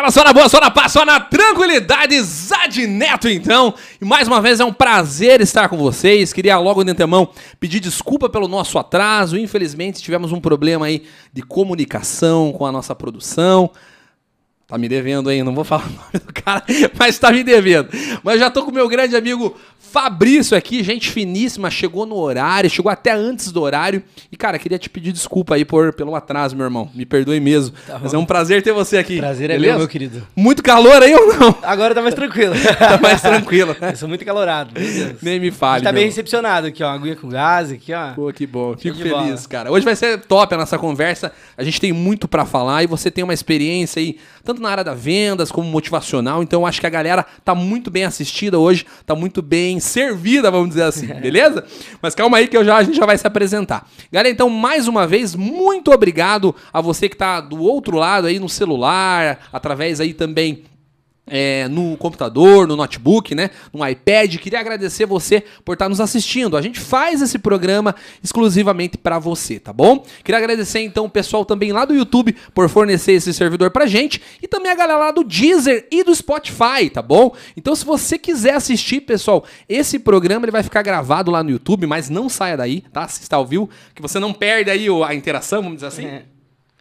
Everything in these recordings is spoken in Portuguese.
galera, só na boa, só na paz, só na tranquilidade, Zad Neto então. E mais uma vez é um prazer estar com vocês. Queria logo de antemão pedir desculpa pelo nosso atraso. Infelizmente tivemos um problema aí de comunicação com a nossa produção. Tá me devendo aí, não vou falar o nome do cara, mas tá me devendo. Mas já tô com meu grande amigo Fabrício aqui, gente finíssima, chegou no horário, chegou até antes do horário. E, cara, queria te pedir desculpa aí por, pelo atraso, meu irmão. Me perdoe mesmo. Tá mas é um prazer ter você aqui. Prazer é beleza? meu, meu querido. Muito calor aí ou não? Agora tá mais tranquilo. tá mais tranquilo. Eu sou muito calorado. Nem me fale. Tá bem recepcionado aqui, ó. Aguinha com gás aqui, ó. Pô, que bom. Fico feliz, bola. cara. Hoje vai ser top a nossa conversa. A gente tem muito para falar e você tem uma experiência aí, tanto na área da vendas como motivacional. Então, eu acho que a galera tá muito bem assistida hoje, tá muito bem servida, vamos vamos dizer assim, beleza? Mas calma aí que eu já, a gente já vai se apresentar. Galera, então, mais uma vez, muito obrigado a você que está do outro lado aí no celular, através aí também é, no computador, no notebook, né, no iPad. Queria agradecer você por estar nos assistindo. A gente faz esse programa exclusivamente para você, tá bom? Queria agradecer então o pessoal também lá do YouTube por fornecer esse servidor pra gente e também a galera lá do Deezer e do Spotify, tá bom? Então se você quiser assistir, pessoal, esse programa ele vai ficar gravado lá no YouTube, mas não saia daí, tá? Está ao vivo, que você não perde aí a interação, vamos dizer assim. É.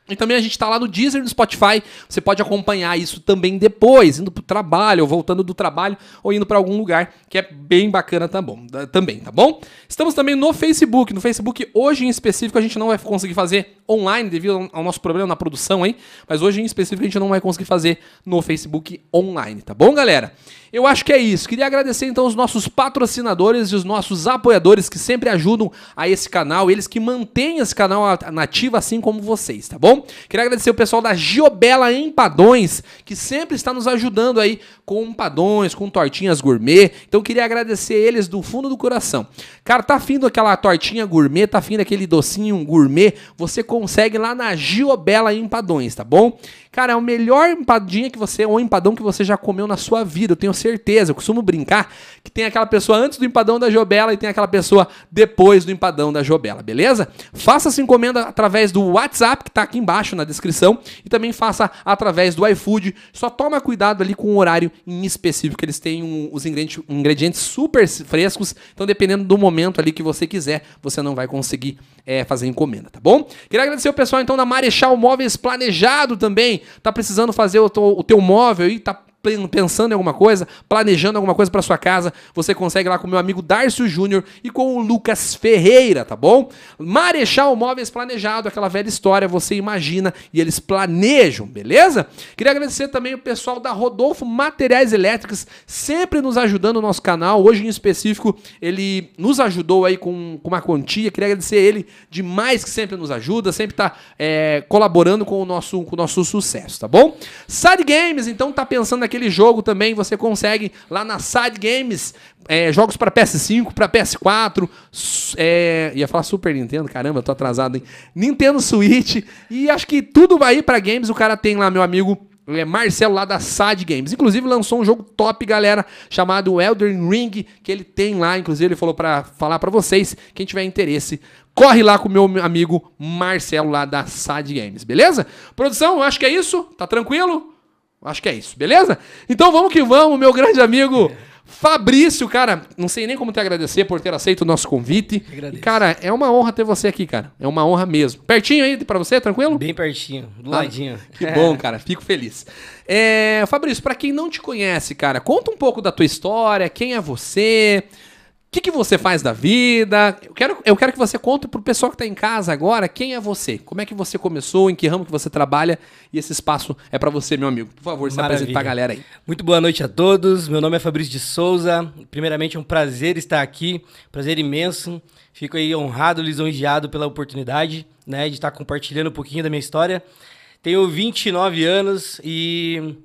E também a gente está lá no Deezer e no Spotify. Você pode acompanhar isso também depois, indo para o trabalho, ou voltando do trabalho, ou indo para algum lugar, que é bem bacana também, tá bom? Estamos também no Facebook. No Facebook, hoje em específico, a gente não vai conseguir fazer online devido ao nosso problema na produção aí, mas hoje em específico a gente não vai conseguir fazer no Facebook online, tá bom, galera? Eu acho que é isso. Queria agradecer então os nossos patrocinadores e os nossos apoiadores que sempre ajudam a esse canal, eles que mantêm esse canal nativo assim como vocês, tá bom? Queria agradecer o pessoal da Giobela Empadões, que sempre está nos ajudando aí com empadões, com tortinhas gourmet. Então queria agradecer eles do fundo do coração. Cara, tá afim daquela tortinha gourmet, tá afim daquele docinho gourmet, você consegue lá na Giobela Empadões, tá bom? Cara, é o melhor empadinha que você, ou empadão que você já comeu na sua vida, eu tenho certeza. Eu costumo brincar que tem aquela pessoa antes do empadão da Jobela e tem aquela pessoa depois do empadão da Jobela, beleza? Faça essa encomenda através do WhatsApp, que tá aqui embaixo na descrição, e também faça através do iFood. Só toma cuidado ali com o horário em específico, eles têm um, os ingredientes, ingredientes super frescos, então dependendo do momento ali que você quiser, você não vai conseguir é, fazer encomenda, tá bom? Queria agradecer o pessoal então da Marechal Móveis Planejado também. Tá precisando fazer o, o teu móvel aí, tá pensando em alguma coisa, planejando alguma coisa para sua casa, você consegue lá com o meu amigo Darcio Júnior e com o Lucas Ferreira, tá bom? Marechal Móveis Planejado, aquela velha história, você imagina e eles planejam, beleza? Queria agradecer também o pessoal da Rodolfo Materiais Elétricos, sempre nos ajudando no nosso canal. Hoje em específico, ele nos ajudou aí com, com uma quantia. Queria agradecer ele demais que sempre nos ajuda, sempre tá é, colaborando com o nosso com o nosso sucesso, tá bom? Sad Games, então tá pensando aquele jogo também você consegue lá na Side Games, é, jogos para PS5, para PS4, é, ia falar Super Nintendo, caramba, eu tô atrasado, hein? Nintendo Switch e acho que tudo vai ir para games, o cara tem lá meu amigo é Marcelo lá da SAD Games. Inclusive lançou um jogo top, galera, chamado Elden Ring, que ele tem lá, inclusive ele falou para falar para vocês, quem tiver interesse, corre lá com o meu amigo Marcelo lá da SAD Games, beleza? Produção, acho que é isso, tá tranquilo? Acho que é isso, beleza? Então vamos que vamos, meu grande amigo Fabrício, cara. Não sei nem como te agradecer por ter aceito o nosso convite. E, cara, é uma honra ter você aqui, cara. É uma honra mesmo. Pertinho aí para você, tranquilo? Bem pertinho, do ah, ladinho. Que bom, cara. Fico feliz. É, Fabrício, para quem não te conhece, cara, conta um pouco da tua história. Quem é você? O que, que, você faz da vida? Eu quero, eu quero que você conte pro pessoal que está em casa agora quem é você. Como é que você começou, em que ramo que você trabalha e esse espaço é para você, meu amigo. Por favor, se apresente pra galera aí. Muito boa noite a todos. Meu nome é Fabrício de Souza. Primeiramente, é um prazer estar aqui, prazer imenso. Fico aí honrado, lisonjeado pela oportunidade, né, de estar compartilhando um pouquinho da minha história. Tenho 29 anos e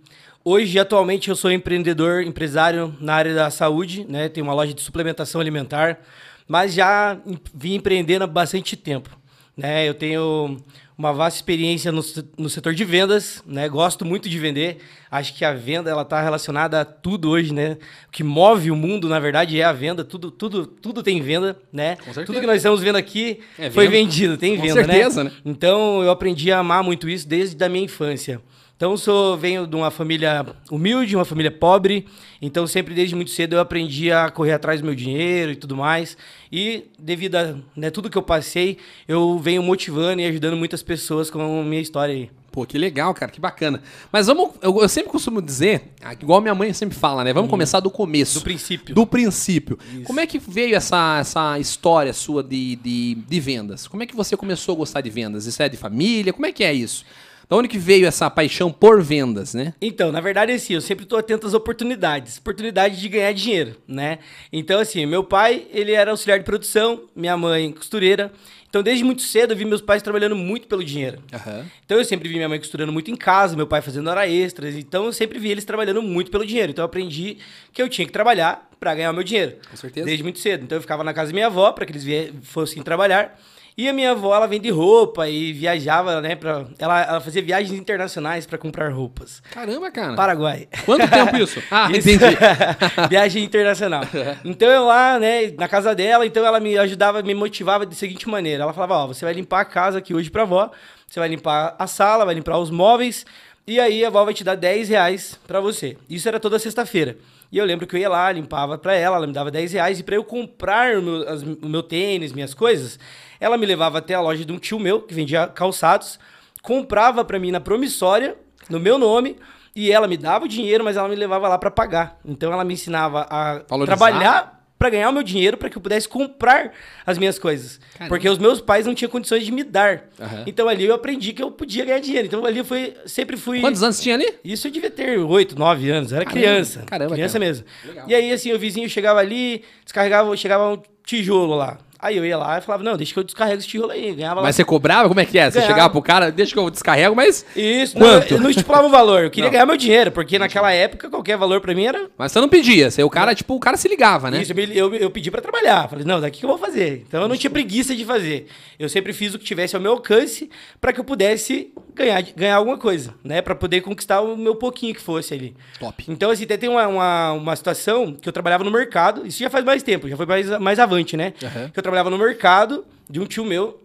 Hoje, atualmente, eu sou empreendedor, empresário na área da saúde, né? Tenho uma loja de suplementação alimentar, mas já vim empreendendo há bastante tempo. Né? Eu tenho uma vasta experiência no, no setor de vendas, né? Gosto muito de vender. Acho que a venda ela está relacionada a tudo hoje, né? O que move o mundo, na verdade, é a venda. Tudo, tudo, tudo tem venda, né? Tudo que nós estamos vendo aqui é foi vendido, tem Com venda, né? certeza, né? né? Então eu aprendi a amar muito isso desde a minha infância. Então sou venho de uma família humilde, uma família pobre. Então sempre desde muito cedo eu aprendi a correr atrás do meu dinheiro e tudo mais. E devido a né, tudo que eu passei, eu venho motivando e ajudando muitas pessoas com a minha história aí. Pô, que legal, cara, que bacana. Mas vamos, eu, eu sempre costumo dizer, ah, igual minha mãe sempre fala, né? Vamos começar do começo. Do princípio. Do princípio. Como é que veio essa, essa história sua de, de, de vendas? Como é que você começou a gostar de vendas? Isso é de família? Como é que é isso? Da onde que veio essa paixão por vendas, né? Então, na verdade, assim, eu sempre estou atento às oportunidades. Oportunidade de ganhar dinheiro, né? Então, assim, meu pai, ele era auxiliar de produção, minha mãe, costureira. Então, desde muito cedo, eu vi meus pais trabalhando muito pelo dinheiro. Aham. Então, eu sempre vi minha mãe costurando muito em casa, meu pai fazendo hora extras. Então, eu sempre vi eles trabalhando muito pelo dinheiro. Então, eu aprendi que eu tinha que trabalhar para ganhar o meu dinheiro. Com certeza. Desde muito cedo. Então, eu ficava na casa da minha avó para que eles fossem trabalhar. E a minha avó, ela vende roupa e viajava, né? Pra... Ela, ela fazia viagens internacionais para comprar roupas. Caramba, cara. Paraguai. Quanto tempo isso? Ah, Isso. entendi. Viagem internacional. Então eu lá, né, na casa dela, então ela me ajudava, me motivava da seguinte maneira. Ela falava, ó, você vai limpar a casa aqui hoje pra avó, você vai limpar a sala, vai limpar os móveis, e aí a avó vai te dar 10 reais pra você. Isso era toda sexta-feira. E eu lembro que eu ia lá, limpava pra ela, ela me dava 10 reais, e pra eu comprar o meu, as- o meu tênis, minhas coisas, ela me levava até a loja de um tio meu, que vendia calçados, comprava pra mim na promissória, no meu nome, e ela me dava o dinheiro, mas ela me levava lá pra pagar. Então ela me ensinava a Valorizar. trabalhar pra ganhar o meu dinheiro para que eu pudesse comprar as minhas coisas. Caramba. Porque os meus pais não tinham condições de me dar. Aham. Então ali eu aprendi que eu podia ganhar dinheiro. Então ali eu fui, sempre fui Quantos anos tinha ali? isso eu devia ter 8, 9 anos, era Caramba, criança. caramba, criança cara. mesmo. E aí, assim, o vizinho chegava ali, descarregava, chegava tijolo lá. Aí eu ia lá e falava, não, deixa que eu descarrego esse tijolo aí. Ganhava lá. Mas você cobrava? Como é que é? Você Ganhava. chegava pro cara, deixa que eu descarrego, mas. Isso, Quanto? Não, eu não estipulava o valor. Eu queria Não. ganhar meu dinheiro, porque naquela época qualquer valor pra mim era. Mas você não pedia. Você, o cara, tipo, o cara se ligava, né? Isso, eu, eu, eu pedi pra trabalhar. Falei, não, daqui que eu vou fazer. Então eu não tinha preguiça de fazer. Eu sempre fiz o que tivesse ao meu alcance pra que eu pudesse ganhar, ganhar alguma coisa, né? Pra poder conquistar o meu pouquinho que fosse ali. Top. Então, assim, até tem uma, uma, uma situação que eu trabalhava no mercado, isso já faz mais tempo, já foi mais, mais avante, né? Aham. Que eu trabalhava no mercado de um tio meu.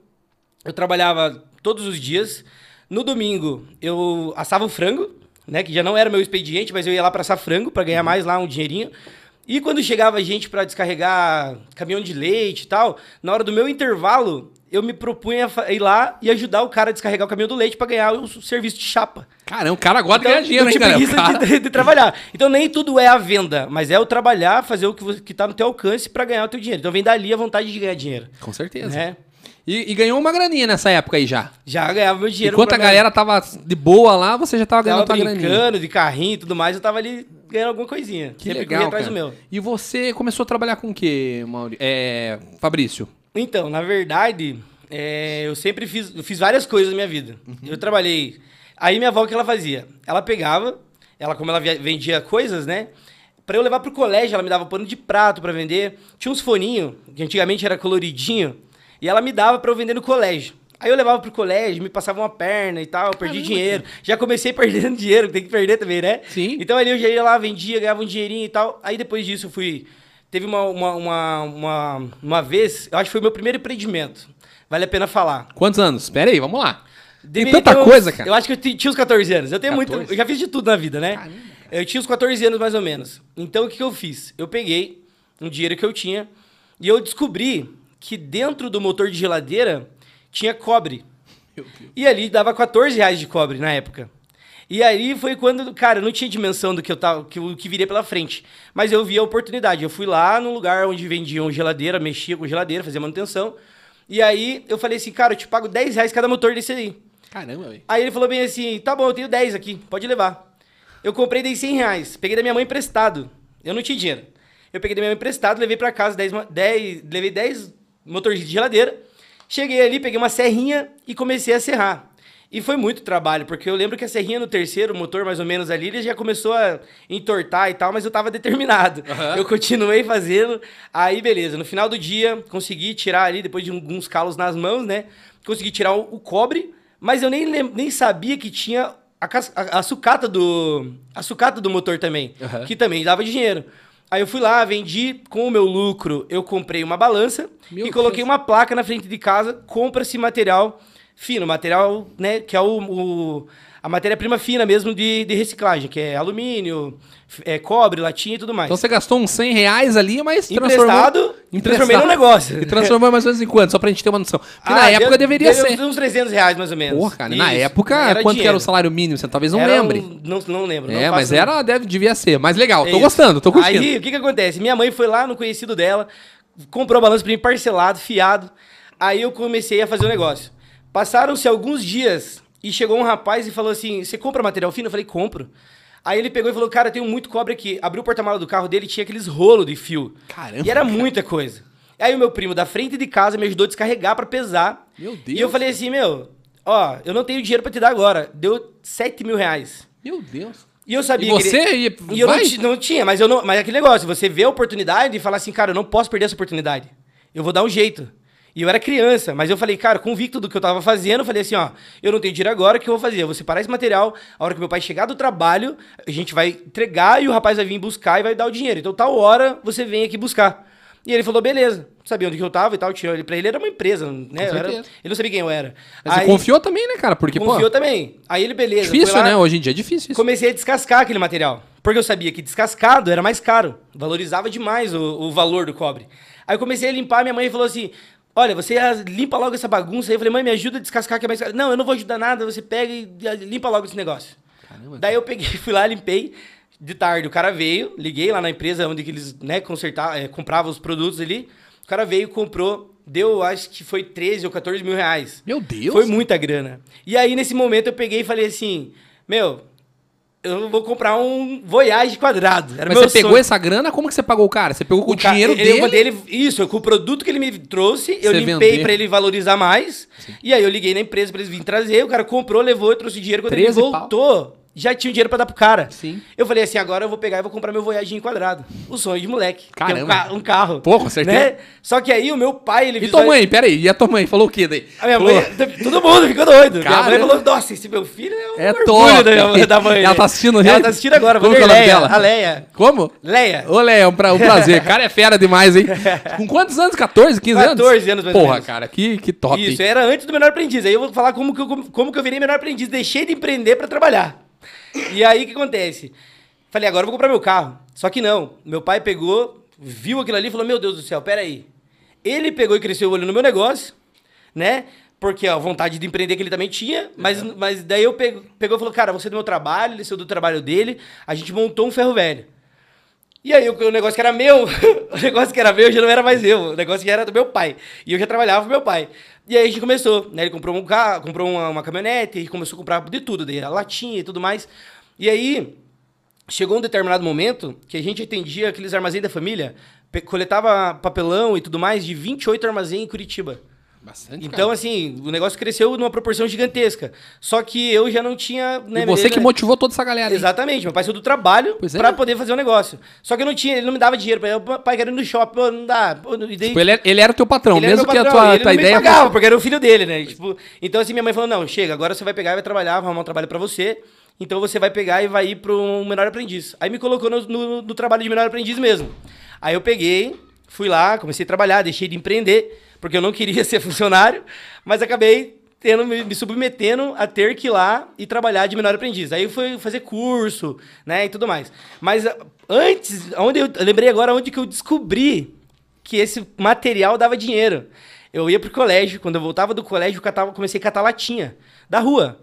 Eu trabalhava todos os dias. No domingo, eu assava o frango, né? Que já não era meu expediente, mas eu ia lá pra assar frango pra ganhar mais lá um dinheirinho. E quando chegava gente pra descarregar caminhão de leite e tal, na hora do meu intervalo, eu me propunha a ir lá e ajudar o cara a descarregar o caminhão do leite pra ganhar o serviço de chapa. Caramba, o cara gosta de Então, ganhar dinheiro, hein, preguiça cara- de, de trabalhar. Então nem tudo é a venda, mas é o trabalhar, fazer o que, que tá no teu alcance pra ganhar o teu dinheiro. Então vem dali a vontade de ganhar dinheiro. Com certeza. Né? E, e ganhou uma graninha nessa época aí já. Já ganhava meu dinheiro. Enquanto a galera tava de boa lá, você já tava ganhando tava tua graninha. brincando de carrinho e tudo mais, eu tava ali ganhando alguma coisinha. Que Sempre legal, atrás do meu. E você começou a trabalhar com o quê, Mauri... É, Fabrício? Então, na verdade, é, eu sempre fiz, eu fiz várias coisas na minha vida. Uhum. Eu trabalhei. Aí minha avó, o que ela fazia? Ela pegava, ela como ela via- vendia coisas, né? Pra eu levar pro colégio, ela me dava pano de prato pra vender. Tinha uns foninhos, que antigamente era coloridinho, e ela me dava pra eu vender no colégio. Aí eu levava pro colégio, me passava uma perna e tal, eu perdi Caramba, dinheiro. Já comecei perdendo dinheiro, tem que perder também, né? Sim. Então ali eu já ia lá, vendia, ganhava um dinheirinho e tal. Aí depois disso eu fui. Teve uma, uma, uma, uma, uma vez, eu acho que foi meu primeiro empreendimento. Vale a pena falar. Quantos anos? Pera aí, vamos lá. Tem tanta uns- coisa, cara. Eu acho que eu ti- tinha uns 14 anos. Eu tenho 14? muito. Eu já fiz de tudo na vida, né? Caramba, Eu tinha uns 14 anos mais ou menos. Então o que, que eu fiz? Eu peguei um dinheiro que eu tinha e eu descobri que dentro do motor de geladeira tinha cobre. E ali dava 14 reais de cobre na época. E aí foi quando, cara, eu não tinha dimensão do que eu tava, que, o que viria pela frente. Mas eu vi a oportunidade. Eu fui lá no lugar onde vendiam geladeira, mexia com geladeira, fazia manutenção. E aí eu falei assim, cara, eu te pago 10 reais cada motor desse aí. Caramba, velho. Aí ele falou bem assim: tá bom, eu tenho 10 aqui, pode levar. Eu comprei, dei 100 reais. Peguei da minha mãe emprestado. Eu não tinha dinheiro. Eu peguei da minha mãe emprestado, levei pra casa 10, ma- 10 levei 10 motores de geladeira. Cheguei ali, peguei uma serrinha e comecei a serrar. E foi muito trabalho, porque eu lembro que a serrinha no terceiro motor, mais ou menos ali, ele já começou a entortar e tal, mas eu tava determinado. Aham. Eu continuei fazendo. Aí, beleza. No final do dia, consegui tirar ali, depois de alguns calos nas mãos, né? Consegui tirar o, o cobre, mas eu nem, nem sabia que tinha a, a- a sucata do. A sucata do motor também. Aham. Que também dava dinheiro. Aí eu fui lá, vendi, com o meu lucro, eu comprei uma balança Meu e coloquei Deus. uma placa na frente de casa, compra-se material fino, material, né, que é o, o- a matéria-prima fina mesmo de, de reciclagem, que é alumínio, é, cobre, latinha e tudo mais. Então você gastou uns 100 reais ali, mas Emprestado, e transformei num negócio. E transformou mais ou menos em quanto? Só pra gente ter uma noção. Porque na época deu- deveria deu ser. uns 300 reais mais ou menos. Porra, cara, na Isso. época, Era quanto que era o dinheiro. salário mínimo? Você talvez não Era lembre. um- não, não lembro. não é, mas faço- era, deve, devia ser. Mas legal, tô É isso. gostando, tô curtindo. Aí, o que que acontece? Minha mãe foi lá no conhecido dela, comprou o balanço pra mim parcelado, fiado. Aí eu comecei a fazer o negócio. Passaram-se alguns dias e chegou um rapaz e falou assim: Você compra material fino? Eu falei: Compro. Aí ele pegou e falou: Cara, eu tenho muito cobre aqui. Abriu o porta-mala do carro dele e tinha aqueles rolos de fio. Caramba, E era cara. muita coisa. Aí o meu primo da frente de casa me ajudou a descarregar pra pesar. Meu E eu Deus. falei assim: Meu, ó, eu não tenho dinheiro pra te dar agora. Deu 7 mil reais. Meu Deus. E eu sabia E você que ele... ia- E eu não, não tinha, mas eu não. Mas é aquele negócio, você vê a oportunidade e fala assim, cara, eu não posso perder essa oportunidade. Eu vou dar um jeito. E eu era criança, mas eu falei, cara, convicto do que eu tava fazendo, eu falei assim, ó, eu não tenho dinheiro agora, o que eu vou fazer? Eu vou separar esse material, a hora que meu pai chegar do trabalho, a gente vai entregar e o rapaz vai vir buscar e vai dar o dinheiro. Então, tal hora, você vem aqui buscar. E ele falou, beleza. Sabia onde que eu tava e tal, tinha ele pra ele era uma empresa, né? Era- ele não sabia quem eu era. Mas você Aí, confiou também, né, cara? Porque, confiou pô, também. Aí ele, beleza. difícil, lá- né? Hoje em dia é difícil isso. Comecei a descascar aquele material. Porque eu sabia que descascado era mais caro. Valorizava demais o, o valor do cobre. Aí eu comecei a limpar, minha mãe falou assim: Olha, você limpa logo essa bagunça aí. Eu falei, mãe, me ajuda a descascar que é mais caro. Não, eu não vou ajudar nada, você pega e limpa logo esse negócio. Caramba. Daí eu peguei, fui lá, limpei. De tarde o cara veio, liguei lá na empresa onde que eles né, consertavam, eh, compravam os produtos ali. O cara veio, comprou, deu, acho que foi 13 ou 14 mil reais. Meu Deus. Foi muita grana. E aí, nesse momento, eu peguei e falei assim: Meu, eu vou comprar um Voyage quadrado. Era Mas você pegou sonho. essa grana, como que você pagou o cara? Você pegou com o, ca- dinheiro ele- dele? eu dele. Isso, com o produto que ele me trouxe, eu Você limpei vender. pra ele valorizar mais. E aí eu liguei na empresa pra eles virem trazer. O cara comprou, levou, eu trouxe dinheiro. Quando ele 13 pau. Já tinha o dinheiro pra dar pro cara. Sim. Eu falei assim: agora eu vou pegar e vou comprar meu Voyage em quadrado. O sonho de moleque. Um, Caramba. ca- um carro. Pô, com certeza. Né? Só que aí o meu pai, ele E tua mãe? Pera aí. E a tua mãe? Falou o quê daí? A minha Falou, mãe, todo mundo ficou doido. Minha mãe Caramba. falou, nossa, esse meu filho é um É orgulho. Da, minha- da mãe. Ela tá assistindo, Ela tá assistindo agora, Como que é o nome dela? A Leia. Como? Leia. Ô, é um, pra- um prazer. Cara, é fera demais, hein? Com quantos anos? 14, 15 anos? 14 anos, mais Porra, menos. cara, que, que top. Isso, hein? era antes do menor aprendiz. Aí eu vou falar como que eu, como que eu virei menor aprendiz. Deixei de empreender pra trabalhar. E aí o que acontece? Falei, agora eu vou comprar meu carro. Só que não. Meu pai pegou, viu aquilo ali e falou: Meu Deus do céu, peraí. Ele pegou e cresceu o olho no meu negócio, né? Porque a vontade de empreender que ele também tinha, mas, mas daí eu pego, pegou e falou: Cara, você é do meu trabalho, ele saiu do trabalho dele, a gente montou um ferro velho. E aí, o, o negócio que era meu, o negócio que era meu já não era mais eu, o negócio que era do meu pai. E eu já trabalhava com meu pai. E aí a gente começou, né? Ele comprou um carro, comprou uma, uma caminhonete, e começou a comprar de tudo, a latinha e tudo mais. E aí, chegou um determinado momento que a gente atendia aqueles armazéns da família, coletava papelão e tudo mais de 28 armazéns em Curitiba. Bastante, Então, cara. assim, o negócio cresceu numa proporção gigantesca. Só que eu já não tinha. Né, E você ele- que motivou toda essa galera aí. Exatamente, meu pai saiu do trabalho Pois é. pra poder fazer o negócio. Só que eu não tinha, ele não me dava dinheiro. pra eu, pai, quero ir no shopping, não dá. E daí, Tipo, ele, é- ele era o teu patrão, ele era mesmo meu que a patrão, tua, ele tua não ideia me pagava, fosse- porque era o filho dele, né? Tipo, então, assim, minha mãe falou: não, chega, agora você vai pegar e vai trabalhar, vai arrumar um trabalho pra você. Então você vai pegar e vai ir para um menor aprendiz. Aí me colocou no, no- no trabalho de menor aprendiz mesmo. Aí eu peguei, fui lá, comecei a trabalhar, deixei de empreender, porque eu não queria ser funcionário, mas acabei tendo, me, me submetendo a ter que ir lá e trabalhar de menor aprendiz. Aí fui fazer curso, né, e tudo mais. Mas ah, antes, onde eu, eu lembrei agora onde que eu descobri que esse material dava dinheiro. Eu ia pro colégio, quando eu voltava do colégio, eu catava- comecei a catar latinha da rua.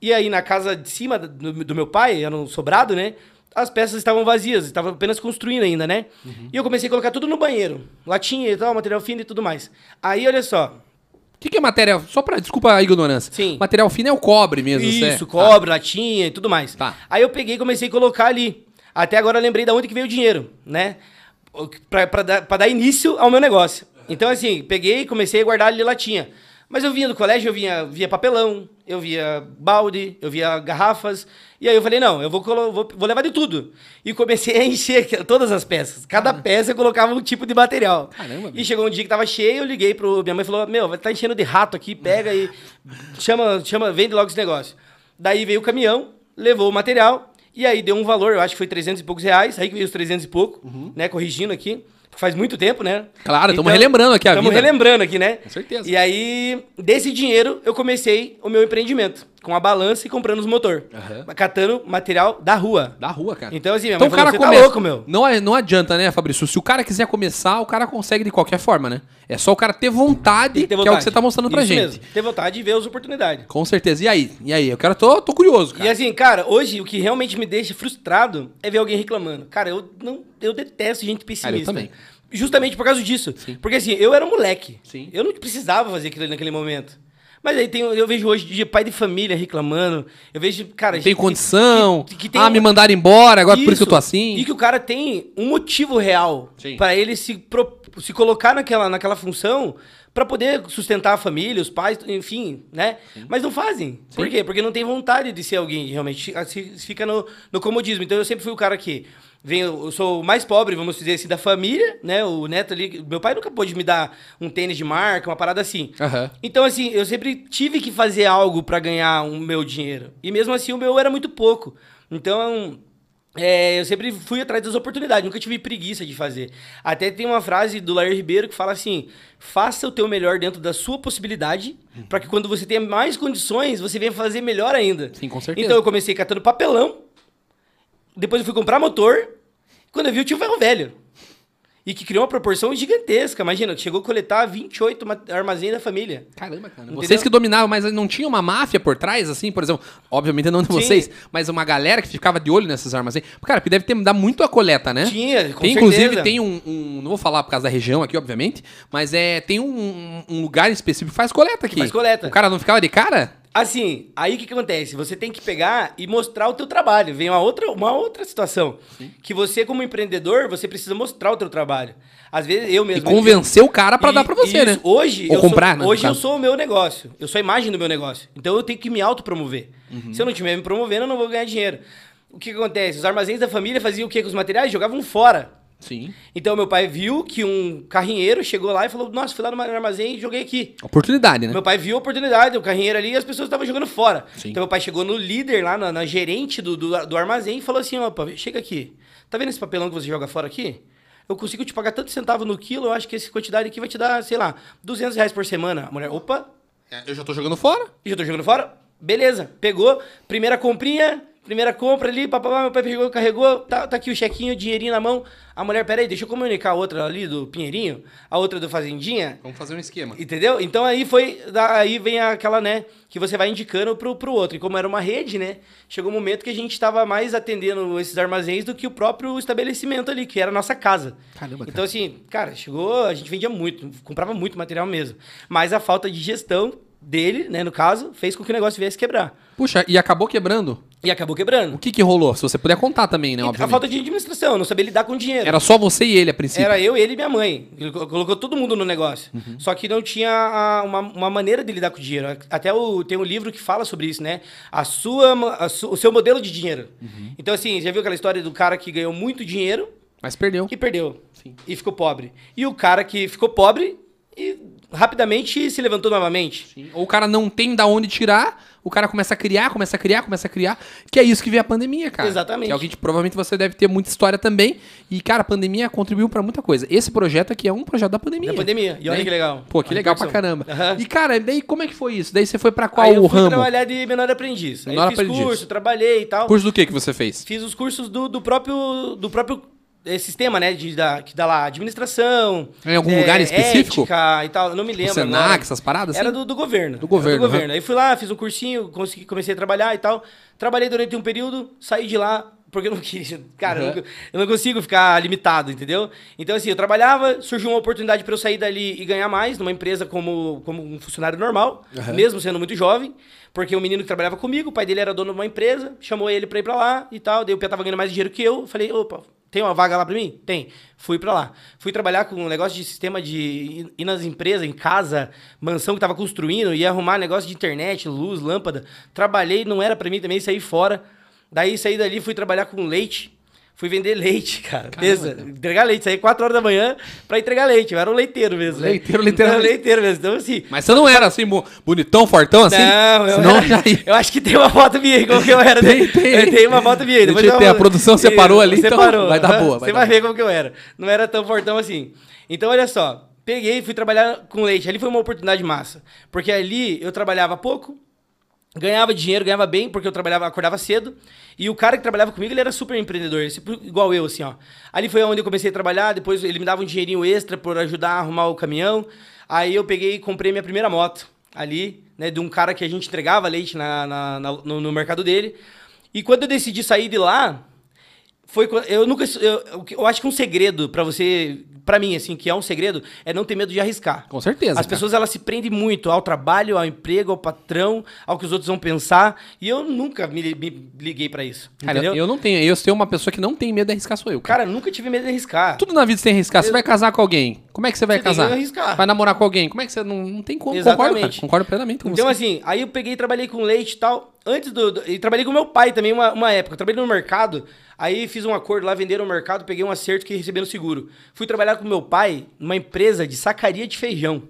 E aí, na casa de cima do, do meu pai, era um sobrado, né? As peças estavam vazias, estavam apenas construindo ainda, né? E eu comecei a colocar tudo no banheiro. Latinha e tal, material fino e tudo mais. Aí, olha só. O que, que é matéria? Só pra. Desculpa a ignorância. Sim. Material fino é o cobre mesmo. Isso, certo? cobre, latinha e tudo mais. Tá. Aí eu peguei e comecei a colocar ali. Até agora eu lembrei de onde que veio o dinheiro, né? Pra, pra, dar, pra dar início ao meu negócio. Então, assim, peguei e comecei a guardar ali latinha. Mas eu vinha do colégio, eu vinha, via papelão, eu via balde, eu via garrafas. E aí eu falei, não, eu vou, vou, vou levar de tudo. E comecei a encher todas as peças. Cada peça eu colocava um tipo de material. Caramba, E chegou um dia que tava cheio, eu liguei pro. Minha mãe falou: Meu, tá enchendo de rato aqui, pega e chama, chama, vende logo esse negócio. Daí veio o caminhão, levou o material, e aí deu um valor, eu acho que foi 300 e poucos reais, aí que veio os 300 e pouco, né? Corrigindo aqui. Faz muito tempo, né? Claro, tamo relembrando aqui a Estamos relembrando aqui, né? Com certeza. E aí, desse dinheiro, eu comecei o meu empreendimento. Com a balança e comprando os motor. Aham. Catando material da rua. Da rua, cara. Então, assim, minha Então o cara falou, "Você tá começa. louco, meu." Não, é- não adianta, né, Fabrício? Se o cara quiser começar, o cara consegue de qualquer forma, né? É só o cara ter vontade, ter que é o vontade. que você tá mostrando pra Isso gente. mesmo, ter vontade de ver as oportunidades. Com certeza. E aí? E aí? Eu quero. Tô, tô curioso, cara. E assim, cara, hoje o que realmente me deixa frustrado é ver alguém reclamando. Cara, eu não, eu detesto gente pessimista. também. Justamente por causa disso. Porque assim, eu era um moleque. Sim. Eu não precisava fazer aquilo ali naquele momento. Mas aí tem, eu vejo hoje de pai de família reclamando. Eu vejo, cara, tem gente condição. que- que tem ah, um- me mandaram embora, agora por isso que eu tô assim. E que o cara tem um motivo real Sim. pra ele se, pro- se colocar naquela, naquela função pra poder sustentar a família, os pais, enfim, né? Mas não fazem. Por quê? Porque não tem vontade de ser alguém realmente. Fica no, no comodismo. Então eu sempre fui o cara que. Venho, eu sou o mais pobre, vamos dizer assim, da família, né? O neto ali. Meu pai nunca pôde me dar um tênis de marca, uma parada assim. Aham. Então, assim, eu sempre tive que fazer algo pra ganhar o meu dinheiro. E mesmo assim, o meu era muito pouco. Então, é, eu sempre fui atrás das oportunidades, nunca tive preguiça de fazer. Até tem uma frase do Lair Ribeiro que fala assim: faça o teu melhor dentro da sua possibilidade, pra que quando você tenha mais condições, você venha fazer melhor ainda. Sim, com certeza. Então, eu comecei catando papelão, depois eu fui comprar motor, quando eu vi, eu tinha um ferro velho. E que criou uma proporção gigantesca. Imagina, chegou a coletar 28 ma- armazéns da família. Caramba, cara. Entendeu? Vocês que dominavam, mas não tinha uma máfia por trás, assim, por exemplo? Obviamente não de vocês, mas uma galera que ficava de olho nesses armazéns. Cara, porque deve ter dá muito a coleta, né? Tinha, com tem, Inclusive, certeza. tem um, um- Não vou falar por causa da região aqui, obviamente, mas é tem um, um lugar específico que faz coleta aqui. faz coleta. O cara não ficava de cara? Assim, aí o que, que acontece? Você tem que pegar e mostrar o teu trabalho. Vem uma outra, uma outra situação. Que você, como empreendedor, você precisa mostrar o teu trabalho. Às vezes eu E mesmo. convencer o cara pra E- dar pra você, isso, né? Hoje, Ou eu comprar, sou, né, Hoje eu sou o meu negócio. Eu sou a imagem do meu negócio. Então eu tenho que me autopromover. Uhum. Se eu não estiver me promovendo, eu não vou ganhar dinheiro. O que, que acontece? Os armazéns da família faziam o quê com os materiais? Jogavam fora. Sim. Então meu pai viu que um carrinheiro chegou lá e falou: Nossa, fui lá no armazém e joguei aqui. Oportunidade, né? Meu pai viu a oportunidade, o carrinheiro ali, e as pessoas estavam jogando fora. Sim. Então meu pai chegou no líder lá, na, na gerente do, do, do armazém, e falou assim: opa, chega aqui. Tá vendo esse papelão que você joga fora aqui? Eu consigo te pagar tanto centavo no quilo, eu acho que essa quantidade aqui vai te dar, sei lá, 200 reais por semana. A mulher, opa, É, Eu já tô jogando fora. já tô jogando fora? Beleza, pegou, primeira comprinha, primeira compra ali, papapá, meu pai pegou, carregou, tá, tá aqui o chequinho, o dinheirinho na mão. A mulher, peraí, deixa eu comunicar a outra ali do Pinheirinho, a outra do Fazendinha, Vamos fazer um esquema. Entendeu? Então aí foi. Aí vem aquela, né? Que você vai indicando pro, pro outro. E como era uma rede, né? Chegou um momento que a gente tava mais atendendo esses armazéns do que o próprio estabelecimento ali, que era a nossa casa. Caramba, cara. Então, assim, cara, chegou. A gente vendia muito, comprava muito material mesmo. Mas a falta de gestão dele, né, no caso, fez com que o negócio viesse quebrar. Puxa, e acabou quebrando. E acabou quebrando. O que que rolou? Se você puder contar também, né? E a Obviamente. falta de administração, não sabia lidar com dinheiro. Era só você e ele a princípio. Era eu, ele e minha mãe. Ele co- colocou todo mundo no negócio. Uhum. Só que não tinha a- uma, uma maneira de lidar com dinheiro. Até o, tem um livro que fala sobre isso, né? A sua, a su- o seu modelo de dinheiro. Uhum. Então, assim, já viu aquela história do cara que ganhou muito dinheiro Mas perdeu. que perdeu Sim. e ficou pobre. E o cara que ficou pobre e rapidamente se levantou novamente. Sim. Ou o cara não tem da onde tirar, o cara começa a criar, começa a criar, começa a criar. Que é isso que veio a pandemia, cara. Exatamente. Que é o que provavelmente você deve ter muita história também. E, cara, a pandemia contribuiu pra muita coisa. Esse projeto aqui é um projeto da pandemia. Da pandemia. E olha Né? que legal. Pô, que A legal pra repercussão. caramba. Aham. E, cara, daí como é que foi isso? Daí você foi pra qual Aí eu fui ramo? trabalhar de menor aprendiz. Aí Menor eu fiz aprendiz. curso, trabalhei e tal. Curso do que que você fez? Fiz os cursos do, do próprio do próprio eh, sistema, né? De, da, que dá lá administração. Em algum lugar específico? Ética e tal. Não me lembro. O Senac, agora. essas paradas? Era assim? do, do governo. Do governo, Era do governo. Aí fui lá, fiz um cursinho, consegui, comecei a trabalhar e tal. Trabalhei durante um período, saí de lá. Porque eu não queria. Cara, eu, Uhum. não, eu não consigo ficar limitado, entendeu? Então, assim, eu trabalhava, surgiu uma oportunidade para eu sair dali e ganhar mais numa empresa como, como um funcionário normal, Uhum. mesmo sendo muito jovem. Porque o menino que trabalhava comigo, o pai dele era dono de uma empresa, chamou ele pra ir pra lá e tal. Daí o Pia tava ganhando mais dinheiro que eu. Falei, opa, tem uma vaga lá pra mim? Tem. Fui pra lá. Fui trabalhar com um negócio de sistema de ir- ir nas empresas, em casa, mansão que tava construindo, ia arrumar negócio de internet, luz, lâmpada. Trabalhei, não era pra mim também, saí fora. Daí saí dali, fui trabalhar com leite. Fui vender leite, cara. Pensa, entregar leite. Saí 4 horas da manhã pra entregar leite. Eu era um leiteiro mesmo. né? Leiteiro, Era literalmente. leiteiro mesmo. Então, assim, Mas você não era assim, bo- bonitão, fortão, assim? não, eu, Senão era- já ia. eu acho que tem uma foto minha aí, como que eu era. Tem, tem. Eu tenho uma foto minha aí. depois vou- a produção separou ali, então Separou. vai dar boa, vai Você dar vai ver como que eu era. Não era tão fortão assim. Então, olha só. Peguei e fui trabalhar com leite. Ali foi uma oportunidade massa. Porque ali eu trabalhava pouco, Ganhava dinheiro, ganhava bem, porque eu trabalhava, acordava cedo. E o cara que trabalhava comigo, ele era super empreendedor, tipo, igual eu, assim, ó. Ali foi onde eu comecei a trabalhar, depois ele me dava um dinheirinho extra por ajudar a arrumar o caminhão. Aí eu peguei e comprei minha primeira moto ali, né, de um cara que a gente entregava leite na, na, na no, no mercado dele. E quando eu decidi sair de lá, foi eu nunca eu, eu acho que um segredo para você para mim, assim, que é um segredo, é não ter medo de arriscar. Com certeza. As cara. pessoas, elas se prendem muito ao trabalho, ao emprego, ao patrão, ao que os outros vão pensar. E eu nunca me, me liguei para isso. Cara, entendeu? eu não tenho. Eu sou uma pessoa que não tem medo de arriscar, sou eu. Cara, cara nunca tive medo de arriscar. Tudo na vida você tem que arriscar. Eu... Você vai casar com alguém. Como é que você vai você casar? Tem que arriscar. Vai namorar com alguém. Como é que você. Não, não tem como. Exatamente. Concordo, Concordo plenamente com então, você. assim, aí eu peguei e trabalhei com leite e tal. Antes do. do e trabalhei com meu pai também uma, uma época. Eu trabalhei no mercado. Aí fiz um acordo lá, venderam no mercado, peguei um acerto que recebi no seguro. Fui trabalhar com meu pai numa empresa de sacaria de feijão.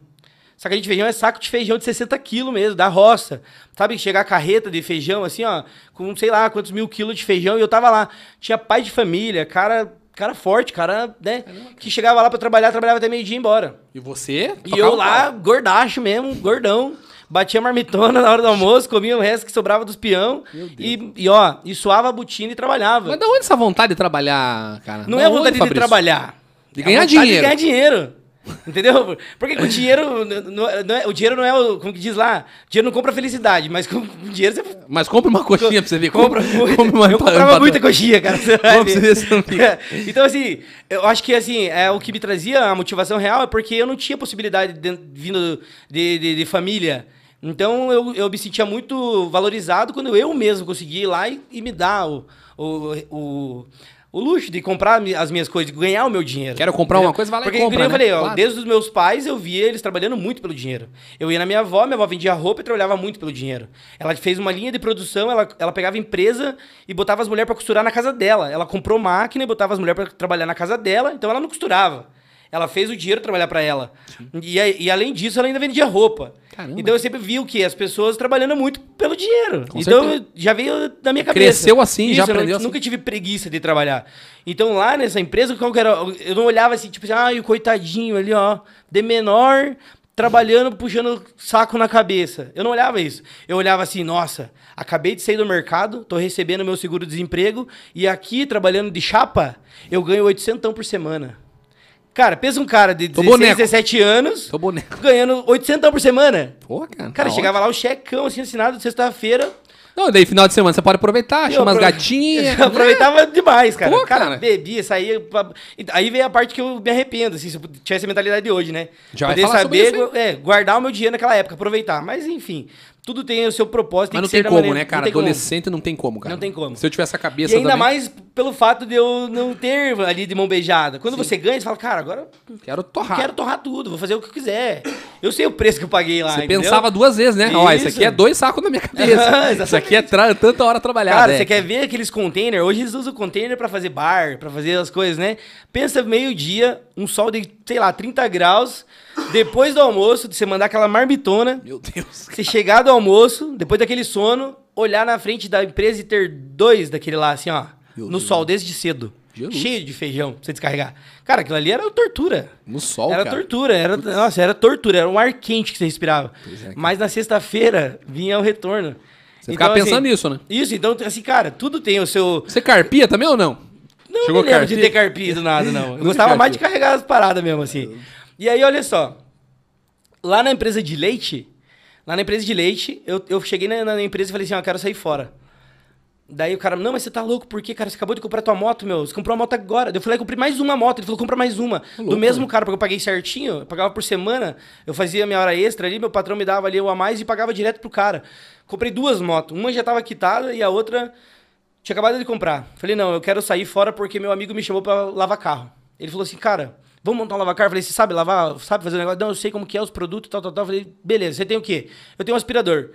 Sacaria de feijão é saco de feijão de 60 quilos mesmo, da roça. Sabe, chegar a carreta de feijão, assim, ó, com sei lá quantos mil quilos de feijão, e eu tava lá. Tinha pai de família, cara cara forte, cara, né? Que chegava lá pra trabalhar, trabalhava até meio-dia e embora. E você? E eu lá, gordacho mesmo, gordão batia marmitona na hora do almoço, comia o resto que sobrava dos peão e, e, ó, e suava a botina e trabalhava. Mas da onde essa vontade de trabalhar, cara? Não da é a vontade onde, de trabalhar. De ganhar dinheiro. De ganhar dinheiro. Entendeu? Porque o dinheiro não, não é, o dinheiro não é o, como que diz lá, dinheiro não compra felicidade, mas com dinheiro você Mas compra uma coxinha pra você ver. Compra, compra uma, eu comprava muita coxinha, cara. Você ver, então assim, eu acho que assim, é o que me trazia a motivação real é porque eu não tinha possibilidade de, vindo de, de, de família então eu, eu me sentia muito valorizado quando eu mesmo consegui ir lá e, e me dar o, o, o, o, luxo de comprar as minhas coisas, ganhar o meu dinheiro. Quero comprar uma coisa, vai lá Porque, e compra, Porque, né? eu falei, claro. ó, desde os meus pais eu via eles trabalhando muito pelo dinheiro. Eu ia na minha avó, minha avó vendia roupa e trabalhava muito pelo dinheiro. Ela fez uma linha de produção, ela, ela pegava empresa e botava as mulheres para costurar na casa dela. Ela comprou máquina e botava as mulheres para trabalhar na casa dela, então ela não costurava. Ela fez o dinheiro trabalhar para ela. E, e, além disso, ela ainda vendia roupa. Caramba. Então eu sempre vi o que? As pessoas trabalhando muito pelo dinheiro. Com então já veio da minha cabeça. Cresceu assim, Isso, já aprendeu eu assim. Nunca tive preguiça de trabalhar. Então lá nessa empresa, qual que era? Eu não olhava assim, tipo assim, ah, o coitadinho ali, ó, de menor, trabalhando, puxando saco na cabeça. Eu não olhava isso. Eu olhava assim, nossa, acabei de sair do mercado, tô recebendo meu seguro-desemprego e aqui, trabalhando de chapa, eu ganho 800 por semana. Cara, pensa um cara de 16, 17 anos, Tô boneco. ganhando 800 por semana. Pô, cara. Cara, tá chegava ótimo. lá o checão assim assinado sexta-feira. Não, daí final de semana você pode aproveitar, chama as gatinhas. Eu aproveitava demais, cara. Pô, cara. cara. bebia, saía. Aí veio a parte que eu me arrependo, assim, se eu tivesse a mentalidade de hoje, né? Já Poder saber, é, guardar o meu dinheiro naquela época, aproveitar. Mas enfim, tudo tem o seu propósito. Mas não tem como, maneira... né, cara? Não Adolescente como. não tem como, cara. Não tem como. Se eu tivesse a cabeça E ainda também... mais pelo fato de eu não ter ali de mão beijada. Quando Sim. você ganha, você fala, cara, agora... Quero torrar. Quero torrar tudo, vou fazer o que eu quiser. Eu sei o preço que eu paguei lá, Você entendeu? pensava duas vezes, né? Isso. Ó, isso aqui é dois sacos na minha cabeça. isso aqui é tanta hora trabalhada. Cara, é. você quer ver aqueles containers? Hoje eles usam container para fazer bar, para fazer as coisas, né? Pensa meio-dia, um sol de, sei lá, 30 graus depois do almoço, de você mandar aquela marmitona. Meu Deus. Você chegar do almoço, depois daquele sono, olhar na frente da empresa e ter dois daquele lá, assim, ó. Meu no Deus. sol, desde cedo. Jesus. Cheio de feijão pra você descarregar. Cara, aquilo ali era tortura. No sol, Era cara. tortura. Era, nossa, era tortura. Era um ar quente que você respirava. É, Mas na sexta-feira vinha o retorno. Você então, ficava pensando assim, nisso, né? Isso, então, assim, cara, tudo tem o seu... Você carpia também ou não? Não Chegou me lembro carpia? de ter carpido nada, não. Eu gostava mais de carregar as paradas mesmo, assim. E aí, olha só. Lá na empresa de leite, lá na empresa de leite, eu, eu cheguei na, na empresa e falei assim, ó, eu quero sair fora. Daí o cara, não, mas você tá louco, por quê, cara? Você acabou de comprar tua moto, meu. Você comprou uma moto agora. Eu falei, comprei mais uma moto. Ele falou, compra mais uma. Louco, do mesmo cara, porque eu paguei certinho, eu pagava por semana, eu fazia minha hora extra ali, meu patrão me dava ali o a mais e pagava direto pro cara. Comprei duas motos. Uma já tava quitada e a outra tinha acabado de comprar. Falei, não, eu quero sair fora porque meu amigo me chamou para lavar carro. Ele falou assim, cara, Vamos montar um lavacar? Falei, você sabe lavar? Sabe fazer o negócio? Não, eu sei como que é os produtos, tal, tal, tal. Falei, beleza, você tem o quê? Eu tenho um aspirador.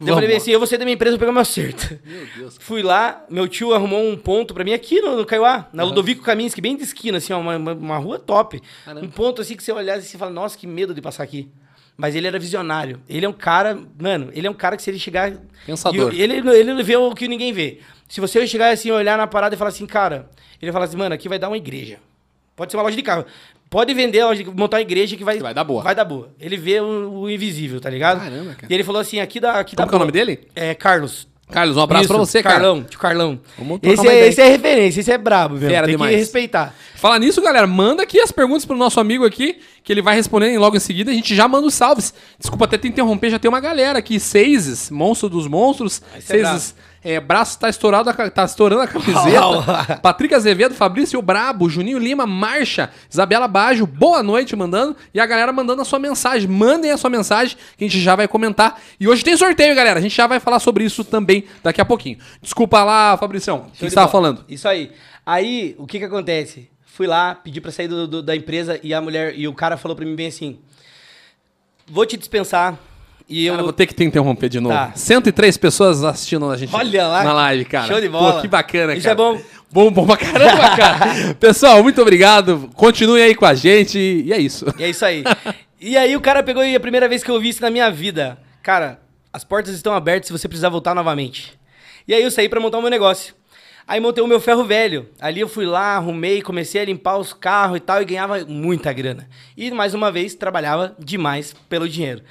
Eu falei assim, eu vou sair da minha empresa pra pegar meu acerto. Meu Deus. Fui lá, meu tio arrumou um ponto pra mim aqui no, no Caiuá, na uhum. Ludovico Kaminski, bem de esquina, assim, ó, uma, uma, rua top. Caramba. Um ponto assim que você olhar e você fala, nossa, que medo de passar aqui. Mas ele era visionário. Ele é um cara, mano, ele é um cara que se ele chegar. Pensador. ele, ele vê o que ninguém vê. Se você chegar assim, olhar na parada e falar assim, cara, ele fala assim, mano, aqui vai dar uma igreja. Pode ser uma loja de carro. Pode vender, montar uma igreja que vai, vai dar boa. Vai dar boa. Ele vê o, o invisível, tá ligado? Caramba, cara. E ele falou assim, aqui dá, aqui Como dá que é o nome dele? É Carlos. Carlos, um abraço Isso, pra você, cara. Carlão, tio Carlão. Esse é, esse é referência, esse é brabo, velho. Tem demais. que respeitar. Falar nisso, galera, manda aqui as perguntas pro nosso amigo aqui, que ele vai responder logo em seguida. A gente já manda os salves. Desculpa até te interromper, já tem uma galera aqui. Seises, monstro dos monstros. Esse é é, braço tá estourado, a tá estourando a camiseta. Patrick Azevedo, Fabrício o Brabo, Juninho Lima, Marcha, Isabela Bajo, boa noite mandando. E a galera mandando a sua mensagem. Mandem a sua mensagem que a gente já vai comentar. E hoje tem sorteio, galera. A gente já vai falar sobre isso também daqui a pouquinho. Desculpa lá, Fabricião. O que você tava falando? Isso aí. Aí, o que que acontece? Fui lá, pedi pra sair do- do- da empresa e a mulher e o cara falou pra mim bem assim: "Vou te dispensar". E eu Cara, vou ter que te interromper de novo. Tá. 103 pessoas assistindo a gente Olha lá. na live, cara. Show de bola. Pô, que bacana, Isso cara. é bom. Bom, bom pra caramba, cara. Pessoal, muito obrigado. Continue aí com a gente. E é isso. E é isso aí. e aí o cara pegou e a primeira vez que eu vi isso na minha vida. Cara, as portas estão abertas se você precisar voltar novamente. E aí eu saí pra montar o meu negócio. Aí montei o meu ferro velho. Ali eu fui lá, arrumei, comecei a limpar os carros e tal e ganhava muita grana. E mais uma vez trabalhava demais pelo dinheiro.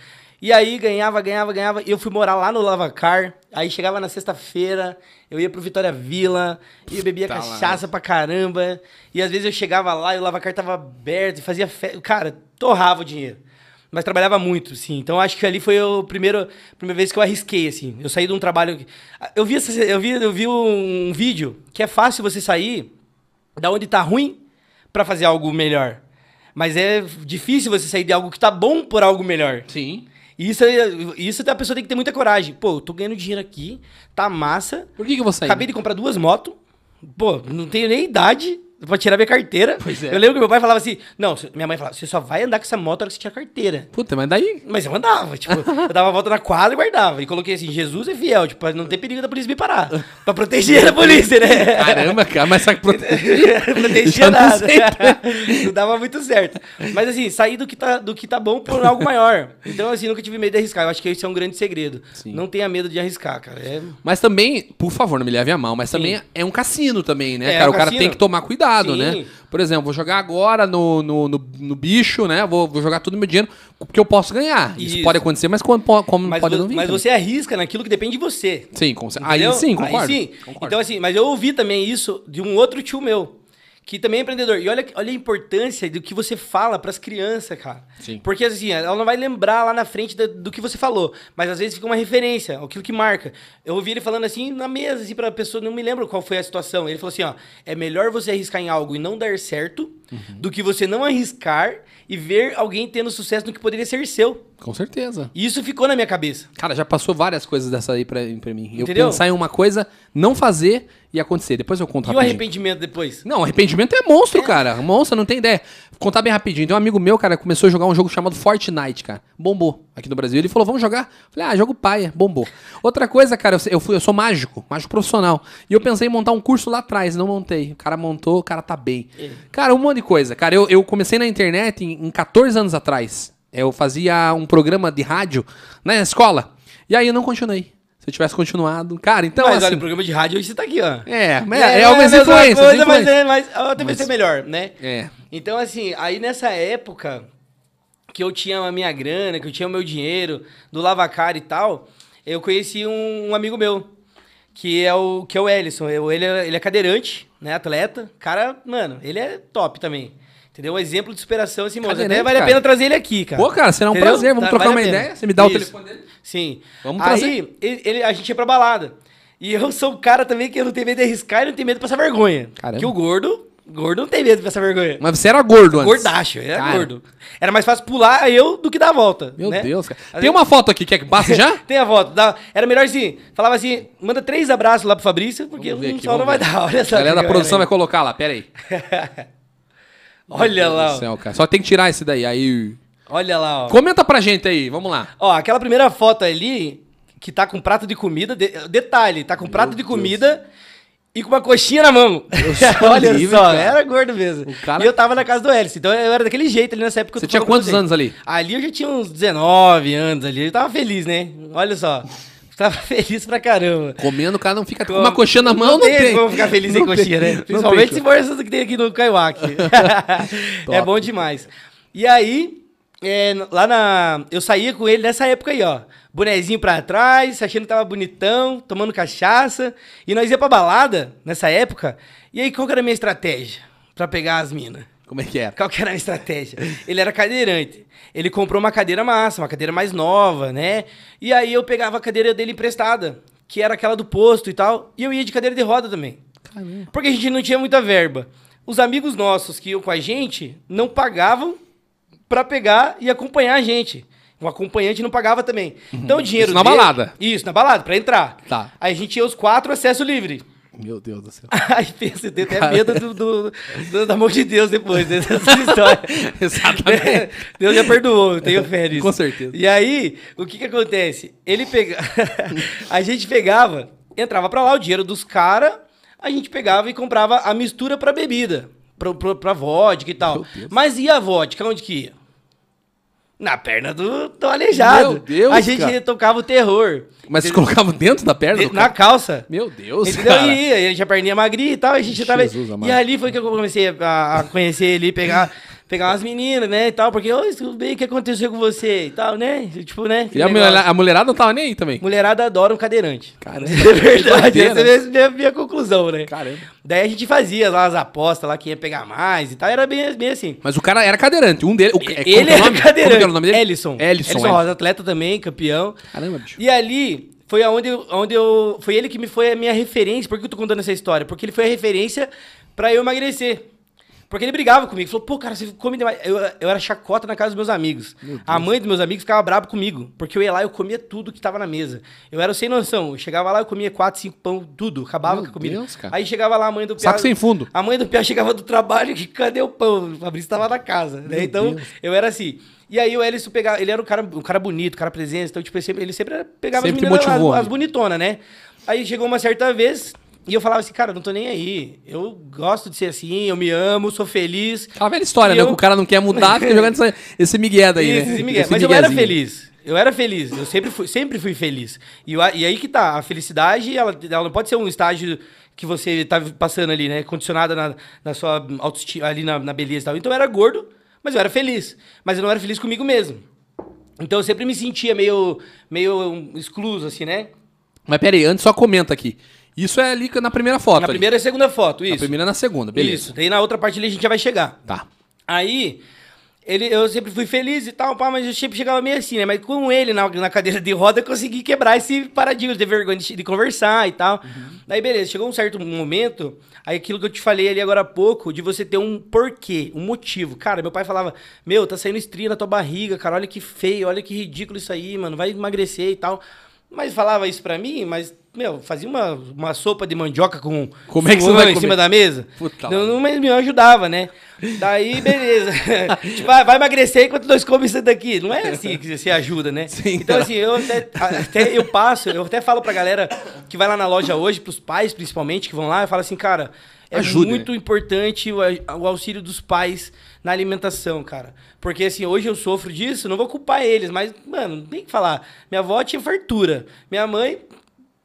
E aí ganhava, ganhava, ganhava. E eu fui morar lá no Lavacar. Aí chegava na sexta-feira, eu ia pro Vitória Vila, e eu bebia Tá lá. cachaça pra caramba. E às vezes eu chegava lá e o Lavacar tava aberto e fazia festa. Cara, torrava o dinheiro. Mas trabalhava muito, sim. Então acho que ali foi o primeiro, a primeira vez que eu arrisquei, assim. Eu saí de um trabalho. Eu vi, essa- eu vi, eu vi um vídeo que é fácil você sair da onde tá ruim pra fazer algo melhor. Mas é difícil você sair de algo que tá bom por algo melhor. Sim. Isso, é- isso a pessoa tem que ter muita coragem. Pô, eu tô ganhando dinheiro aqui, tá massa. Por que, que eu vou sair? Acabei de comprar duas motos. Pô, não tenho nem idade pra tirar minha carteira. Pois é. Eu lembro que meu pai falava assim: Não, minha mãe falava, você só vai andar com essa moto na hora que você tirar carteira. Puta, mas daí. Mas eu andava, tipo, eu dava a volta na quadra e guardava. E coloquei assim, Jesus é fiel, tipo, pra não ter perigo da polícia me parar. Pra proteger a polícia, né? Caramba, cara, mas sabe que protegia não nada. não dava muito certo. Mas assim, sair do que tá, do que tá bom por algo maior. Então, assim, nunca tive medo de arriscar. Eu acho que esse é um grande segredo. Sim. Não tenha medo de arriscar, cara. É... Mas também, por favor, não me leve a mal, mas Sim. também é um cassino também, né, É, cara? um o cara tem que tomar cuidado, Sim. né? Por exemplo, vou jogar agora no, no, no, no bicho, né? Vou, vou jogar todo o meu dinheiro, porque eu posso ganhar. Isso, Isso. pode acontecer, mas como, como Mas, pode vo- não vir. mas também. você arrisca naquilo que depende de você. Sim, com... aí sim, concordo. Aí sim. concordo. Então, assim, mas eu ouvi também isso de um outro tio meu, que também é empreendedor. E olha, olha a importância do que você fala pras crianças, cara. Sim. Porque, assim, ela não vai lembrar lá na frente da- do que você falou, mas às vezes fica uma referência, aquilo que marca. Eu ouvi ele falando assim na mesa, assim, pra pessoa, não me lembro qual foi a situação. Ele falou assim: ó, é melhor você arriscar em algo e não dar certo Uhum. do que você não arriscar e ver alguém tendo sucesso no que poderia ser seu. Com certeza. E isso ficou na minha cabeça. Cara, já passou várias coisas dessa aí pra, pra mim. Eu Entendeu? pensar em uma coisa, não fazer e acontecer. Depois eu conto E o rapidinho. arrependimento depois? Não, arrependimento é monstro, cara. Monstro, não tem ideia. Vou contar bem rapidinho. Tem um amigo meu, cara, que começou a jogar um jogo chamado Fortnite, cara. Bombou aqui no Brasil. Ele falou, vamos jogar? Falei, ah, jogo paia. Bombou. Outra coisa, cara, eu, eu, fui, eu sou mágico, mágico profissional. E eu pensei em montar um curso lá atrás, não montei. O cara montou, o cara tá bem. Cara, um monte de coisa. Cara, eu, eu comecei na internet em, em 14 anos atrás. Eu fazia um programa de rádio na escola. E aí eu não continuei. Se eu tivesse continuado. Cara, então mas assim... olha, o programa de rádio hoje você tá aqui, ó. É, é, é, a umas mesma influências. coisa, mas, influências. é, mas a outra vai ser melhor, né? É. Então, assim, aí nessa época que eu tinha a minha grana, que eu tinha o meu dinheiro, do Lavacar e tal, eu conheci um, um amigo meu, que é o, que é o Ellison. Ele, é, ele é cadeirante, né, atleta. Cara, mano, ele é top também. Entendeu? Um exemplo de superação, assim, moço. Até vale a cara. pena trazer ele aqui, cara. Pô, cara, será um Entendeu? prazer. Vamos Tá, trocar vale uma a ideia. Você me dá o Isso. telefone dele? Sim. Vamos Aí, trazer. ele, ele- a gente ia pra balada. E eu sou um cara também que eu não tenho medo de arriscar e não tenho medo de passar vergonha. Caramba. Que o gordo, gordo não tem medo de passar vergonha. Mas você era gordo antes. Gordacho, era Cara, gordo. Era mais fácil pular eu do que dar a volta. Meu né? Deus, cara. Tem uma foto aqui, quer que passe já? Tem a volta. dá- Era melhor assim, falava assim, manda três abraços lá pro Fabrício, porque ver um só não vai dar. Olha só. A galera da produção vai colocar lá, pera aí. Olha Meu lá, céu. Só tem que tirar esse daí. Aí. olha lá, ó. Comenta pra gente aí, vamos lá. Ó, aquela primeira foto ali, que tá com prato de comida, de- detalhe, tá com prato de Deus. comida e com uma coxinha na mão. Olha livre, só, cara. era gordo mesmo. Cara- E eu tava na casa do Hélice, então eu era daquele jeito ali nessa época. Você tinha quantos anos ali? Ali eu já tinha uns 19 anos ali, eu tava feliz, né? Olha só. Tava feliz pra caramba. Comendo, o cara não fica com uma coxinha na mão, não, tem. tem. como ficar feliz sem coxinha, né? Principalmente se for essas que tem aqui no Kaiwaki. é bom demais. E aí, é, lá na. Eu saía com ele nessa época aí, ó. Bonezinho pra trás, achando que tava bonitão, tomando cachaça. E nós ia pra balada nessa época. E aí, qual que era a minha estratégia pra pegar as minas? Como é que era? Qual que era a estratégia? Ele era cadeirante. Ele comprou uma cadeira massa, uma cadeira mais nova, né? E aí eu pegava a cadeira dele emprestada, que era aquela do posto e tal. E eu ia de cadeira de roda também. Caramba. Porque a gente não tinha muita verba. Os amigos nossos que iam com a gente não pagavam para pegar e acompanhar a gente. O acompanhante não pagava também. Uhum. Então o dinheiro. Isso na dele... balada. Isso, na balada, para entrar. Tá. Aí a gente ia os quatro, acesso livre. Meu Deus do céu. Pensa, tem até medo do, do, do, do, amor de Deus depois dessa história. Exatamente. Deus já perdoou, eu tenho fé nisso. Com certeza. E aí, o que que acontece? Ele pega... a gente pegava, entrava pra lá o dinheiro dos caras, a gente pegava e comprava a mistura pra bebida. Pra, pra, pra vodka e tal. Mas e a vodka, onde que ia? Na perna do, do aleijado. Meu Deus, A gente cara. tocava o terror. Mas vocês colocavam dentro da perna? Na calça. Meu Deus, Entendeu? cara. E ia, ele tinha perninha magrinha e tal, a gente tava... E ali foi que eu comecei a, a conhecer ele, pegar pegar umas meninas, né, e tal, porque, oi, tudo bem, o que aconteceu com você e tal, né? Tipo, né? E a, mulher, a, mulherada não tava nem aí também? Mulherada adora um cadeirante. Caramba. É verdade, essa é a minha, minha conclusão, né? Caramba. Daí a gente fazia lá as apostas lá, que ia pegar mais e tal, era bem, bem assim. Mas o cara era cadeirante, um dele... O, é, ele era cadeirante. Como era o nome dele? Ellison. Ellison, Ellison Rosa, atleta também, campeão. Caramba, bicho. E ali foi aonde, onde eu... Foi ele que me foi a minha referência. Por que eu tô contando essa história? Porque ele foi a referência para eu emagrecer. Porque ele brigava comigo. Falou, pô, cara, você come demais. Eu, eu era chacota na casa dos meus amigos. A mãe dos meus amigos ficava brava comigo. Porque eu ia lá e eu comia tudo que tava na mesa. Eu era sem noção. Eu chegava lá, eu comia quatro, cinco pão, tudo. Acabava Meu com a comida. Deus, cara. Aí chegava lá a mãe do Pia. Saco sem fundo. A mãe do Pia chegava do trabalho e cadê o pão? O Fabrício tava na casa. Né? Então, Deus. eu era assim. E aí o Ellison pegava. Ele era um cara, um cara bonito, um cara presente. Então, tipo, ele sempre, ele sempre pegava sempre as meninas, motivou, as, as bonitonas, né? Aí chegou uma certa vez, e eu falava assim, cara, não tô nem aí. Eu gosto de ser assim, eu me amo, sou feliz. Aquela velha história, né? Eu... Que o cara não quer mudar, fica jogando esse, esse migué daí, Isso, né? Esse migué. Esse Mas eu era feliz. Eu era feliz. Eu sempre fui, sempre fui feliz. E, e aí que tá. A felicidade, ela, ela não pode ser um estágio que você tá passando ali, né? Condicionada na, na sua autoestima, ali na, na beleza e tal. Então eu era gordo, mas eu era feliz. Mas eu não era feliz comigo mesmo. Então eu sempre me sentia meio, meio excluso, assim, né? Mas peraí, antes só comenta aqui. Isso é ali na primeira foto. Na ali. primeira e segunda foto, isso. Na primeira e na segunda, beleza. Isso. Daí na outra parte ali a gente já vai chegar. Tá. Aí, ele, eu sempre fui feliz e tal, pá, mas eu sempre chegava meio assim, né? Mas com ele na, na cadeira de roda eu consegui quebrar esse paradigma de ter vergonha de, de conversar e tal. Uhum. Daí, beleza, chegou um certo momento, aí aquilo que eu te falei ali agora há pouco, de você ter um porquê, um motivo. Cara, meu pai falava, meu, tá saindo estria na tua barriga, cara, olha que feio, olha que ridículo isso aí, mano, vai emagrecer e tal. Mas falava isso pra mim, mas meu, fazia uma, uma sopa de mandioca com Como é que você vai em cima da mesa. Puta não, não me ajudava, né? Daí, beleza. tipo, vai, vai emagrecer enquanto nós comemos isso daqui. Não é assim que você ajuda, né? Sim, então, assim, eu até, até, eu passo, eu até falo pra galera que vai lá na loja hoje, pros pais principalmente, que vão lá, eu falo assim, cara, é Ajude, muito né? importante o, o auxílio dos pais na alimentação, cara. Porque assim, hoje eu sofro disso, não vou culpar eles, mas, mano, tem que falar. Minha avó tinha fartura. Minha mãe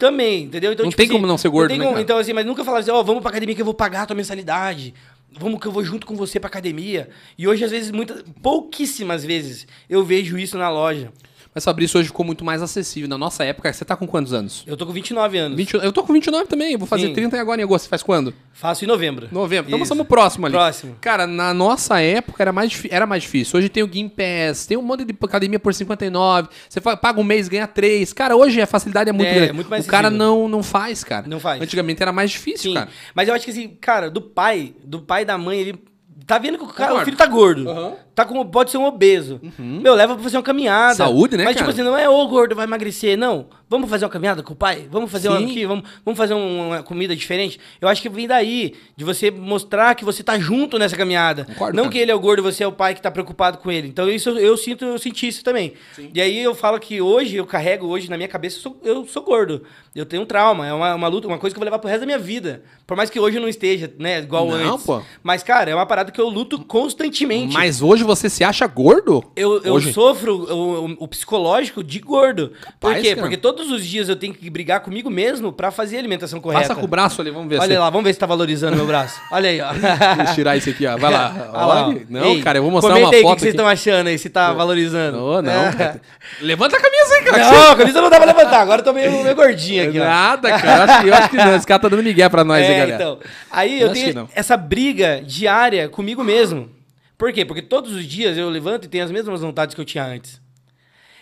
também, entendeu? Então, não tipo, tem assim, como não ser gordo, não né, como, Então, assim, mas nunca falar assim, ó, oh, vamos pra academia que eu vou pagar a tua mensalidade. Vamos que eu vou junto com você pra academia. E hoje, às vezes, muitas, pouquíssimas vezes, eu vejo isso na loja. Mas Fabrício hoje ficou muito mais acessível. Na nossa época, você tá com quantos anos? Eu tô com 29 anos. 20, eu tô com 29 também. Eu vou fazer Sim. 30 agora em agosto. Você faz quando? Faço em novembro. Novembro. Então nós estamos próximo ali. Próximo. Cara, na nossa época era mais, era mais difícil. Hoje tem o Game Pass, tem um monte de academia por 59. Você paga um mês, ganha 3. Cara, hoje a facilidade é muito é, grande. Muito mais o cara não, não faz, cara. Não faz. Antigamente era mais difícil, Sim. cara. Mas eu acho que assim, cara, do pai, do pai e da mãe, ele Tá vendo que o, cara, o filho tá gordo. Uhum. Tá com, pode ser um obeso. Uhum. Meu, leva pra fazer uma caminhada. Saúde, né, Mas, tipo cara? tipo assim, não é o gordo vai emagrecer, não. Vamos fazer uma caminhada com o pai? Vamos fazer uma aqui? Vamos, vamos fazer uma comida diferente? Eu acho que vem daí, de você mostrar que você tá junto nessa caminhada. Concordo, não cara. que ele é o gordo e você é o pai que tá preocupado com ele. Então, isso eu, eu sinto, eu senti isso também. Sim. E aí eu falo que hoje, eu carrego hoje na minha cabeça, eu sou, eu sou gordo. Eu tenho um trauma, é uma, uma luta, uma coisa que eu vou levar pro resto da minha vida. Por mais que hoje eu não esteja, né, igual não, antes. Pô. Mas, cara, é uma parada que eu luto constantemente. Mas hoje você se acha gordo? Eu, eu hoje? sofro o, o, o, psicológico de gordo. Capaz, Por quê? Cara. Porque todo todos os dias eu tenho que brigar comigo mesmo pra fazer a alimentação correta. Passa com o braço ali, vamos ver. Olha se... lá, vamos ver se tá valorizando meu braço. Olha aí, ó. Deixa eu tirar isso aqui, ó. Vai lá. Olha lá, ó. Não, Ei, cara, eu vou mostrar uma aí foto o que vocês estão achando aí, se tá valorizando. Não, não. É. Levanta a camisa aí, cara. Não, a camisa não dá pra levantar. Agora eu tô meio, meio gordinho aqui, ó. Nada, cara. Eu acho, que, eu acho que não. Esse cara tá dando migué pra nós aí, É, galera. então. Aí Eu eu tenho essa briga diária comigo mesmo. Por quê? Porque todos os dias eu levanto e tenho as mesmas vontades que eu tinha antes.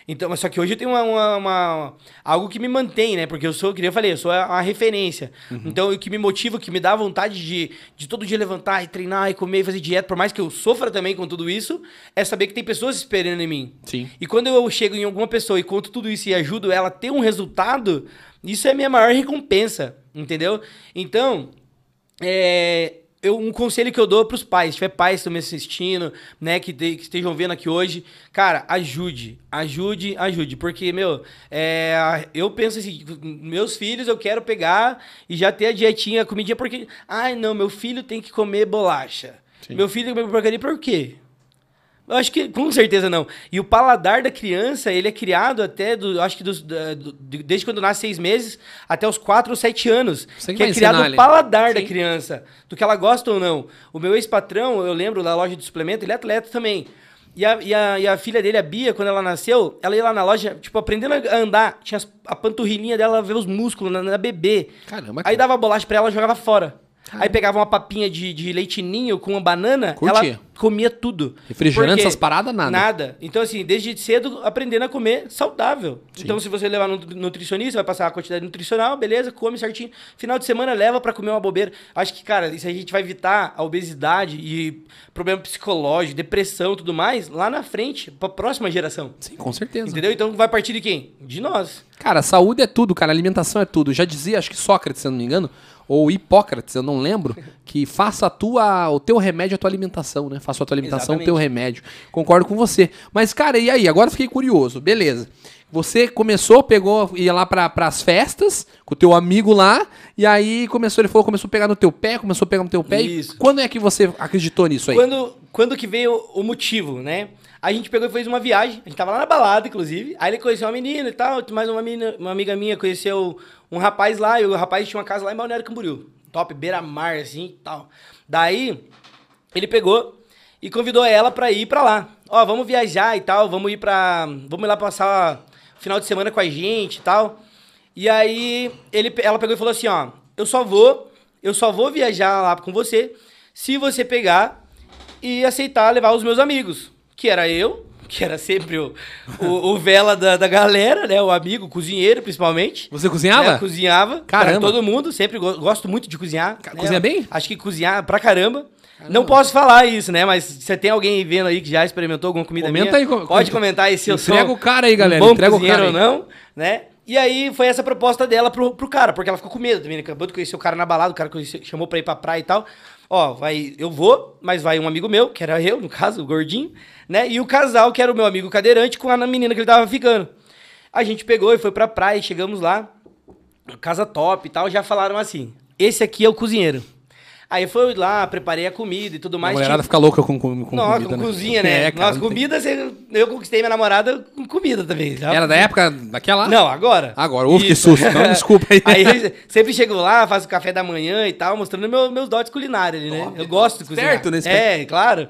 Então, mas só que hoje eu tenho uma, uma- uma- algo que me mantém, né? Porque eu sou, que nem eu falei, eu sou a, a referência. Uhum. Então, o que me motiva, o que me dá vontade de, de todo dia levantar e treinar e comer e fazer dieta, por mais que eu sofra também com tudo isso, é saber que tem pessoas esperando em mim. Sim. E quando eu chego em alguma pessoa e conto tudo isso e ajudo ela a ter um resultado, isso é a minha maior recompensa, entendeu? Então, é, eu, um conselho que eu dou pros pais, se tiver pais que estão me assistindo, né, que, te- que estejam vendo aqui hoje, cara, ajude, ajude, ajude, porque, meu, é, eu penso assim, meus filhos eu quero pegar e já ter a dietinha, a comidinha, porque, ai, não, meu filho tem que comer bolacha. Sim. Meu filho tem que comer porcaria, por quê? Eu acho que com certeza não. E o paladar da criança, ele é criado até, do, acho que dos, do- de- desde quando nasce seis meses até os quatro ou sete anos. Você que que é criado o paladar da criança, do que ela gosta ou não. O meu ex-patrão, eu lembro, da loja de suplemento, ele é atleta também. E a, e, a, e a filha dele, a Bia, quando ela nasceu, ela ia lá na loja, tipo, aprendendo a andar. Tinha as- a panturrilhinha dela, ver os músculos na, na bebê. Caramba, Aí cara. dava bolacha pra ela, jogava fora. Aí pegava uma papinha de, de leite ninho com uma banana, Curtia. ela comia tudo. Refrigerante, essas paradas, nada. Nada. Então, assim, desde cedo aprendendo a comer saudável. Então, se você levar no nutricionista, vai passar a quantidade nutricional, beleza, come certinho. Final de semana leva pra comer uma bobeira. Acho que, cara, isso a gente vai evitar a obesidade e problema psicológico, depressão e tudo mais lá na frente, pra próxima geração. Sim, com certeza. Entendeu? Então vai partir de quem? De nós. Cara, saúde é tudo, cara. Alimentação é tudo. Já dizia, acho que Sócrates, se eu não me engano, ou Hipócrates, eu não lembro, que faça a tua, o teu remédio a tua alimentação, né? Faça a tua alimentação o teu Exatamente. remédio. Concordo com você. Mas, cara, e aí? Agora fiquei curioso. Beleza. Você começou, pegou, ia lá para as festas com o teu amigo lá, e aí começou, ele falou, começou a pegar no teu pé, começou a pegar no teu pé. e Isso. quando é que você acreditou nisso aí? Quando, quando que veio o motivo, né? A gente pegou e fez uma viagem. A gente tava lá na balada, inclusive. Aí ele conheceu uma menina e tal. Mais uma, menina, uma amiga minha conheceu um rapaz lá. E o rapaz tinha uma casa lá em Balneário Camboriú. Top, beira-mar, assim e tal. Daí, ele pegou e convidou ela pra ir pra lá. Ó, vamos viajar e tal. Vamos ir pra... Vamos ir lá passar o final de semana com a gente e tal. E aí, ele, ela pegou e falou assim, ó... Eu só vou... Eu só vou viajar lá com você se você pegar e aceitar levar os meus amigos. Que era eu, que era sempre o, o, o vela da, da galera, né? O amigo, o cozinheiro, principalmente. Você cozinhava? É, cozinhava. Caramba. Pra todo mundo, sempre go- gosto muito de cozinhar. Ca- né? cozinha bem? Acho que cozinhar pra caramba. Não posso falar isso, né? Mas se tem alguém vendo aí que já experimentou alguma comida Comenta minha, aí, com- pode com- comentar aí se eu sou Entrega o cara aí, galera, um bom entrega o cozinheiro cara ou não, né? E aí foi essa proposta dela pro, pro cara, porque ela ficou com medo também, né? acabou de conhecer o cara na balada, o cara conheceu- chamou pra ir pra praia e tal. Ó, vai, eu vou, mas vai um amigo meu, que era eu, no caso, o gordinho, né? E o casal, que era o meu amigo cadeirante, com a menina que ele tava ficando. A gente pegou e foi pra praia, chegamos lá, casa top e tal, já falaram assim: esse aqui é o cozinheiro. Aí foi lá, preparei a comida e tudo A mais. mulherada tipo- fica louca com, com, com Nossa, comida, com né? cozinha, né? É, cara, Nossa, tem- comida, você- eu conquistei minha namorada com comida também. já. Era da época daquela? Não, agora. Agora, ufa, que susto. Não, desculpa aí. Aí sempre chego lá, faço o café da manhã e tal, mostrando meu- meus dotes culinários, né? Top, eu gosto de cozinhar. esperto nesse É, claro.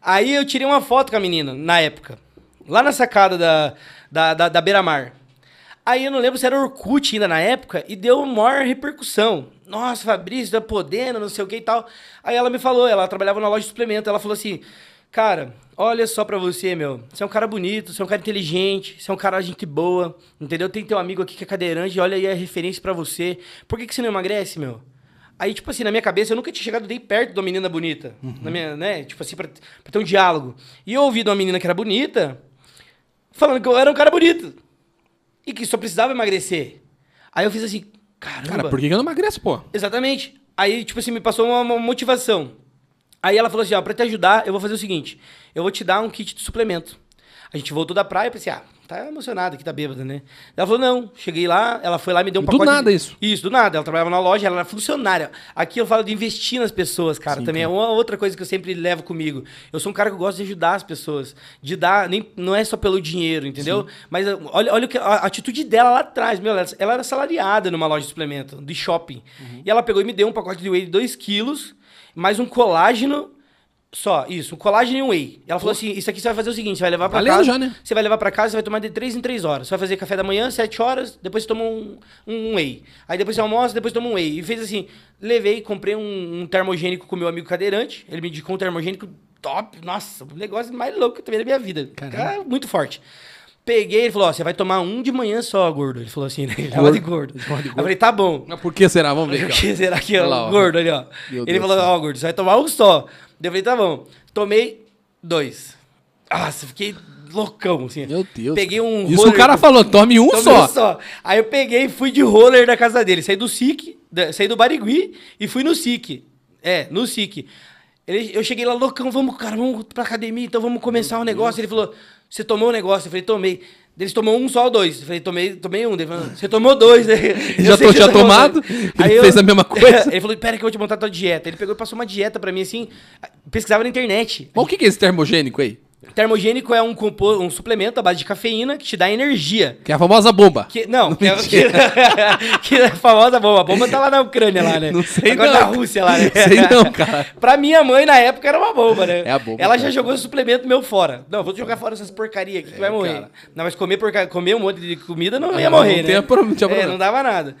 Aí eu tirei uma foto com a menina, na época. Lá na sacada da, da, da, da Beira-Mar. Aí eu não lembro se era Orkut ainda na época, e deu maior repercussão. Nossa, Fabrício, tá podendo, não sei o que e tal. Aí ela me falou, ela trabalhava na loja de suplemento, ela falou assim, cara, olha só pra você, meu, você é um cara bonito, você é um cara inteligente, você é um cara gente boa, entendeu? Tem teu amigo aqui que é cadeirante, olha aí a referência pra você. Por que, que você não emagrece, meu? Aí, tipo assim, na minha cabeça, eu nunca tinha chegado nem perto de uma menina bonita. Na minha, né? Tipo assim, pra, pra ter um diálogo. E eu ouvi de uma menina que era bonita, falando que eu era um cara bonito. E que só precisava emagrecer. Aí eu fiz assim, caramba. Cara, por que eu não emagreço, pô? Exatamente. Aí, tipo assim, me passou uma, uma motivação. Aí ela falou assim, ó, pra te ajudar, eu vou fazer o seguinte. Eu vou te dar um kit de suplemento. A gente voltou da praia, eu pensei, ah, tá emocionada aqui, tá bêbada, né? Ela falou, não. Cheguei lá, ela foi lá e me deu um Do pacote. nada de... isso? Isso, do nada. Ela trabalhava na loja, ela era funcionária. Aqui eu falo de investir nas pessoas, cara. Sim, também cara. é uma outra coisa que eu sempre levo comigo. Eu sou um cara que gosta de ajudar as pessoas. De dar, nem, não é só pelo dinheiro, entendeu? Mas uh, olha, olha o que, a, a atitude dela lá atrás, meu. Ela, ela era salariada numa loja de suplemento, de shopping. Uhum. E ela pegou e me deu um pacote de whey de 2 quilos, mais um colágeno. Só, isso, um colágeno e um whey. Ela falou assim: Isso aqui você vai fazer o seguinte: você vai levar pra Valendo casa. já, né? Você vai levar pra casa, você vai tomar de 3 em 3 horas. Você vai fazer café da manhã, 7 horas, depois você toma um, um whey. Aí depois você almoça, depois toma um whey. E fez assim: levei, comprei um, um termogênico com meu amigo cadeirante. Ele me indicou um termogênico top. Nossa, o negócio mais louco que eu tomei na minha vida. Caramba. Cara, muito forte. Peguei, ele falou: Ó, você vai tomar um de manhã só, gordo. Ele falou assim, né? Ele de gordo. De Eu falei: Tá bom. Mas por que será? Vamos ver aqui, que será que é lá, ó. gordo ali, ó? Meu Ele Deus falou, ó, gordo, você vai tomar um só. Eu falei, tá bom. Tomei dois. Nossa, fiquei loucão, assim. Meu Deus. Peguei um Isso roller- o cara falou, tome um só. um só. Aí eu peguei e fui de roller na casa dele. Saí do SIC, da- saí do Barigui e fui no SIC. É, no SIC. Ele, eu cheguei lá loucão, vamos, cara, vamos pra academia, então vamos começar o negócio. Ele falou, você tomou o negócio? Eu falei, tomei. Eles tomou um só ou dois? Eu falei, tomei, tomei um. Ele falou, você tomou dois. Eu Já tô- tinha tomou tomado? dois. Ele fez a mesma coisa? Ele falou, pera que eu vou te montar a tua dieta. Ele pegou e passou uma dieta pra mim, assim, pesquisava na internet. Mas o que que é esse termogênico aí? Termogênico é um, compo- um suplemento à base de cafeína que te dá energia. Que é a famosa bomba. Que, não, que, é- que, é a famosa bomba. A bomba tá lá na Ucrânia, lá, né? Não sei Agora não. na Rússia, lá, né? Sei não, cara. pra minha mãe, na época, era uma bomba, né? É a bomba, Ela cara. já jogou esse suplemento meu fora. Não, vou jogar fora essas porcaria aqui que vai morrer. É, cara. Não, mas comer, porca... comer um monte de comida não Ah, ia não, morrer, não né? tem pro- não tinha é, problema. não dava nada.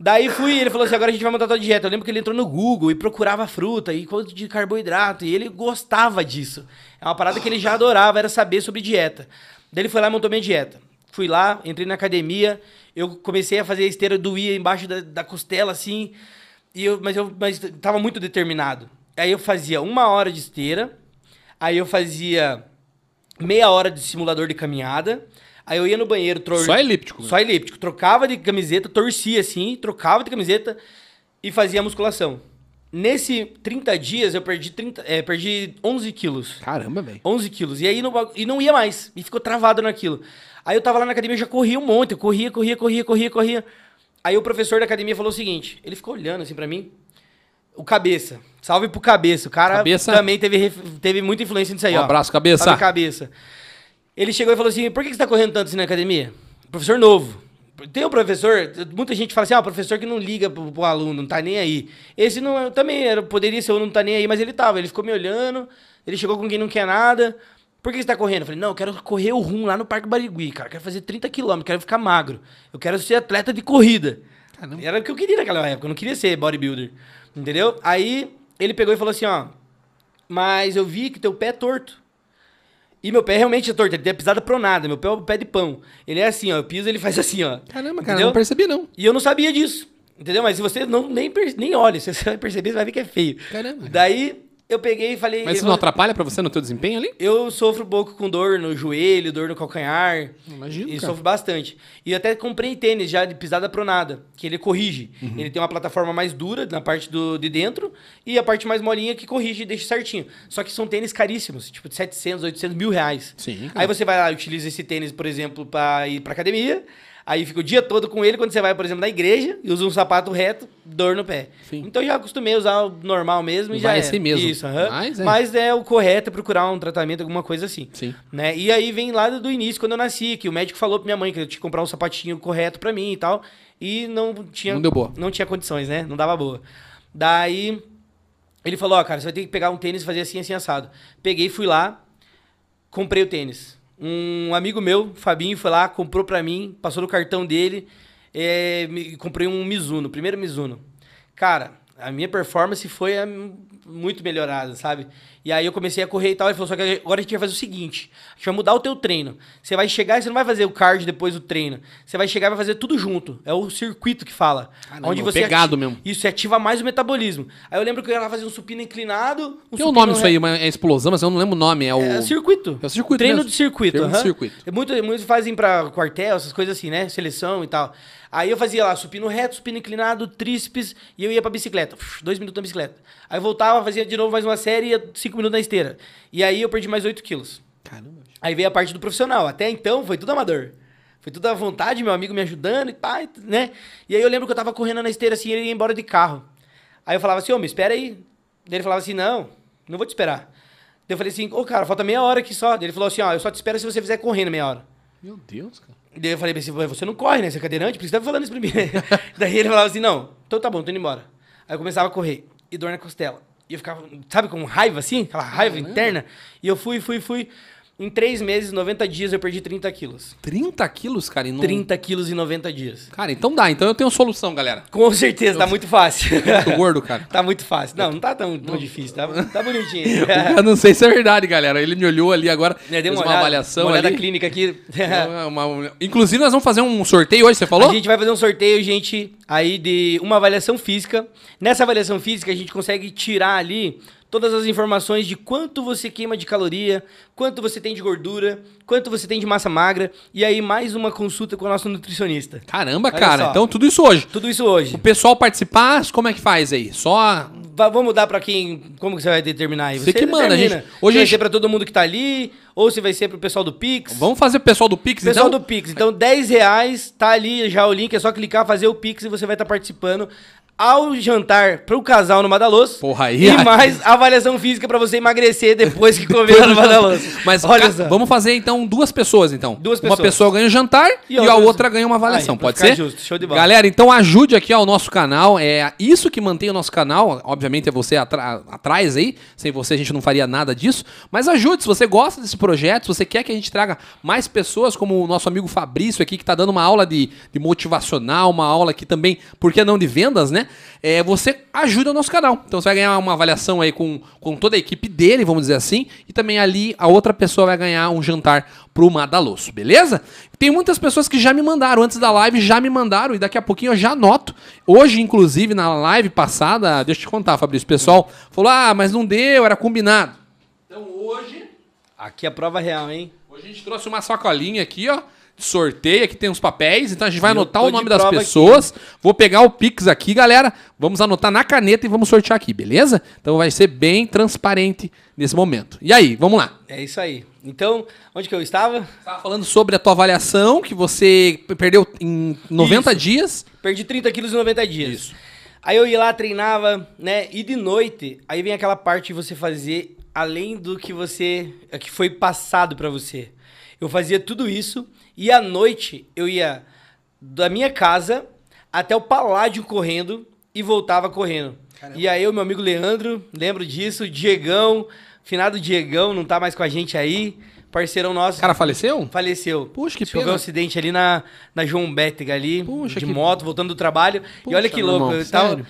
Daí fui, ele falou assim, agora a gente vai montar tua dieta. Eu lembro que ele entrou no Google e procurava fruta e quanto de carboidrato, e ele gostava disso. É uma parada que ele já adorava, era saber sobre dieta. Daí ele foi lá e montou minha dieta. Fui lá, entrei na academia, eu comecei a fazer a esteira doía embaixo da, da costela, assim, e eu, mas eu mas tava muito determinado. Aí eu fazia uma hora de esteira, aí eu fazia meia hora de simulador de caminhada, aí eu ia no banheiro... tor- Só elíptico. né? só elíptico. Trocava de camiseta, torcia assim, trocava de camiseta e fazia musculação. Nesse 30 dias eu perdi, 30, é, perdi 11 quilos. Caramba, velho. 11 quilos. E aí bagu- e não ia mais. E ficou travado naquilo. Aí eu tava lá na academia, já corria um monte. Eu corria, corria, corria, corria, corria. Aí o professor da academia falou o seguinte: ele ficou olhando assim pra mim. O cabeça. Salve pro cabeça. O cara Cabeça. também teve, teve muita influência nisso aí, Um ó. abraço, Cabeça. Salve, cabeça. Ele chegou e falou assim: por que você tá correndo tanto assim na academia? Professor novo. Tem um professor, muita gente fala assim, ah, professor que não liga pro, pro aluno, não tá nem aí. Esse não é- também era, poderia ser o não tá nem aí, mas ele tava. Ele ficou me olhando, ele chegou com quem não quer nada. Por que você tá correndo? Eu falei, não, eu quero correr o rum lá no Parque Barigui, cara. Eu quero fazer 30 quilômetros, quero ficar magro. Eu quero ser atleta de corrida. Caramba. Era o que eu queria naquela época, eu não queria ser bodybuilder. Entendeu? Aí ele pegou e falou assim, ó, mas eu vi que teu pé é torto. E meu pé realmente é torto, ele tem a pisada pronada, meu pé é o pé de pão. Ele é assim, ó, eu piso, ele faz assim, ó. Caramba, cara, Entendeu? não percebi não. E eu não sabia disso. Entendeu? Mas se você não nem, nem olha, se você vai perceber, você vai ver que é feio. Caramba. Daí eu peguei e falei. Mas isso não atrapalha pra você no teu desempenho ali? eu sofro um pouco com dor no joelho, dor no calcanhar. Imagino, E cara. sofro bastante. E até comprei tênis já de pisada pronada, que ele corrige. Uhum. Ele tem uma plataforma mais dura na parte do, de dentro e a parte mais molinha que corrige e deixa certinho. Só que são tênis caríssimos, tipo de 700, 800 mil reais. Sim, cara. Aí você vai lá e utiliza esse tênis, por exemplo, pra ir pra academia. Aí fica o dia todo com ele quando você vai, por exemplo, na igreja e usa um sapato reto, dor no pé. Sim. Então já acostumei a usar o normal mesmo e já Vai é. assim mesmo. Isso, aham. Mas Mas, é. é. o correto é procurar um tratamento, alguma coisa assim. Sim. Né? E aí vem lá do início, quando eu nasci, que o médico falou pra minha mãe que eu tinha que comprar um sapatinho correto pra mim e tal. E não tinha. Não deu boa. Não tinha condições, né? Não dava boa. Daí ele falou, ó, cara, você vai ter que pegar um tênis e fazer assim, assim, assado. Peguei, fui lá, comprei o tênis. Um amigo meu, Fabinho, foi lá, comprou pra mim, passou no cartão dele, é, me- comprei um Mizuno, primeiro Mizuno. Cara, a minha performance foi muito melhorada, sabe? E aí eu comecei a correr e tal, ele falou, só que agora a gente vai fazer o seguinte, a gente vai mudar o teu treino. Você vai chegar e você não vai fazer o card depois do treino. Você vai chegar e vai fazer tudo junto. É o circuito que fala. Caramba, pegado ati- mesmo. Isso, você ativa mais o metabolismo. Aí eu lembro que eu ia lá fazer um supino inclinado, um Tem um nome isso aí, é explosão, mas eu não lembro o nome. É o. É circuito. É o circuito Treino mesmo. de circuito. Treino de aham. circuito. É Muito, muitos fazem pra quartel, essas coisas assim, né? Seleção e tal. Aí eu fazia lá supino reto, supino inclinado, tríceps, e eu ia pra bicicleta. Uf, Dois minutos na bicicleta. Aí eu voltava, fazia de novo mais uma série e ia cinco minutos na esteira. E aí eu perdi mais 8 quilos. Caramba. Aí veio a parte do profissional. Até então foi tudo amador. Foi tudo à vontade, meu amigo me ajudando e pá, né? E aí eu lembro que eu tava correndo na esteira assim, ele ia embora de carro. Aí eu falava assim, ô, me espera aí. Ele falava assim, não, não vou te esperar. Daí eu falei assim, ô, cara, falta meia hora aqui só. Daí ele falou assim, ó, eu só te espero se você fizer correndo meia hora. Meu Deus, cara. Daí eu falei assim, você não corre, né? Você é cadeirante? Por isso você tá falando isso pra mim. Daí ele falava assim, não, então tá bom, tô indo embora. Aí eu começava a correr. E dor na costela. E eu ficava, sabe, com raiva assim? Aquela raiva Caramba. interna. E eu fui, fui, fui. Em três meses, 90 dias, eu perdi 30 quilos. 30 quilos, cara? E não... 30 quilos em 90 dias. Cara, então dá. Então eu tenho solução, galera. Com certeza, eu... tá muito fácil. Tô gordo, cara. tá muito fácil. Não, não tá tão, tão não. difícil. Tá, tá bonitinho. eu não sei se é verdade, galera. Ele me olhou ali agora, é, deu uma, uma olhada, avaliação uma olhada ali. clínica aqui. uma, uma... Inclusive, nós vamos fazer um sorteio hoje, você falou? A gente vai fazer um sorteio, gente, aí de uma avaliação física. Nessa avaliação física, a gente consegue tirar ali todas as informações de quanto você queima de caloria, quanto você tem de gordura, quanto você tem de massa magra, e aí mais uma consulta com o nosso nutricionista. Caramba, Olha cara, só. então tudo isso hoje. Tudo isso hoje. O pessoal participar, como é que faz aí? Só vamos dar para quem, como que você vai determinar aí? Você, você que manda, gente. Hoje se vai ser para todo mundo que tá ali, ou se vai ser pro pessoal do Pix. Vamos fazer pro pessoal do Pix, pessoal então? Pessoal do Pix. Então, 10 reais, tá ali já o link, é só clicar, fazer o Pix e você vai estar tá participando ao jantar pro casal no Madaloso. Porra aí. E mais avaliação física para você emagrecer depois que comer no Madaloso. Mas olha só. Vamos fazer então duas pessoas então. Duas pessoas. Uma pessoa ganha o jantar e, e a outra ganha uma avaliação, aí, pode ser? Justo. Show de bola. Galera, então ajude aqui ao nosso canal, é isso que mantém o nosso canal, obviamente é você atrás aí, sem você a gente não faria nada disso, mas ajude se você gosta desse projeto, se você quer que a gente traga mais pessoas como o nosso amigo Fabrício aqui que tá dando uma aula de, de motivacional, uma aula aqui também, por que não de vendas, né? É, você ajuda o nosso canal. Então você vai ganhar uma avaliação aí com, com toda a equipe dele, vamos dizer assim, e também ali a outra pessoa vai ganhar um jantar pro Madaloso, beleza? Tem muitas pessoas que já me mandaram antes da live, já me mandaram e daqui a pouquinho eu já anoto. Hoje, inclusive, na live passada, deixa eu te contar, Fabrício, o pessoal falou: "Ah, mas não deu, era combinado". Então hoje, aqui é a prova real, hein? Hoje a gente trouxe uma sacolinha aqui, ó sorteio, aqui tem uns papéis, então a gente vai anotar o nome das pessoas. Aqui. Vou pegar o Pix aqui, galera. Vamos anotar na caneta e vamos sortear aqui, beleza? Então vai ser bem transparente nesse momento. E aí, vamos lá. É isso aí. Então, onde que eu estava? Estava falando sobre a tua avaliação, que você perdeu em 90 isso. dias. Perdi 30 quilos em 90 dias. Isso. Aí eu ia lá, treinava, né? E de noite, aí vem aquela parte de você fazer além do que você. que foi passado para você. Eu fazia tudo isso e à noite eu ia da minha casa até o Paládio correndo e voltava correndo. Caramba. E aí o meu amigo Leandro, lembro disso, Diegão, finado Diegão, não tá mais com a gente aí, parceirão nosso. O cara faleceu? Faleceu. Puxa, que pena. Sofreu um acidente ali na, na João Bétega ali, Puxa, de que... moto, voltando do trabalho. Puxa, e olha que louco, irmão, eu tava,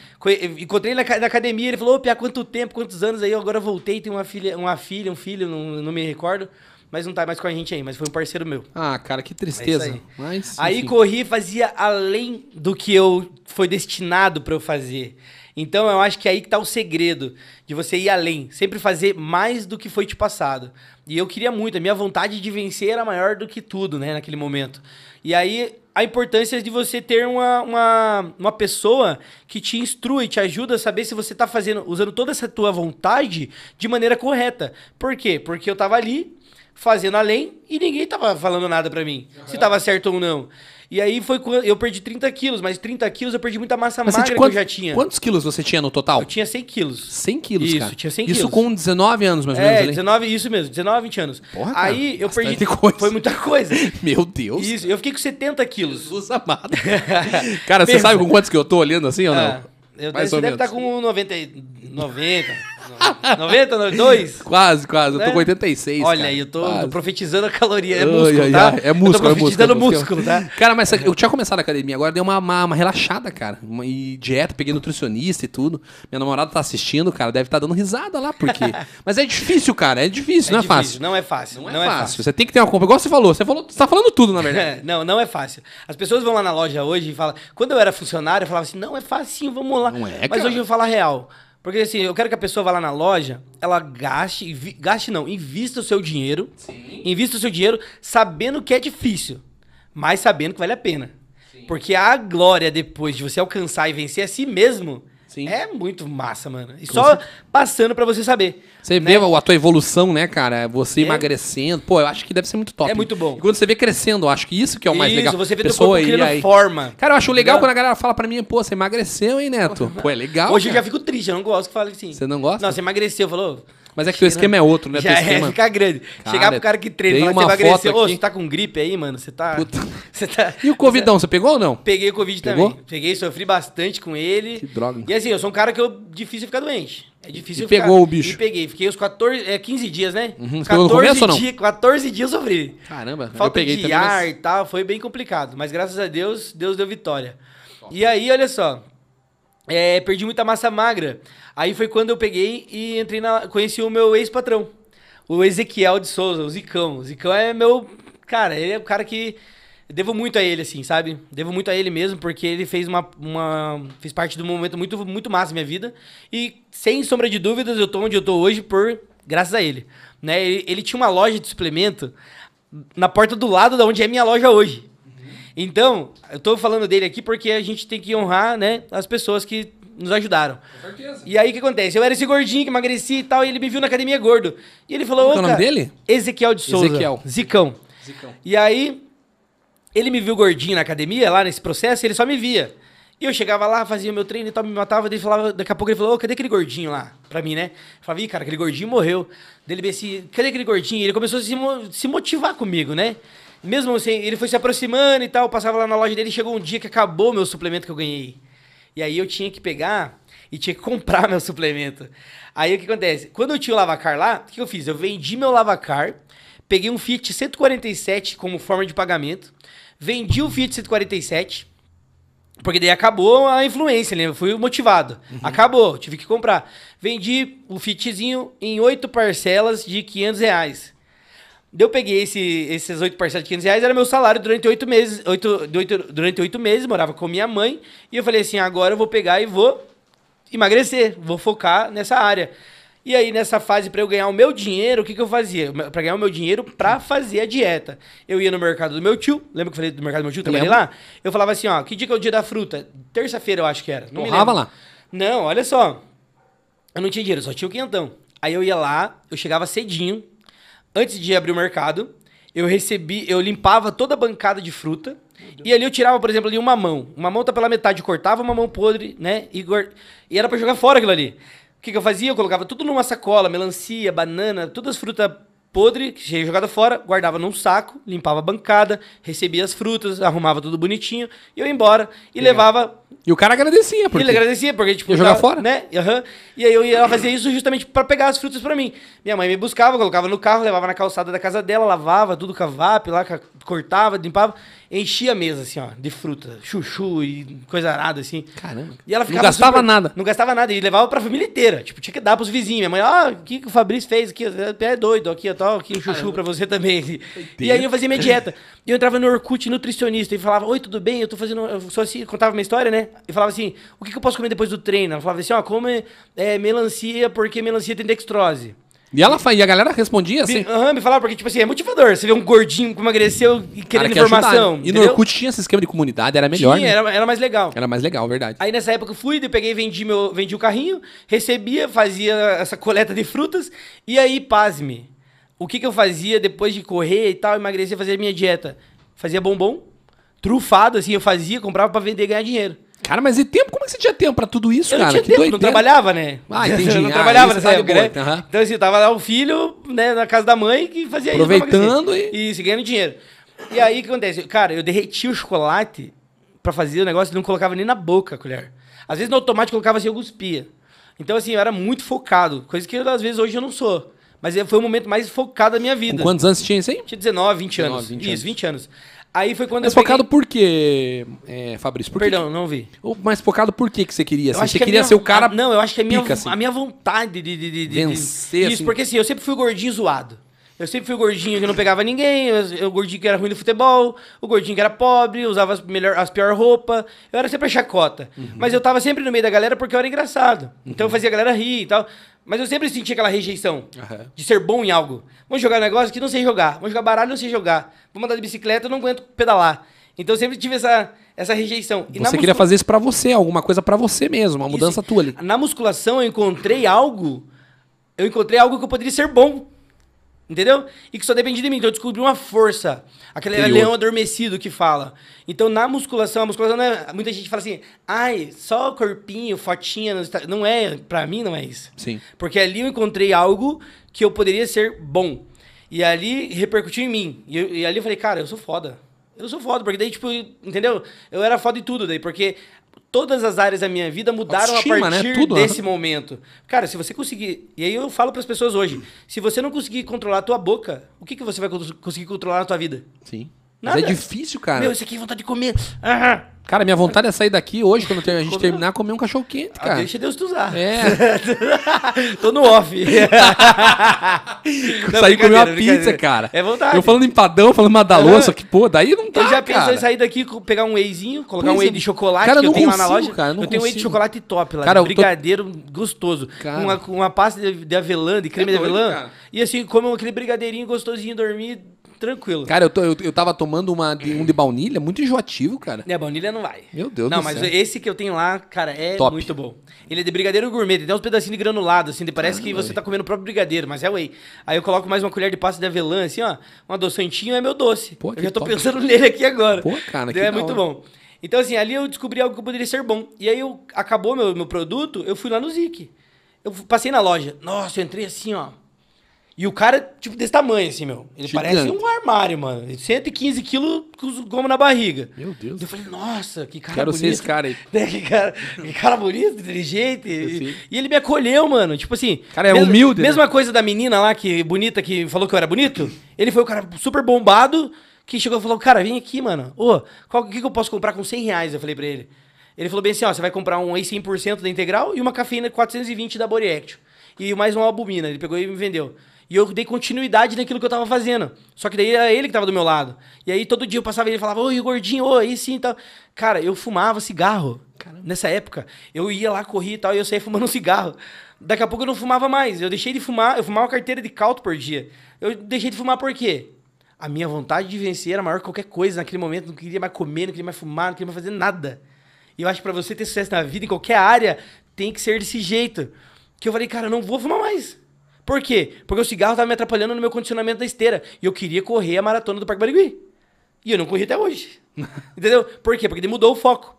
encontrei ele na, na, academia, ele falou, ô, Pia, quanto tempo, quantos anos aí, eu agora voltei, tenho uma filha, uma filha, um filho, não, não me recordo mas não tá mais com a gente aí, mas foi um parceiro meu. Ah, cara, que tristeza. É aí. Mas, aí corri fazia além do que eu foi destinado para eu fazer. Então eu acho que é aí que tá o segredo de você ir além, sempre fazer mais do que foi te passado. E eu queria muito, a minha vontade de vencer era maior do que tudo, né, naquele momento. E aí a importância de você ter uma, uma, uma pessoa que te instrui, te ajuda a saber se você está fazendo, usando toda essa tua vontade de maneira correta. Por quê? Porque eu estava ali, fazendo além e ninguém tava falando nada para mim, uhum. se tava certo ou não. E aí foi quando eu perdi 30 quilos, mas 30 quilos eu perdi muita massa mas magra quant... que eu já tinha. Quantos quilos você tinha no total? Eu tinha 100 quilos. 100 quilos, isso, cara? tinha 100 quilos. Isso com 19 anos, mais ou menos, É, 19, isso mesmo, 19, 20 anos. Porra, cara, aí eu perdi... Coisa. Foi muita coisa. Meu Deus. Isso, eu fiquei com 70 quilos. Jesus amado. cara, você sabe com quantos que eu tô olhando assim ou não? Ah, eu, Mais você deve estar tá com 90... 90... 90, 2? Quase, quase. Eu tô né? com 86. Olha aí, eu tô, tô, profetizando a caloria. É músculo, ai, tá? Ai, é músculo, eu tô é profetizando é músculo, tá? Cara, mas eu tinha começado a academia, agora deu uma, uma, uma relaxada, cara. Uma, e dieta, peguei nutricionista e tudo. Minha namorada tá assistindo, cara, deve estar tá dando risada lá, porque. mas é difícil, cara, é difícil, é não é fácil. Não é fácil. Não, é, não é fácil. fácil. Você tem que ter uma compra. Igual você falou, você falou, você tá falando tudo, na verdade. não, não é fácil. As pessoas vão lá na loja hoje e falam. Quando eu era funcionário, eu falava assim, não é fácil, vamos lá. Não é, Mas cara. hoje eu falo a real. Porque assim, eu quero que a pessoa vá lá na loja, ela gaste, gaste não, invista o seu dinheiro, Sim. invista o seu dinheiro sabendo que é difícil, mas sabendo que vale a pena. Sim. Porque a glória depois de você alcançar e vencer a si mesmo, Sim. É muito massa, mano. E só passando pra você saber. Você né? vê a tua evolução, né, cara? Você É. emagrecendo. Pô, eu acho que deve ser muito top. É muito bom. E quando você vê crescendo, eu acho que isso que é o mais Isso, legal. você vê teu Pessoa corpo aí, criando aí. forma. Cara, eu acho legal quando a galera fala pra mim, pô, você emagreceu, hein, Neto? Pô, é legal. Hoje eu cara. já fico triste, eu não gosto que fale assim. Você não gosta? Não, você emagreceu, falou. Mas é que teu esquema é outro, né? Já teu é, esquema... ficar grande. Cara, Chegar pro cara que treina falar que você uma emagreceu. foto Ô, você tá com gripe aí, mano? Você tá. Puta. Você tá. E o Covidão, você pegou ou não? Peguei o Covid Pegou? também. Peguei, sofri bastante com ele. Que droga. E assim, eu sou um cara que eu difícil ficar doente. É difícil E eu ficar- pegou o bicho? E peguei. Fiquei os 14, é, 15 dias, né? Uhum. Você pegou no começo ou não? dias, 14 dias eu sofri. Caramba, eu Falta peguei de também. ar mas- e tal, foi bem complicado. Mas graças a Deus, Deus deu vitória. E aí, olha só. é, perdi muita massa magra. Aí foi quando eu peguei e entrei na. Conheci o meu ex-patrão. O Ezequiel de Souza, o Zicão. O Zicão é meu. Cara, ele é o cara que. Devo muito a ele, assim, sabe? Devo muito a ele mesmo, porque ele fez uma. uma fez parte de um momento muito, muito massa na minha vida. E, sem sombra de dúvidas, eu tô onde eu tô hoje por. Graças a ele. Né? Ele, ele tinha uma loja de suplemento na porta do lado da onde é minha loja hoje. Então, eu tô falando dele aqui porque a gente tem que honrar, né, as pessoas que nos ajudaram. E aí o que acontece? Eu era esse gordinho que emagreci e tal, e ele me viu na academia gordo. E ele falou: Como "Ô, que é o nome dele? Ezequiel de Souza. Ezequiel. Zicão. Zicão. E aí, ele me viu gordinho na academia, lá nesse processo, e ele só me via. E eu chegava lá, fazia meu treino e tal, me matava, daí falava, daqui a pouco ele falou, ô, cadê aquele gordinho lá? Pra mim, né? Eu falava, ih, cara, aquele gordinho morreu. Daí ele veio assim, cadê aquele gordinho? E ele começou a se, mo- se motivar comigo, né? Mesmo assim, ele foi se aproximando e tal, passava lá na loja dele, chegou um dia que acabou o meu suplemento que eu ganhei. E aí eu tinha que pegar e tinha que comprar meu suplemento. Aí o que acontece? Quando eu tinha o Lavacar lá, o que eu fiz? Eu vendi meu Lavacar, peguei um Fiat 147 como forma de pagamento, vendi o Fiat 147, porque daí acabou a influência, né? Eu fui motivado. Acabou, tive que comprar. Vendi o Fitzinho em oito parcelas de 500 reais. Eu peguei esse, esses oito parcelas de 500 reais, era meu salário durante oito meses. Oito, de oito- durante oito meses, morava com minha mãe. E eu falei assim: agora eu vou pegar e vou emagrecer, vou focar nessa área. E aí, nessa fase, pra eu ganhar o meu dinheiro, o que, que eu fazia? Pra ganhar o meu dinheiro pra fazer a dieta. Eu ia no mercado do meu tio, lembra que eu falei do mercado do meu tio? Trabalhei Lembro. lá? Eu falava assim: ó, que dia que é o dia da fruta? Terça-feira, eu acho que era. Não lembro. lá. Não, olha só. Eu não tinha dinheiro, só tinha o quinhentão. Aí eu ia lá, eu chegava cedinho, antes de abrir o mercado, eu recebi, eu limpava toda a bancada de fruta. E ali eu tirava, por exemplo, ali uma mão. Uma mão tá pela metade, cortava uma mão podre, né? E, guar- e era pra jogar fora aquilo ali. O que, que eu fazia? Eu colocava tudo numa sacola, melancia, banana, todas as frutas podres, que tinha jogado fora, guardava num saco, limpava a bancada, recebia as frutas, arrumava tudo bonitinho, e eu ia embora. E levava E o cara agradecia, porque... ele agradecia, porque, tipo, Ia jogar tava- fora? Né? Aham. E aí eu ia, ela fazia isso justamente pra pegar as frutas pra mim. Minha mãe me buscava, colocava no carro, levava na calçada da casa dela, lavava tudo com a VAP lá, cortava, limpava, enchia a mesa, assim, ó, de fruta, chuchu e coisa arada, assim. Caramba. E ela Não ficava gastava super- nada. Não gastava nada. E levava pra família inteira. Tipo, tinha que dar pros vizinhos. Minha mãe, ah, o que, que o Fabrício fez aqui? É doido, aqui, ó, tal, aqui o chuchu pra você também. E aí eu fazia minha dieta. E eu entrava no Orkut nutricionista e falava, oi, tudo bem? Eu tô fazendo. Eu sou assim, contava minha história, né? E falava assim, o que, que eu posso comer depois do treino? Ela falava assim, ó, come é, melancia, porque melancia tem dextrose. E, ela, e a galera respondia assim... Aham, me falava, porque, tipo assim, é motivador. Você vê um gordinho que emagreceu e querendo quer ajudar, informação. né? E no? Orkut tinha esse esquema de comunidade, era melhor, Tinha, né? era, era mais legal. Era mais legal, verdade. Aí nessa época eu fui, daí peguei, vendi, meu, vendi o carrinho, recebia, fazia essa coleta de frutas. E aí, pasme, o que, que eu fazia depois de correr e tal, emagrecer, fazer a minha dieta? Fazia bombom, trufado, assim, eu fazia, comprava pra vender e ganhar dinheiro. Cara, mas e tempo? Como é que você tinha tempo pra tudo isso, Eu cara? não tinha que tempo, não trabalhava, né? Ah, entendi. Eu não Ah, trabalhava isso nessa época, né? aham. Então, assim, tava lá o filho, né, na casa da mãe, que fazia isso. pra Aproveitando e- Isso, ganhando dinheiro. E aí, o que acontece? Cara, eu derretia o chocolate pra fazer o negócio e não colocava nem na boca a colher. Às vezes no automático eu colocava assim, eu cuspia. Então, assim, eu era muito focado. Coisa que, às vezes, hoje eu não sou. Mas é- foi o momento mais focado da minha Com vida. quantos anos você tinha isso aí? Tinha 19, 20 19, anos. 20 Isso, anos. 20 anos. Aí foi quando Mas eu peguei- focado por quê, é, Fabrício? Por? Perdão, não vi. Mas focado por quê que você queria? assim? Você que queria minha- ser o cara... não, eu acho que a minha, pica, assim. a minha vontade de, de, de- de- Vencer, Isso, assim. porque assim, eu sempre fui gordinho zoado. Eu sempre fui o gordinho que não pegava ninguém, eu, o gordinho que era ruim no futebol, o gordinho que era pobre, usava as, melhor, as piores roupas. Eu era sempre a chacota. Uhum. Mas eu tava sempre no meio da galera porque eu era engraçado. Então eu fazia a galera rir e tal. Mas eu sempre sentia aquela rejeição Aham. de ser bom em algo. Vamos jogar um negócio que não sei jogar. Vamos jogar baralho, não sei jogar. Vamos andar de bicicleta, eu não aguento pedalar. Então eu sempre tive essa, essa rejeição. E você queria fazer isso para você, alguma coisa para você mesmo, uma mudança isso, tua ali. Na musculação eu encontrei algo, eu encontrei algo que eu poderia ser bom. Entendeu? E que só depende de mim. Então eu descobri uma força. Aquele Interior. leão adormecido que fala. Então na musculação, a musculação não é. Muita gente fala assim, ai, só corpinho, fotinha. Não é, pra mim não é isso. Sim. Porque ali eu encontrei algo que eu poderia ser bom. E ali repercutiu em mim. E, eu, e ali eu falei, cara, eu sou foda. Eu sou foda, porque daí, tipo, entendeu? Eu era foda em tudo daí, porque todas as áreas da minha vida mudaram Autoestima, a né? partir né? Tudo, desse né? momento. Cara, se você conseguir. E aí eu falo para as pessoas hoje: se você não conseguir controlar a tua boca, o que, que você vai conseguir controlar na tua vida? Sim. Nada. Mas é difícil, cara. Meu, isso aqui é vontade de comer. Ah. Cara, minha vontade é sair daqui hoje, quando a gente terminar, comer um cachorro quente, ah, cara. Ah, deixa Deus te usar. É. Tô no off. não, sair comer uma pizza, cara. É vontade. Eu falando empadão, falando madalô, só que, pô, daí não tá, Eu já pensei em sair daqui, pegar um wheyzinho, colocar pois um whey é. de chocolate cara, que eu tenho consigo, lá na loja. Cara, eu tenho whey de chocolate top lá, cara, brigadeiro tô... gostoso. Cara. Uma, uma pasta de, de avelã, de creme é de avelã. Cara. E assim, como aquele brigadeirinho gostosinho, dormir tranquilo. Cara, eu, tô, eu, eu tava tomando uma de, um de baunilha, muito enjoativo, cara. É, baunilha não vai. Meu Deus não, do céu. Não, mas esse que eu tenho lá, cara, é Top. muito bom. Ele é de brigadeiro gourmet, tem uns pedacinhos de granulado, assim, parece que você tá comendo o próprio brigadeiro, mas é whey. Aí eu coloco mais uma colher de pasta de avelã, assim, ó, um adoçantinho é meu doce. Pô, eu já tô top. pensando nele aqui agora. Pô, cara, então, que É muito bom. Então, assim, ali eu descobri algo que poderia ser bom. E aí eu, acabou meu, meu produto, eu fui lá no Zik. Eu passei na loja. Nossa, eu entrei assim, ó. E o cara, tipo, desse tamanho, assim, meu. Ele Gigante. parece um armário, mano. 115 quilos com goma na barriga. Meu Deus. Eu falei, nossa, que cara Quero bonito. ser esse cara aí. Né, que, cara, que cara bonito, inteligente. E, e, ele me acolheu, mano. Tipo assim. Cara, é mesmo, humilde. Mesma né? coisa da menina lá, que bonita, que falou que eu era bonito. Ele foi o cara super bombado, que chegou e falou, cara, vem aqui, mano. Ô, o que, que eu posso comprar com 100 reais? Eu falei pra ele. Ele falou bem assim, ó, você vai comprar um Whey 100% da Integral e uma cafeína 420 da Body Action. E mais uma albumina. Ele pegou e me vendeu. E eu dei continuidade naquilo que eu tava fazendo. Só que daí era ele que tava do meu lado. E aí todo dia eu passava e ele falava, oi, gordinho, oi, aí sim e tal. Cara, eu fumava cigarro. Caramba. Nessa época. Eu ia lá, corria e tal, e eu saía fumando um cigarro. Daqui a pouco eu não fumava mais. Eu deixei de fumar, eu fumava uma carteira de caldo por dia. Eu deixei de fumar por quê? A minha vontade de vencer era maior que qualquer coisa naquele momento. Não queria mais comer, não queria mais fumar, não queria mais fazer nada. E eu acho que pra você ter sucesso na vida, em qualquer área, tem que ser desse jeito. Que eu falei, cara, eu não vou fumar mais. Por quê? Porque o cigarro estava me atrapalhando no meu condicionamento da esteira. E eu queria correr a maratona do Parque Barigui. E eu não corri até hoje. Entendeu? Por quê? Porque ele mudou o foco.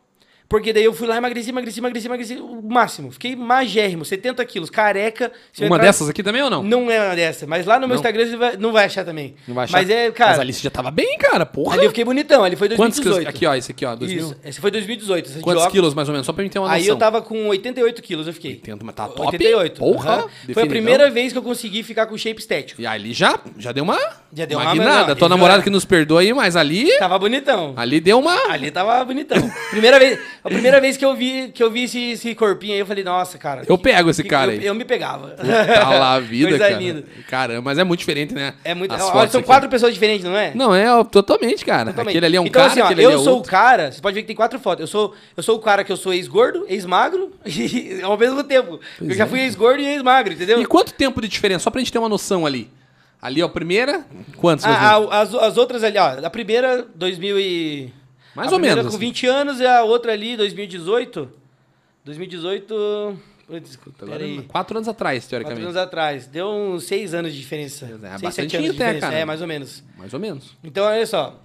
Porque daí eu fui lá, emagreci, emagreci, emagreci, emagreci o máximo. Fiquei magérrimo, 70 quilos, careca. Uma entrar... dessas aqui também ou não? Não é uma dessa, mas lá no meu não. Instagram você vai, não vai achar também. Não vai achar. Mas é, cara. Mas ali você já tava bem, cara, porra. Ali eu fiquei bonitão, ali foi 2018. Quantos Aqui, ó, esse aqui, ó, 2000. Isso, esse foi 2018. Esse Quantos quilos mais ou menos? Só pra mim ter uma noção. Aí eu tava com 88 quilos, eu fiquei. 80, mas tá top. 88. Porra. Uhum. Foi a primeira vez que eu consegui ficar com shape estético. E ali já, já deu uma. Já deu uma, uma guinada. Tua namorada que nos perdoa aí, mas ali. Tava bonitão. Ali deu uma. Ali tava bonitão. primeira vez, a primeira vez que eu vi, que eu vi esse, esse corpinho aí, eu falei, nossa, cara. Eu pego esse cara eu, aí. Eu me pegava. Tá lá a vida, Coisa cara. Linda. Caramba, mas é muito diferente, né? É muito. Olha, são aqui. quatro pessoas diferentes, não é? Não, é totalmente, cara. Totalmente. Aquele ali é um então, cara, assim, ó, aquele eu ali é sou outro. o cara, você pode ver que tem quatro fotos. Eu sou, eu sou o cara que eu sou ex-gordo, ex-magro, e ao mesmo tempo. Pois eu já é. fui ex-gordo e ex-magro, entendeu? E quanto tempo de diferença? Só pra gente ter uma noção ali. Ali, ó, a primeira, quantos? Ah, as, as outras ali, ó. A primeira, 2000 e... Mais a ou menos. com 20 assim. anos e a outra ali, 2018. 2018. Desculpa, agora, quatro anos atrás, teoricamente. Quatro anos atrás. Deu uns seis anos de diferença. É, seis, sete anos de diferença. Cara. É, mais ou menos. Mais ou menos. Então, olha só.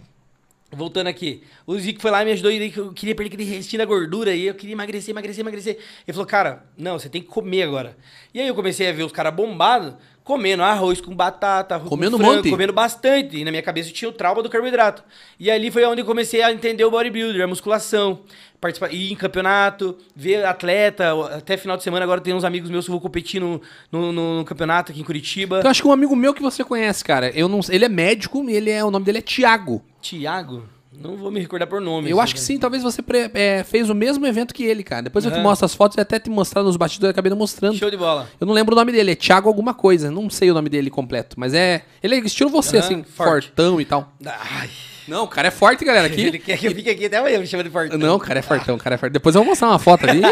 Voltando aqui. O Zico foi lá e me ajudou. E eu queria perder aquele restinho da gordura. E eu queria emagrecer, emagrecer, emagrecer. Ele falou, cara, não, você tem que comer agora. E aí eu comecei a ver os caras bombados comendo arroz com batata, arroz comendo com frango, monte. comendo bastante. E na minha cabeça tinha o trauma do carboidrato. E ali foi onde eu comecei a entender o bodybuilder, a musculação, participar, ir em campeonato, ver atleta. Até final de semana agora tem uns amigos meus que vou competir no, no, no, campeonato aqui em Curitiba. Eu acho que um amigo meu que você conhece, cara, eu não, ele é médico e ele é, o nome dele é Tiago. Tiago? Não vou me recordar por nome. Eu assim, acho que né? sim, talvez você é, fez o mesmo evento que ele, cara. Depois uhum. eu te mostro as fotos e até te mostrar nos bastidores, eu acabei não mostrando. Show de bola. Eu não lembro o nome dele, é Thiago alguma coisa, não sei o nome dele completo, mas é, ele é estilo você, uhum, assim, forte. fortão e tal. Ai. Não, o cara é forte, galera, aqui. Ele quer que eu fique aqui até amanhã me chama de fortão. Não, o cara é fortão, o cara é forte. Depois eu vou mostrar uma foto ali.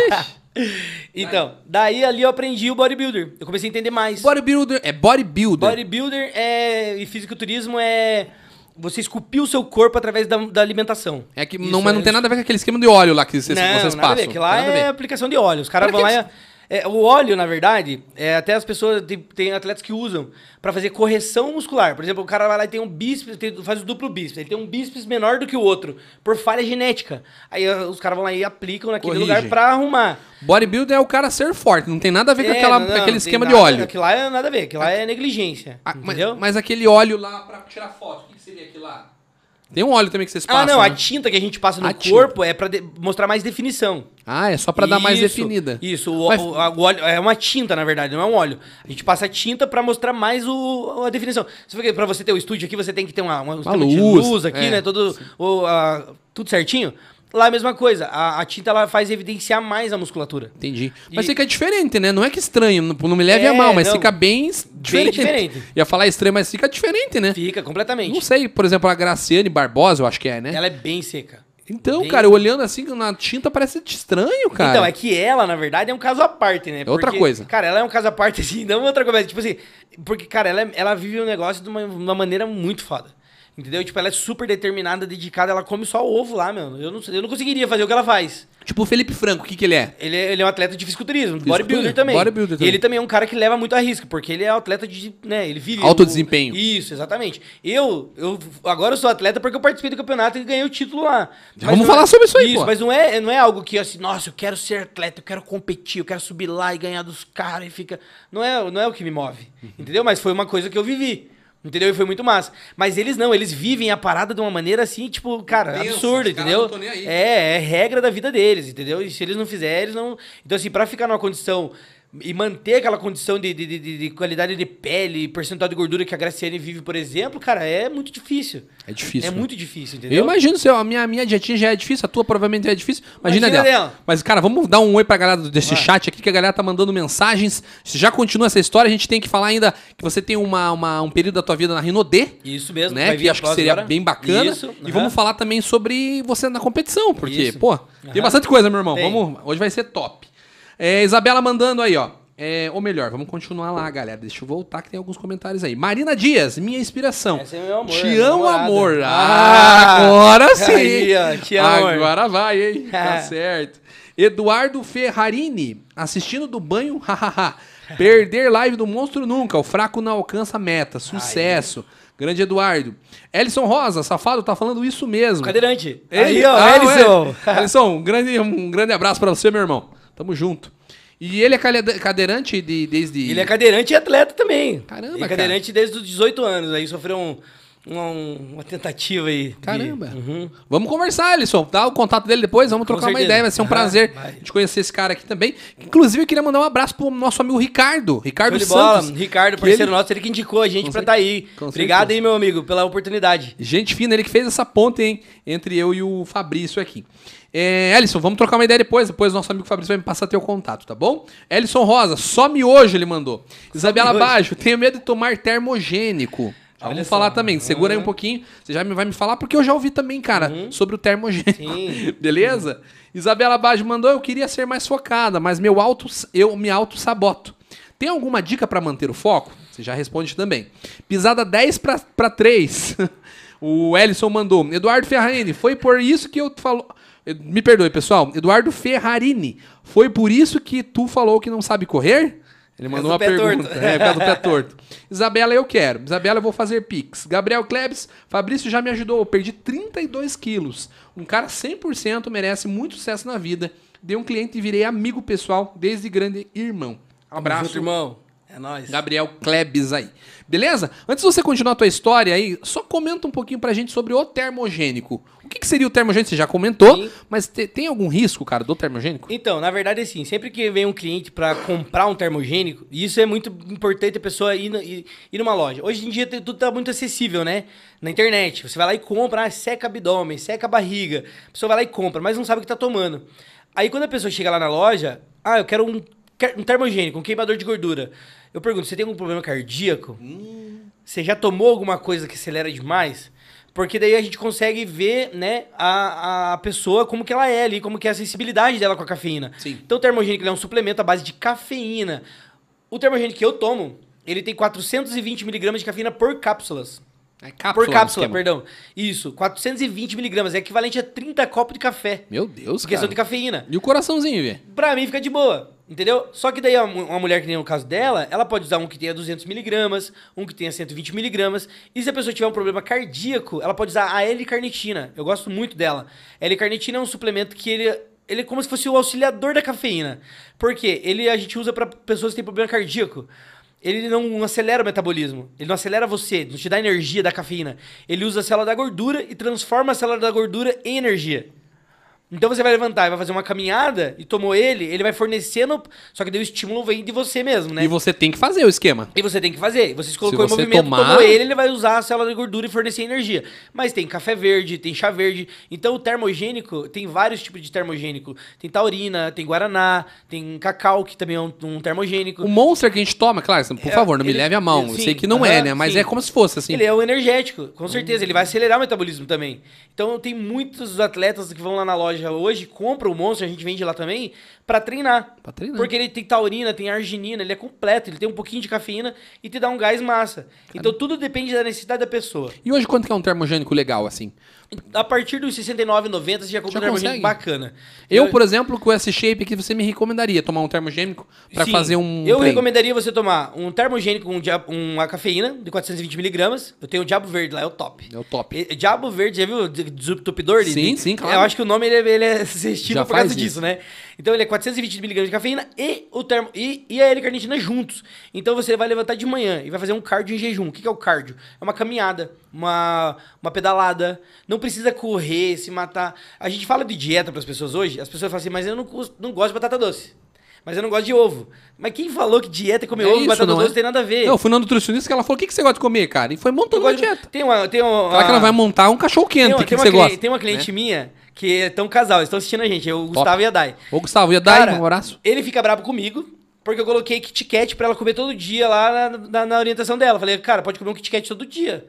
então, daí ali eu aprendi o bodybuilder. Eu comecei a entender mais. Bodybuilder é bodybuilder. Bodybuilder é e fisiculturismo é você esculpir o seu corpo através da, da alimentação. É que Isso não, mas não é- tem nada a ver com aquele esquema de óleo lá que vocês, não, vocês nada a ver. passam. Que lá é aplicação de óleo. Os caras vão lá. e- é, o óleo, na verdade, é, até as pessoas. Tem, tem atletas que usam pra fazer correção muscular. Por exemplo, o cara vai lá e tem um bíceps, tem- faz o duplo bíceps. Ele tem um bíceps menor do que o outro, por falha genética. Aí ah, os caras vão lá e aplicam naquele Corrige. lugar pra arrumar. Bodybuilder é o cara ser forte, não tem nada a ver com É, aquela, não, com não, aquele não esquema tem de nada- óleo. Aquilo lá é nada a ver, aquilo lá é negligência. Ah, mas, mas aquele óleo lá pra tirar foto, o que que seria aquilo lá? Tem um óleo também que vocês passam. ah, não, a né? tinta que a gente passa no A tinta. corpo é pra de- mostrar mais definição. Ah, é só pra dar mais definida. Isso, o, Mas- o- a- o óleo é uma tinta, na verdade, não é um óleo. A gente passa tinta pra mostrar mais o, a definição. Pra você ter o estúdio aqui, você tem que ter uma, uma, um de luz, luz aqui, é, né? Todo, o, a- tudo certinho. Lá é a mesma coisa. A, a tinta ela faz evidenciar mais a musculatura. Entendi. Mas E- fica diferente, né? Não é que estranho, não não me leve a É, mal, mas não. fica bem diferente. diferente. Ia falar estranho, mas fica diferente, né? Fica completamente. Não sei, por exemplo, a Graciane Barbosa, eu acho que é, né? Ela é bem seca. Então, bem- cara, eu olhando assim na tinta parece estranho, cara. Então, é que ela, na verdade, é um caso à parte, né? É outra coisa. Cara, ela é um caso à parte, assim, não outra coisa. Tipo assim, porque, cara, ela, é- ela vive um negócio de uma, uma maneira muito foda. Entendeu? Tipo, ela é super determinada, dedicada, ela come só ovo lá, meu. Eu não, eu não conseguiria fazer o que ela faz. Tipo o Felipe Franco, o que que ele é? Ele é, ele é um atleta de fisiculturismo, Fisiculturismo, bodybuilder também. bodybuilder E também. ele também é um cara que leva muito a risco, porque ele é um atleta de, né, ele vive... Alto o- desempenho. Isso, exatamente. Eu, eu, agora eu sou atleta porque eu participei do campeonato e ganhei o título lá. Mas Vamos falar é- sobre isso aí, Isso, pô. mas não é, não é algo que assim, nossa, eu quero ser atleta, eu quero competir, eu quero subir lá e ganhar dos caras e fica... Não é, não é o que me move, Uhum. entendeu? Mas foi uma coisa que eu vivi. Entendeu? E foi muito massa. Mas eles não, eles vivem a parada de uma maneira assim, tipo, cara, Intensa, absurda, entendeu? não tão nem aí. É, é regra da vida deles, entendeu? E se eles não fizerem, eles não. Então, assim, pra ficar numa condição e manter aquela condição de, de, de- de- de qualidade de pele, percentual de gordura que a Graciane vive, por exemplo, cara, é muito difícil. É difícil. é né? muito difícil, Eu entendeu? imagino, se a minha, a minha dietinha já é difícil, a tua provavelmente já é difícil. Imagina, Imagina dela. dela. Mas, cara, vamos dar um oi pra galera desse Vai. chat aqui, que a galera tá mandando mensagens. Se já continua essa história, a gente tem que falar ainda que você tem uma, uma- um período da tua vida na Rinodê. Isso mesmo, Né? vai Que acho que seria agora. bem bacana. Isso, E aham. vamos falar também sobre você na competição, porque, Isso. pô, tem Aham. bastante coisa, meu irmão. Tem. Vamos, hoje vai ser top. É, Isabela mandando aí, ó. É, ou melhor, vamos continuar lá, galera. Deixa eu voltar que tem alguns comentários aí. Marina Dias, minha inspiração. Esse é meu amor, Te minha amo, amor. Ah, Ah, agora sim. aí, ó, te amo. Agora vai, hein? Tá certo. Eduardo Ferrarini, assistindo do banho, hahaha. Perder live do Monstro nunca, o fraco não alcança meta. Sucesso. Grande Eduardo. Elison Rosa, safado, tá falando isso mesmo. Cadeirante. Aí, ó, Ah, Ellison. ué. Ellison, um grande, um grande abraço pra você, meu irmão. Tamo junto. E ele é cade- cadeirante de, desde... Ele é cadeirante e atleta também. Caramba, Ele é cadeirante desde os 18 anos. Aí sofreu um- um- uma tentativa aí. de- Caramba. Uhum. Vamos conversar, Alisson. Dá o contato dele depois, vamos trocar uma ideia. Vai ser um prazer vai. de conhecer esse cara aqui também. Inclusive, eu queria mandar um abraço pro nosso amigo Ricardo. Ricardo de bola. Santos. Ricardo, parceiro ele- nosso, ele que indicou a gente cer- estar aí. com Obrigado certeza. aí, meu amigo, pela oportunidade. Gente fina, ele que fez essa ponte, hein? Entre eu e o Fabrício aqui. É, Ellison, vamos trocar uma ideia depois. Depois o nosso amigo Fabrício vai me passar teu contato, tá bom? Ellison Rosa, só miojo ele mandou. Isabela. Baixo, tenho medo de tomar termogênico. Vamos só. falar também. Segura aí um Uhum. pouquinho. Você já me- vai me falar, porque eu já ouvi também, cara, sobre o termogênico. Sim. Beleza? Isabela Baggio mandou, eu queria ser mais focada, mas meu auto, eu me auto-saboto. Tem alguma dica pra manter o foco? Você já responde também. Pisada 10 pra, pra 3. o Ellison mandou. Eduardo Ferrarini, foi por isso que eu falou. Me perdoe, pessoal. Eduardo Ferrarini, foi por isso que tu falou que não sabe correr? Ele mandou do uma pergunta. torto. É, por causa do pé torto. Isabela, eu quero. Isabela, eu vou fazer pix. Gabriel Klebs, Fabrício já me ajudou. Eu perdi 32 quilos. Um cara 100% merece muito sucesso na vida. Dei um cliente e virei amigo pessoal desde grande irmão. Abraço, Junto, irmão. É nóis. Gabriel Klebs aí. Beleza? Antes de você continuar a tua história aí, só comenta um pouquinho pra gente sobre o termogênico. O que, que seria o termogênico? Você já comentou, Sim. mas te- tem algum risco, cara, do termogênico? Então, na verdade, assim, sempre que vem um cliente para comprar um termogênico, e isso é muito importante a pessoa ir, ir, ir numa loja. Hoje em dia tudo tá muito acessível, né? Na internet. Você vai lá e compra, ah, seca abdômen, seca a barriga. A pessoa vai lá e compra, mas não sabe o que tá tomando. Aí quando a pessoa chega lá na loja, ah, eu quero um, um termogênico, um queimador de gordura. Eu pergunto, você tem algum problema cardíaco? Você já tomou alguma coisa que acelera demais? Porque daí a gente consegue ver, né, a, a pessoa como que ela é ali, como que é a sensibilidade dela com a cafeína. Sim. Então o termogênico é um suplemento à base de cafeína. O termogênico que eu tomo, ele tem 420 miligramas de cafeína por cápsulas. É cápsula, por cápsula, esquema. perdão. Isso, 420 miligramas. É equivalente a 30 copos de café. Meu Deus, Por questão cara. de cafeína. E o coraçãozinho, velho? Pra mim fica de boa, entendeu? Só que daí uma mulher que nem no caso dela, ela pode usar um que tenha 200 miligramas, um que tenha 120 miligramas. E se a pessoa tiver um problema cardíaco, ela pode usar a L-carnitina. Eu gosto muito dela. L-carnitina é um suplemento que ele, ele é como se fosse o auxiliador da cafeína. Por quê? Ele a gente usa pra pessoas que têm problema cardíaco. Ele não acelera o metabolismo. Ele não acelera você, não te dá energia da cafeína. Ele usa a célula da gordura e transforma a célula da gordura em energia. Então você vai levantar e vai fazer uma caminhada e tomou ele, ele vai fornecendo. Só que daí o estímulo vem de você mesmo, né? E você tem que fazer o esquema. E você tem que fazer. Você se colocou você em movimento, tomar- tomou ele, ele vai usar a célula de gordura e fornecer energia. Mas tem café verde, tem chá verde. Então o termogênico, tem vários tipos de termogênico. Tem taurina, tem guaraná, tem cacau, que também é um, um termogênico. O Monster que a gente toma, claro, por É, favor, não me ele- leve a mão. Eu sim, sei que não aham, é, né? Mas sim. é como se fosse assim. Ele é o energético, com certeza. Ele vai acelerar o metabolismo também. Então tem muitos atletas que vão lá na loja hoje, compram o Monster, a gente vende lá também, pra treinar. Pra treinar. Porque ele tem taurina, tem arginina, ele é completo, ele tem um pouquinho de cafeína e te dá um gás massa. Então tudo depende da necessidade da pessoa. E hoje quanto que é um termogênico legal, assim? A partir dos 69,90 você já compra Já um consegue? termogênico bacana. Eu, por exemplo, com esse shape aqui, você me recomendaria tomar um termogênico pra Sim, fazer um Eu treino. recomendaria você tomar um termogênico com dia- uma cafeína de 420mg. Eu tenho o Diabo Verde lá, é o top. É o top. E- Diabo Verde, já viu o desentupidor? Sim, sim, claro. Eu acho que o nome ele, é- ele é sugestivo por causa faz disso, isso. né? Então ele é 420mg de cafeína e, o termo, e, e a L-carnitina juntos. Então você vai levantar de manhã e vai fazer um cardio em jejum. O que é o cardio? É uma caminhada, uma, uma pedalada. Não precisa correr, se matar. A gente fala de dieta para as pessoas hoje, as pessoas falam assim, mas eu não, não gosto de batata doce. Mas eu não gosto de ovo. Mas quem falou que dieta é comer É ovo e isso, batata não doce é? não tem nada a ver? Eu fui na nutricionista que ela falou: o que, que você gosta de comer, cara? E foi montando uma gosto de- dieta. Tem uma, tem uma, Fala que ela vai montar um cachorro tem quente. uma, O que, tem que uma você cliente- gosta? tem uma cliente minha que é tão casal, eles estão assistindo a gente, é o Gustavo e a Dai. Ô, Gustavo, dar Cara, aí um abraço. Ele fica bravo comigo, porque eu coloquei Kit Kat pra ela comer todo dia lá na, na- na orientação dela. Falei, cara, pode comer um Kit Kat todo dia.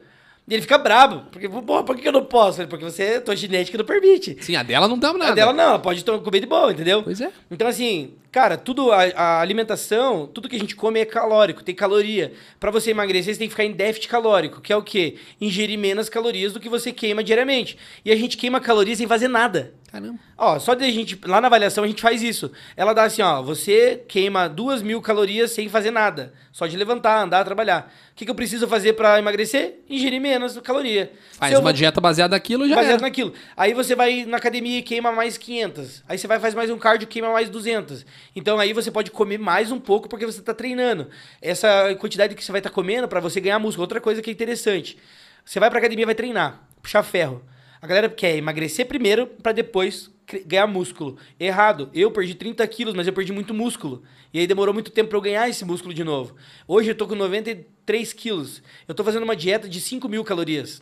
E ele fica brabo, porque, porra, por que eu não posso? Porque você, tua genética não permite. Sim, a dela não dá nada. A dela não, ela pode comer de boa, entendeu? Pois é. Então, assim, cara, tudo, a, a alimentação, tudo que a gente come é calórico, tem caloria. Pra você emagrecer, você tem que ficar em déficit calórico, que é o quê? Ingerir menos calorias do que você queima diariamente. E a gente queima calorias sem fazer nada. Caramba. Ó, só de a gente, lá na avaliação a gente faz isso. Ela dá assim, ó, você queima duas mil calorias sem fazer nada. Só de levantar, andar, trabalhar. O que, que eu preciso fazer pra emagrecer? Ingerir menos caloria. Faz Se uma vou- dieta baseada naquilo já baseado era. naquilo. Aí você vai na academia e queima mais 500. Aí você vai faz mais um cardio e queima mais 200. Então aí você pode comer mais um pouco porque você está treinando. Essa quantidade que você vai estar comendo para você ganhar músculo. Outra coisa que é interessante. Você vai pra academia e vai treinar, puxar ferro. A galera quer emagrecer primeiro para depois ganhar músculo. Errado. Eu perdi 30 quilos, mas eu perdi muito músculo. E aí demorou muito tempo para eu ganhar esse músculo de novo. Hoje eu tô com 93 quilos. Eu tô fazendo uma dieta de 5 mil calorias.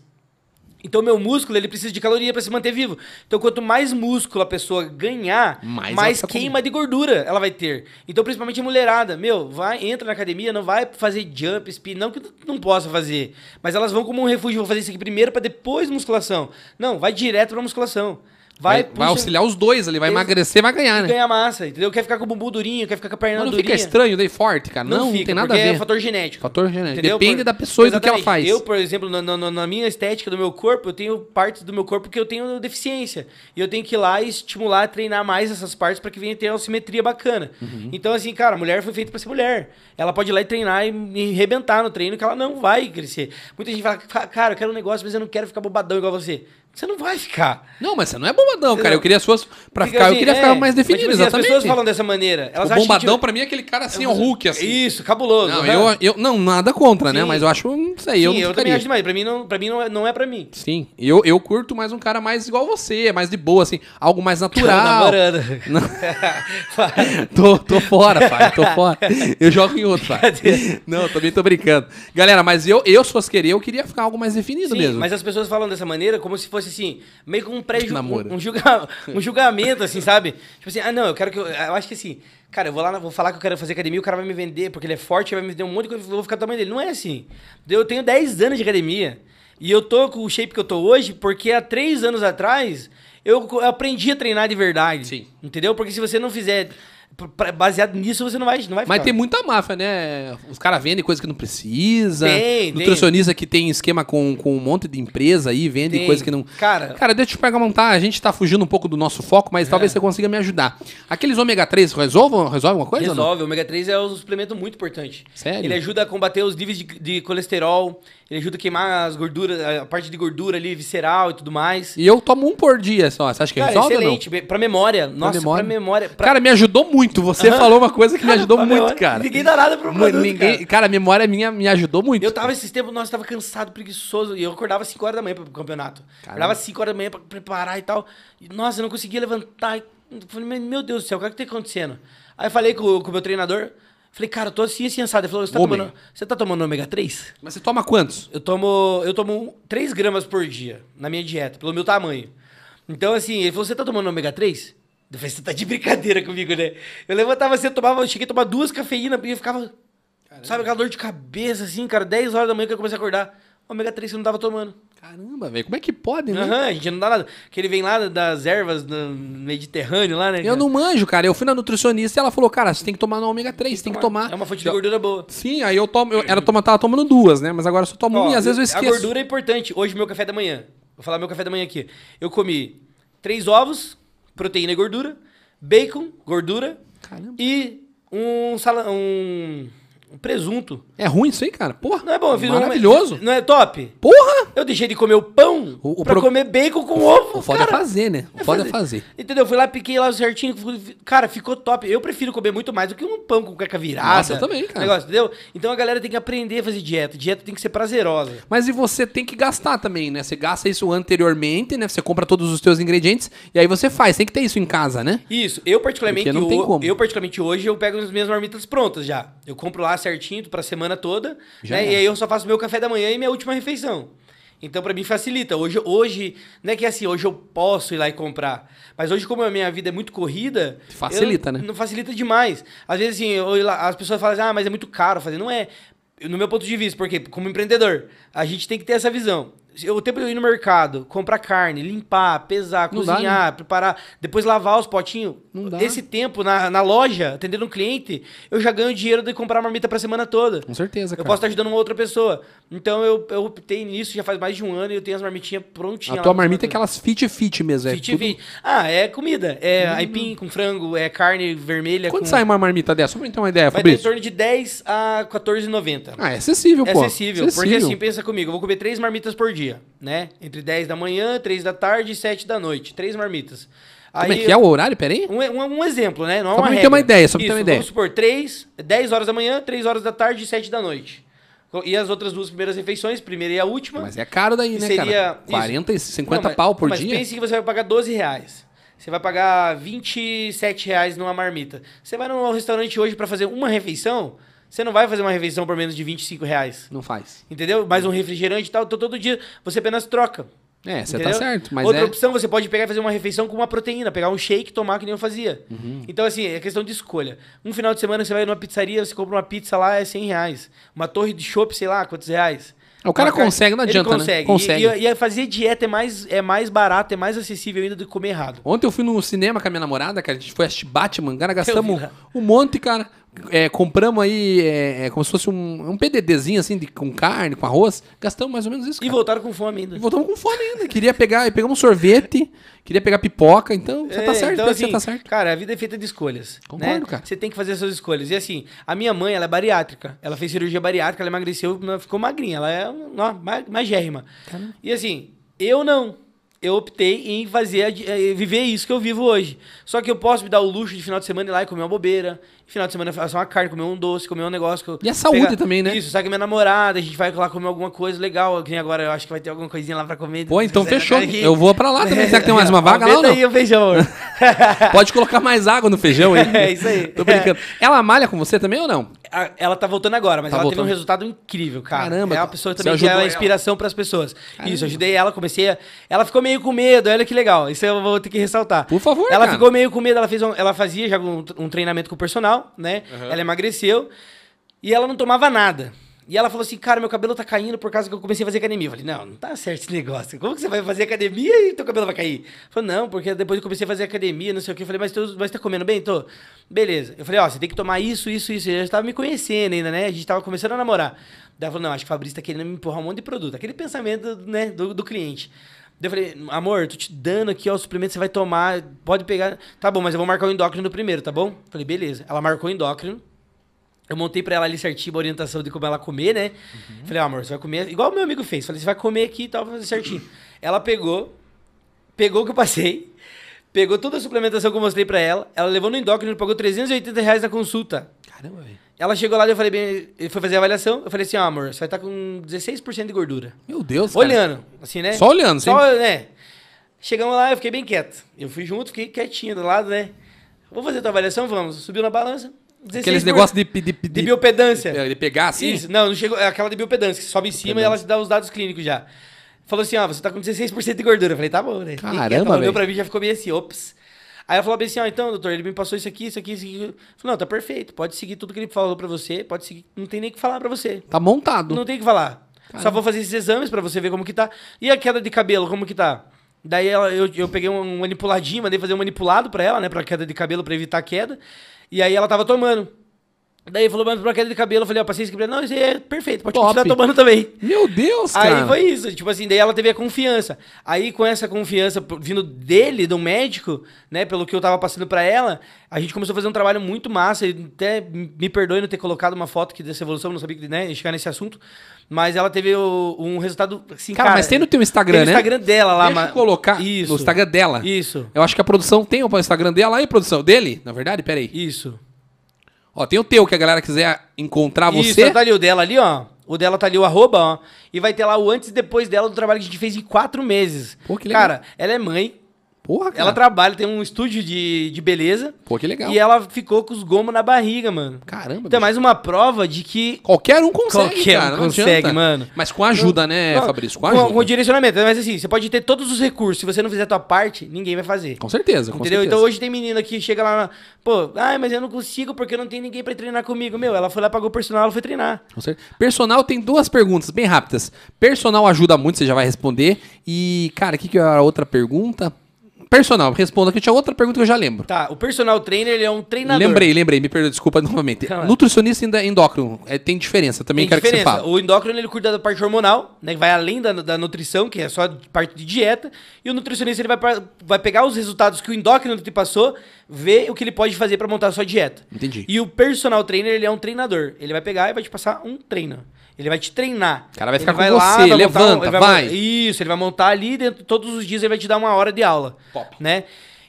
Então, meu músculo, ele precisa de caloria para se manter vivo. Então, quanto mais músculo a pessoa ganhar, Mais mais, queima de gordura ela vai ter. Então, principalmente a mulherada, meu, vai, entra na academia, não vai fazer jump, spin, não que não possa fazer, mas elas vão como um refúgio, vão fazer isso aqui primeiro para depois musculação. Não, vai direto pra musculação. Vai, Vai, vai auxiliar os dois ali, vai Ex- emagrecer, vai ganhar, né? ganha massa, entendeu? Quer ficar com o bumbum durinho, quer ficar com a perna Mas não durinha. fica estranho, daí forte, cara. Não, não, fica, tem nada a porque ver. É fator genético. Fator genético. Entendeu? Depende Por- da pessoa e do que ela faz. Eu, por exemplo, na, na- na minha estética do meu corpo, eu tenho partes do meu corpo que eu tenho deficiência. E eu tenho que ir lá e estimular, treinar mais essas partes para que venha ter uma simetria bacana. Uhum. Então, assim, cara, a mulher foi feita para ser mulher. Ela pode ir lá e treinar e, e arrebentar no treino, que ela não vai crescer. Muita gente fala, "Ca- cara, eu quero um negócio, mas eu não quero ficar bobadão igual você. Você não vai ficar. Não, mas você não é bombadão, cara. Eu queria as suas. Pra Fica ficar, eu assim, queria é, ficar mais mas, definido, tipo assim, exatamente. As pessoas falam dessa maneira. Elas o acham que, bombadão, tipo, pra mim, é aquele cara assim, o Hulk, assim. Isso, cabuloso. Não, aham. eu, eu. Não, nada contra, né? Sim. Mas eu acho. Não sei, eu Sim, não eu também acho demais. Pra mim, não, pra mim não, é, não é pra mim. Sim, eu, eu curto mais um cara mais igual você, mais de boa, assim, algo mais natural. Não. tô, tô fora, pai, tô fora. Eu jogo em outro, pai. Não, também tô brincando. Galera, mas eu, eu se fosse querer, eu queria ficar algo mais definido Sim, mesmo. mas as pessoas falam dessa maneira como se fosse assim, meio com um pré Namoro. um, um, julga- um julgamento, assim, sabe? Tipo assim, ah, não, eu quero que. Eu, eu acho que assim, cara, eu vou lá, vou falar que eu quero fazer academia, o cara vai me vender, porque ele é forte, vai me vender um monte de coisa, eu vou ficar do tamanho dele. Não é assim. Eu tenho 10 anos de academia. E eu tô com o shape que eu tô hoje, porque há 3 anos atrás eu aprendi a treinar de verdade. Sim. Entendeu? Porque se você não fizer baseado nisso, você não vai, não vai Mas ficar. tem muita máfia, né? Os caras vendem coisa que não precisa. Tem, tem. Nutricionista que tem esquema com, com um monte de empresa aí, vende Tem. coisa que não. Cara- Cara, deixa eu te perguntar. A gente tá fugindo um pouco do nosso foco, mas talvez você consiga me ajudar. Aqueles ômega 3 resolvam, resolvem alguma coisa? Resolve. O ômega 3 é um suplemento muito importante. Sério? Ele ajuda a combater os níveis de, de colesterol, ele ajuda a queimar as gorduras, a parte de gordura ali, visceral e tudo mais. E eu tomo um por dia só. Você acha que Cara, resolve ou não? excelente. Pra memória. Nossa, memória? pra memória. pra- Cara, me ajudou muito. Você Aham. falou uma coisa que me ajudou muito, cara. Ninguém dá nada pro produto, Ninguém, cara. cara. a memória minha me ajudou muito. Eu tava esses tempos, nossa, tava cansado, preguiçoso. E eu acordava às 5 horas da manhã pro campeonato. Caramba. Acordava às 5 horas da manhã pra preparar e tal. E, nossa, eu não conseguia levantar. Eu Falei, "Mas, meu Deus do céu, o que é que tá acontecendo? Aí eu falei com, o- com o meu treinador. Falei, cara, eu tô assim, assim, assado. Ele falou, você tá, Homem. tomando, você tá tomando ômega 3? Mas você toma quantos? Eu tomo, eu tomo 3 gramas por dia na minha dieta, pelo meu tamanho. Então, assim, ele falou: você tá tomando ômega 3? Falei, você tá de brincadeira comigo, né? Eu levantava assim, eu tomava, eu cheguei a tomar duas cafeínas e eu ficava. Sabe, aquela dor de cabeça, assim, cara, 10 horas da manhã que eu comecei a acordar. Ômega 3 eu não tava tomando. Caramba, velho. Como é que pode, né? Aham, a gente não dá nada. Que ele vem lá das ervas do Mediterrâneo lá, né? Eu cara? não manjo, cara. Eu fui na nutricionista e ela falou, cara, você tem que tomar no ômega 3, você tem que tomar. É uma fonte de gordura boa. Sim, aí eu tomo. Eu, ela toma, tava tomando duas, né? Mas agora eu só tomo Ó, uma e às vezes eu A esqueço. gordura é importante. Hoje, meu café da manhã. Vou falar meu café da manhã aqui. Eu comi três ovos, proteína e gordura, bacon, gordura Caramba. e um, sala, um, um presunto. É ruim isso aí, cara? Porra. Não é bom, eu fiz um- Maravilhoso. não é top? Porra! Eu deixei de comer o pão O- o pra pro- comer bacon com ovo. O foda cara. é fazer, né? O foda é fazer. Entendeu? Fui lá, piquei lá certinho. Cara, ficou top. Eu prefiro comer muito mais do que um pão com cueca virada. Nossa, eu também, cara. Negócio, entendeu? Então a galera tem que aprender a fazer dieta. Dieta tem que ser prazerosa. Mas e você tem que gastar também, né? Você gasta isso anteriormente, né? Você compra todos os teus ingredientes e aí você faz. Tem que ter isso em casa, né? Isso, eu particularmente, Porque não tem como. eu particularmente hoje eu pego as minhas marmitas prontas já. Eu compro lá certinho pra semana toda, Já né? E aí eu só faço meu café da manhã e minha última refeição. Então pra mim facilita. Hoje, hoje, não é que assim, hoje eu posso ir lá e comprar, mas hoje como a minha vida é muito corrida, Facilita, eu- né? Não facilita demais. Às vezes assim, eu as pessoas falam assim: "Ah, mas é muito caro fazer". Não é. No meu ponto de vista, porque como empreendedor, a gente tem que ter essa visão. Eu- O tempo de eu ir no mercado, comprar carne, limpar, pesar, Não dá, cozinhar, preparar, depois lavar os potinhos. Não dá. Esse tempo na, na loja, atendendo um cliente, eu já ganho dinheiro de comprar marmita pra semana toda. Com certeza, Eu cara. posso estar ajudando uma outra pessoa. Então eu, eu optei nisso já faz mais de um ano e eu tenho as marmitinhas prontinhas. A tua marmita é aquelas fit fit mesmo. É Fit tudo... fit. Ah, é comida. É aipim com frango, é carne vermelha. Quanto com... sai uma marmita dessa? Só pra eu ter uma ideia, Vai ter em Fabrício. torno de 10 a 14,90. Ah, é acessível, É pô. acessível, porque assim, pensa comigo, eu vou comer três marmitas por dia, né? Entre 10 da manhã, 3 da tarde e 7 da noite. Três marmitas. Como é que é o horário? Pera aí. Um, um, um exemplo, né? Não é Só uma pra mim ter regra. uma ideia, só pra ter Isso, uma ideia. Vamos supor, 3, 10 horas da manhã, 3 horas da tarde e 7 da noite. E as outras duas primeiras refeições, primeira e a última. Mas é caro daí, né, seria cara? isso. 40 e 50 Não, mas- pau por mas dia? pense que você vai pagar 12 reais. Você vai pagar 27 reais numa marmita. Você vai num restaurante hoje pra fazer uma refeição, você não vai fazer uma refeição por menos de 25 reais. Não faz. Entendeu? Mais um refrigerante e tal. Então todo dia você apenas troca. É, você tá certo, mas Outra é... opção, você pode pegar e fazer uma refeição com uma proteína, pegar um shake e tomar que nem eu fazia. Uhum. Então, assim, é questão de escolha. Um final de semana você vai numa pizzaria, você compra uma pizza lá, é 100 reais. Uma torre de chopp, sei lá, quantos reais. O cara Uma consegue, não Ele adianta, né? consegue. Consegue. E, e, e fazer dieta é mais, é mais barato, é mais acessível ainda do que comer errado. Ontem eu fui no cinema com a minha namorada, cara. A gente foi assistir Batman. Cara, gastamos um monte, cara. É, compramos aí é, é, como se fosse um, um PDDzinho assim, de, com carne, com arroz. Gastamos mais ou menos isso. E Cara. voltaram com fome ainda. E voltamos com fome ainda. Queria pegar, pegamos um sorvete, queria pegar pipoca. Então, você tá É, certo, então, né? você assim, tá certo. Cara, a vida é feita de escolhas. Concordo, né? cara. Você tem que fazer as suas escolhas. E assim, a minha mãe, ela é bariátrica. Ela fez cirurgia bariátrica, ela emagreceu, ficou magrinha. Ela é uma, ma- magérrima. Caramba. E assim, eu não. Eu optei em fazer, eh, viver isso que eu vivo hoje. Só que eu posso me dar o luxo de final de semana ir lá e comer uma bobeira. Final de semana fazer uma carne, comer um doce, comer um negócio. Que eu E a saúde também, né? Isso, sai com minha namorada, a gente vai lá comer alguma coisa legal. Que nem agora eu acho que vai ter alguma coisinha lá pra comer. Pô, então fechou. aqui. Eu vou pra lá também. Será que tem mais uma vaga lá ou não? aí o feijão. Pode colocar mais água no feijão aí. É, isso aí. Tô brincando. Ela malha com você também ou não? Ela tá voltando agora, mas Tá ela voltando. teve um resultado incrível, cara. Caramba, É uma pessoa também que é inspiração pras pessoas. Caramba. Isso, ajudei ela, comecei a... Ela ficou meio com medo, olha que legal. Isso eu vou ter que ressaltar. Por favor, Ela cara. ficou meio com medo, ela, fez um- ela fazia já um, um treinamento com o personal, né? Uhum. Ela emagreceu e ela não tomava nada. E ela falou assim, cara, meu cabelo tá caindo por causa que eu comecei a fazer academia. Eu falei, não, não tá certo esse negócio. Como que você vai fazer academia e teu cabelo vai cair? Falei, não, porque depois eu comecei a fazer academia, não sei o que. Eu falei, mas, tu, mas tá comendo bem? Tô. Beleza. Eu falei, ó, você tem que tomar isso, isso, isso. Eu já tava me conhecendo ainda, né? A gente tava começando a namorar. Daí ela falou, não, acho que o Fabrício tá querendo me empurrar um monte de produto. Aquele pensamento, né, do, do cliente. Daí eu falei, amor, tô te dando aqui, ó, o suplemento você vai tomar, pode pegar. Tá bom, mas eu vou marcar o endócrino primeiro, tá bom? Falei, beleza. Ela marcou o endócrino. Eu montei pra ela ali certinho a orientação de como ela comer, né? Uhum. Falei, ah, amor, você vai comer. Igual o meu amigo fez. Falei, você vai comer aqui e tal, fazer certinho. Ela pegou, pegou o que eu passei, pegou toda a suplementação que eu mostrei pra ela. Ela levou no endócrino, pagou 380 reais na consulta. Caramba, velho. Ela chegou lá e eu falei, bem, ele foi fazer a avaliação. Eu falei assim, ah, amor, você vai estar tá com 16% de gordura. Meu Deus, cara. Olhando, assim, né? Só olhando, sim. Só, né? Chegamos lá, eu fiquei bem quieto. Eu fui junto, fiquei quietinho do lado, né? Vou fazer a tua avaliação? Vamos. Subiu na balança. Aqueles negócios de, de, de, de, biopedância. De, de, pegar assim? Isso, não, não chegou. É aquela de biopedância, que sobe em cima e ela te dá os dados clínicos já. Falou assim: ó, você tá com 16% de gordura. Eu falei, tá bom, né? Caramba, velho. pra mim já ficou meio assim, ops. Aí ela falou assim: ó, então, doutor, ele me passou isso aqui, isso aqui, isso aqui. Eu falei, não, tá perfeito. Pode seguir tudo que ele falou pra você. Pode seguir. Não tem nem o que falar pra você. Tá montado. Não tem o que falar. Caramba. Só vou fazer esses exames pra você ver como que tá. E a queda de cabelo, como que tá? Daí ela, eu, eu peguei um manipuladinho, mandei fazer um manipulado pra ela, né? Pra queda de cabelo, pra evitar a queda. E aí ela tava tomando. Daí falou, mas pra queda de cabelo, eu falei, ó, paciência que não, isso aí é perfeito, pode Top. continuar tomando também. Meu Deus, cara. Aí foi isso, tipo assim, daí ela teve a confiança. Aí com essa confiança vindo dele, do médico, né, pelo que eu tava passando pra ela, a gente começou a fazer um trabalho muito massa, até me perdoe não ter colocado uma foto aqui dessa evolução, não sabia que, né, chegar nesse assunto, mas ela teve o, um resultado, assim, cara, cara... mas tem no teu Instagram, tem no né? Instagram dela lá. Deixa mas... colocar isso. no Instagram dela. Isso. Eu acho que a produção tem o Instagram dela aí, produção, dele, na verdade, peraí. Isso. Ó, tem o teu, que a galera quiser encontrar você. Isso, tá ali o dela ali, ó. O dela tá ali, o arroba, ó. E vai ter lá o antes e depois dela do trabalho que a gente fez em quatro meses. Pô, que legal. Cara, ela é mãe, Porra, cara. Ela trabalha, tem um estúdio de, de beleza. Pô, que legal. E ela ficou com os gomos na barriga, mano. Caramba. Então é mais uma prova de que. Qualquer um consegue, Qualquer cara. Um consegue, mano. Mas com ajuda, né, não, Fabrício? Com ajuda. Com, com direcionamento. Mas assim, você pode ter todos os recursos. Se você não fizer a tua parte, ninguém vai fazer. Com certeza, com Entendeu? Certeza. Então hoje tem menina que chega lá, na... pô, ai, mas eu não consigo porque não tem ninguém pra treinar comigo. Meu, ela foi lá, pagou o personal, ela foi treinar. Com certeza. Personal tem duas perguntas bem rápidas. Personal ajuda muito, você já vai responder. E, cara, o que, que era a outra pergunta? Personal, responda que tinha outra pergunta que eu já lembro. Tá, o personal trainer ele é um treinador. Lembrei, lembrei, me perdoe, desculpa novamente. Calma. Nutricionista e endócrino, é, tem diferença, também tem quero diferença. que você fale. O endócrino ele cuida da parte hormonal, né, que vai além da, da nutrição, que é só parte de dieta, e o nutricionista ele vai, pra, vai pegar os resultados que o endócrino te passou, ver o que ele pode fazer para montar a sua dieta. Entendi. E o personal trainer ele é um treinador, ele vai pegar e vai te passar um treino. Ele vai te treinar. O cara vai ficar ele com vai você, lá, levanta, vai, vai. Isso, ele vai montar ali dentro, todos os dias ele vai te dar uma hora de aula. Top. Né?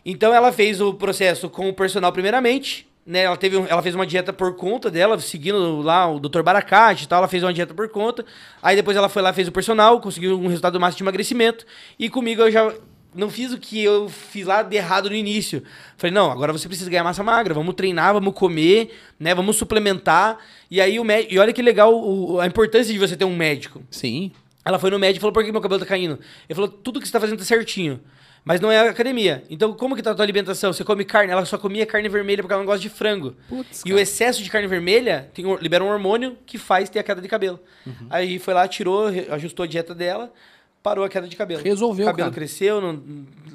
Então ela fez o processo com o personal primeiramente, né? Ela, teve, ela fez uma dieta por conta dela, seguindo lá o Dr. Baracate e tal, ela fez uma dieta por conta. Aí depois ela foi lá, fez o personal, conseguiu um resultado máximo de emagrecimento. E comigo eu já não fiz o que eu fiz lá de errado no início. Falei, não, agora você precisa ganhar massa magra, vamos treinar, vamos comer, né? Vamos suplementar. E aí o médico. E olha que legal o, a importância de você ter um médico. Sim. Ela foi no médico e falou, por que meu cabelo tá caindo? Ele falou, tudo que você tá fazendo tá certinho. Mas não é academia. Então, como que tá a tua alimentação? Você come carne? Ela só comia carne vermelha porque ela não gosta de frango. Putz, e o excesso de carne vermelha tem, libera um hormônio que faz ter a queda de cabelo. Uhum. Aí foi lá, tirou, ajustou a dieta dela parou a queda de cabelo. Resolveu, O cabelo cara. cresceu, não,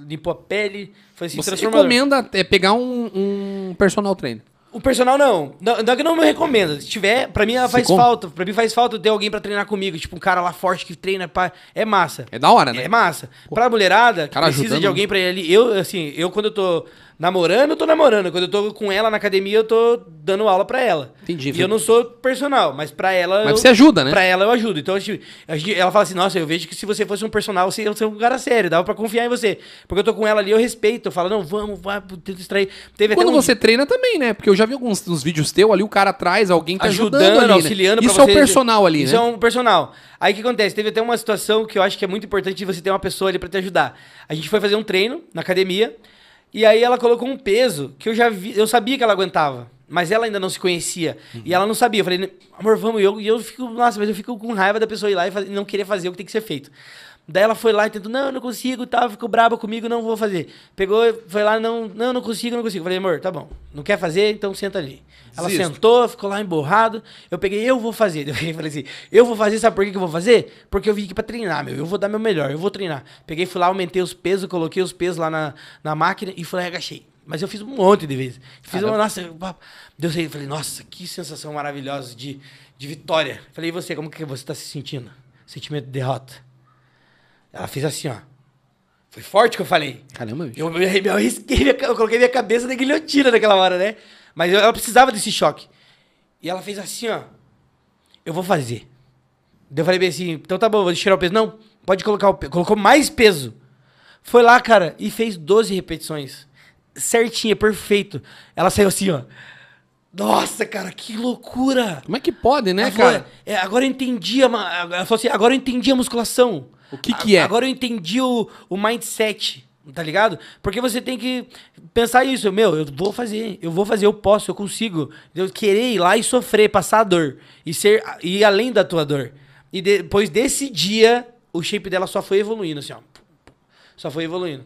limpou a pele, foi assim, Você recomenda é, pegar um, um personal trainer? O personal não. não. Não é que não me recomenda. Se tiver, pra mim ela faz falta. Pra mim faz falta ter alguém pra treinar comigo. Tipo, um cara lá forte que treina. Pra... É massa. É da hora, né? É massa. Pô. Pra mulherada, que cara precisa ajudando. de alguém pra ir ali. Eu, assim, eu quando eu tô namorando, eu tô namorando. Quando eu tô com ela na academia, eu tô dando aula pra ela. Entendi. E eu não sou personal, mas pra ela. Mas eu, você ajuda, né? Pra ela eu ajudo. Então a gente, a gente, ela fala assim: nossa, eu vejo que se você fosse um personal, você ia ser um cara sério, dava pra confiar em você. Porque eu tô com ela ali, eu respeito. Eu falo, não, vamos, vai, tenta distrair. Teve Quando um... você treina também, né? Porque eu já vi alguns uns vídeos teus ali, o cara atrás, alguém tá ajudando, ajudando ali, né? auxiliando Isso é o personal ali, Isso né? é um personal. Aí o que acontece? Teve até uma situação que eu acho que é muito importante você ter uma pessoa ali pra te ajudar. A gente foi fazer um treino na academia. E aí ela colocou um peso que eu já vi, eu sabia que ela aguentava. mas ela ainda não se conhecia. Uhum. E ela não sabia. Eu falei, amor, vamos. E eu, eu fico, nossa, mas eu fico com raiva da pessoa ir lá e, fazer, não querer fazer o que tem que ser feito. Daí ela foi lá e tentou, não, não consigo, tal, ficou braba comigo, não vou fazer. Pegou, foi lá, não, não, não consigo, não consigo. Falei, amor, tá bom, não quer fazer, então senta ali. Ela sentou, ficou lá emborrado. Eu peguei, eu vou fazer. Eu falei assim, eu vou fazer, sabe por que, eu vou fazer? Porque eu vim aqui pra treinar, meu. Eu vou dar meu melhor, eu vou treinar. Peguei, fui lá, aumentei os pesos, coloquei os pesos lá na, na máquina e fui lá e agachei. Mas eu fiz um monte de vezes. Fiz uma, nossa, Deus aí, falei, nossa, que sensação maravilhosa de, de vitória. Falei, e você, como que você tá se sentindo? Sentimento de derrota. Ela fez assim, ó. Foi forte que eu falei. Caramba, bicho. Eu, eu, eu, risquei, eu coloquei minha cabeça na guilhotina naquela hora, né? Mas eu, ela precisava desse choque. E ela fez assim, ó. Eu vou fazer. Daí eu falei bem assim, então tá bom, vou tirar o peso. Não, pode colocar o peso. Colocou mais peso. Foi lá, cara, e fez 12 repetições. Certinha, perfeito. Ela saiu assim, ó. Nossa, cara, que loucura! Como é que pode, né, ela cara? Falou, é, agora eu entendi a, ela falou assim, agora eu entendi a musculação. O que que é? Agora eu entendi o, o mindset, tá ligado? Porque você tem que pensar isso, meu, eu vou fazer, eu vou fazer, eu posso, eu consigo. Eu querer ir lá e sofrer, passar a dor e ser ir além da tua dor. E depois desse dia, o shape dela só foi evoluindo assim, ó. Só foi evoluindo.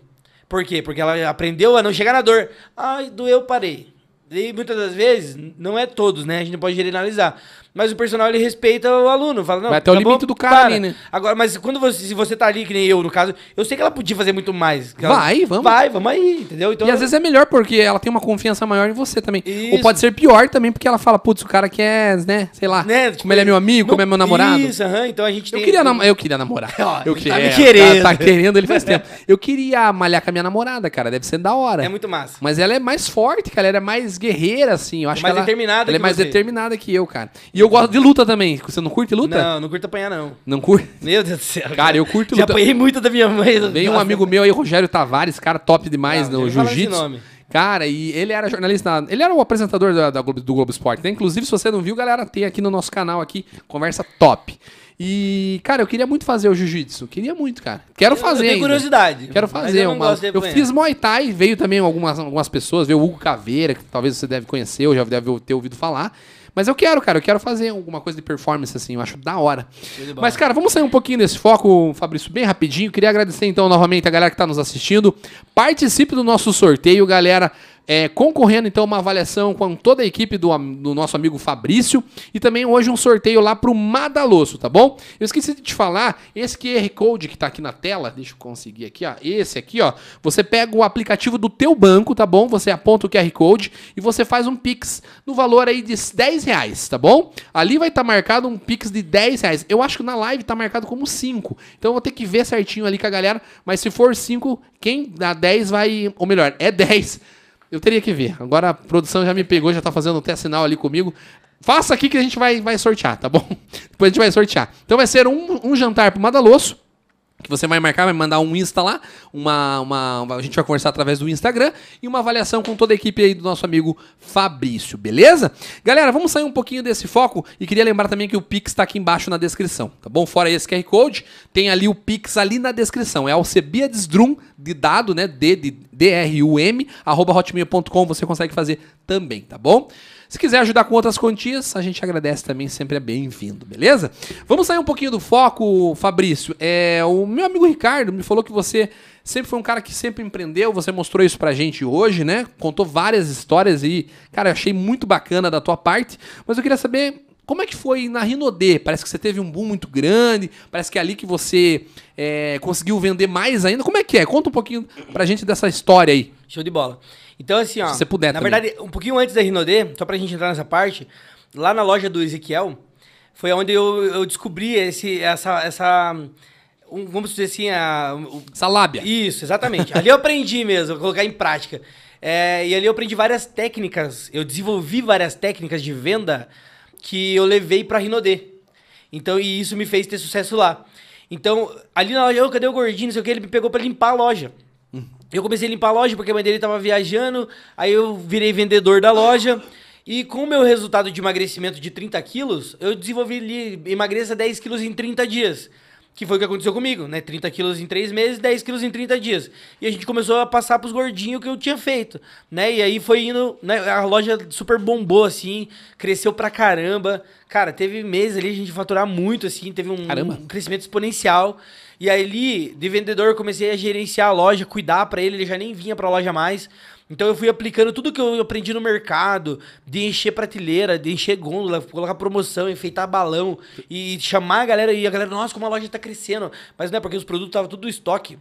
Por quê? Porque ela aprendeu a não chegar na dor. Ai, doeu, parei. E muitas das vezes, não é todos, né? A gente pode generalizar. Mas o personal ele respeita o aluno, fala, não, Vai até o limite do cara ali, né? Agora, mas quando você, se você tá ali, que nem eu, no caso, eu sei que ela podia fazer muito mais. Ela, vai, vamos. Vai, vamos aí, entendeu? Então, e às vezes é melhor porque ela tem uma confiança maior em você também. Isso. Ou pode ser pior também, porque ela fala, putz, o cara quer, né, sei lá, né? Tipo, como ele é meu amigo, não, como é meu namorado. Isso, aham, então a gente tem... Eu queria, nam eu queria namorar. eu queria, tá me querendo. Tá, tá querendo ele faz tempo. Eu queria malhar com a minha namorada, cara, deve ser da hora. É muito massa. Mas ela é mais forte, cara, ela é mais guerreira, assim, eu acho mais que ela, determinada ela é mais você. determinada que eu, cara. E eu gosto de luta também. Você não curte luta? Não, não curto apanhar, não. Não curte? Meu Deus do céu. Cara, eu curto luta. Já apanhei muito da minha mãe. Vem um amigo meu aí, Rogério Tavares, cara top demais no jiu-jitsu. Cara, e ele era jornalista, ele era o apresentador da, da Globo, do Globo Esporte, né? Inclusive, se você não viu, galera, tem aqui no nosso canal aqui, conversa top. E, cara, eu queria muito fazer o jiu-jitsu. Queria muito, cara. Quero fazer. Eu tenho curiosidade. Quero fazer. Eu, uma... eu fiz Muay Thai, veio também algumas, algumas pessoas, veio o Hugo Caveira, que talvez você deve conhecer, ou já deve ter ouvido falar. Mas eu quero, cara, eu quero fazer alguma coisa de performance assim, eu acho da hora. Mas, cara, vamos sair um pouquinho desse foco, Fabrício, bem rapidinho. Queria agradecer então novamente a galera que está nos assistindo. Participe do nosso sorteio, galera é, concorrendo então uma avaliação com toda a equipe do, do, nosso amigo Fabrício e também hoje um sorteio lá pro Madaloso, tá bom? Eu esqueci de te falar, esse QR Code que tá aqui na tela, deixa eu conseguir aqui, ó, esse aqui, ó, você pega o aplicativo do teu banco, tá bom? Você aponta o QR Code e você faz um Pix no valor aí de 10 reais, tá bom? Ali vai estar tá marcado um Pix de 10 reais. Eu acho que na live tá marcado como 5, então eu vou ter que ver certinho ali com a galera, mas se for 5, quem dá 10 vai, ou melhor, é 10 eu teria que ver. Agora a produção já me pegou, já tá fazendo até sinal ali comigo. Faça aqui que a gente vai, vai sortear, tá bom? Depois a gente vai sortear. Então vai ser um, um jantar pro Madaloso que você vai marcar, vai mandar um Insta lá, uma, uma, a gente vai conversar através do Instagram e uma avaliação com toda a equipe aí do nosso amigo Fabrício, beleza? Galera, vamos sair um pouquinho desse foco e queria lembrar também que o Pix está aqui embaixo na descrição, tá bom? Fora esse QR Code, tem ali o Pix ali na descrição, é Alcebiadesdrum, de dado, né, D de D-R-U-M, arroba hotmail.com, você consegue fazer também, tá bom? Se quiser ajudar com outras quantias, a gente agradece também, sempre é bem-vindo, beleza? Vamos sair um pouquinho do foco, Fabrício. É, o meu amigo Ricardo me falou que você sempre foi um cara que sempre empreendeu, você mostrou isso pra gente hoje, né? Contou várias histórias e, cara, eu achei muito bacana da tua parte, mas eu queria saber como é que foi na Rinodê? Parece que você teve um boom muito grande, parece que é ali que você é, conseguiu vender mais ainda. Como é que é? Conta um pouquinho pra gente dessa história aí. Show de bola. Então, assim, ó. Se você puder, Na também. verdade, um pouquinho antes da Rinodê, só pra gente entrar nessa parte, lá na loja do Ezequiel, foi onde eu, eu descobri esse, essa. essa um, vamos dizer assim, a. Essa lábia. Isso, exatamente. ali eu aprendi mesmo, colocar em prática. É, e ali eu aprendi várias técnicas, eu desenvolvi várias técnicas de venda que eu levei pra Rinodê. Então, e isso me fez ter sucesso lá. Então, ali na loja, oh, cadê o gordinho? Não sei o que, ele me pegou pra limpar a loja. Eu comecei a limpar a loja porque a mãe dele tava viajando, aí eu virei vendedor da loja. E com o meu resultado de emagrecimento de 30 quilos, eu desenvolvi ali, emagreça 10 quilos em 30 dias. Que foi o que aconteceu comigo, né? 30 quilos em 3 meses, 10 quilos em 30 dias. E a gente começou a passar pros gordinhos que eu tinha feito, né? E aí foi indo, né? A loja super bombou, assim, cresceu pra caramba. Cara, teve meses ali a gente faturar muito, assim, teve um, um crescimento exponencial. E aí ali, de vendedor, comecei a gerenciar a loja, cuidar pra ele, ele já nem vinha pra loja mais. Então eu fui aplicando tudo que eu aprendi no mercado, de encher prateleira, de encher gôndola, colocar promoção, enfeitar balão e chamar a galera e a galera, nossa, como a loja tá crescendo. Mas não é porque os produtos estavam tudo estoque.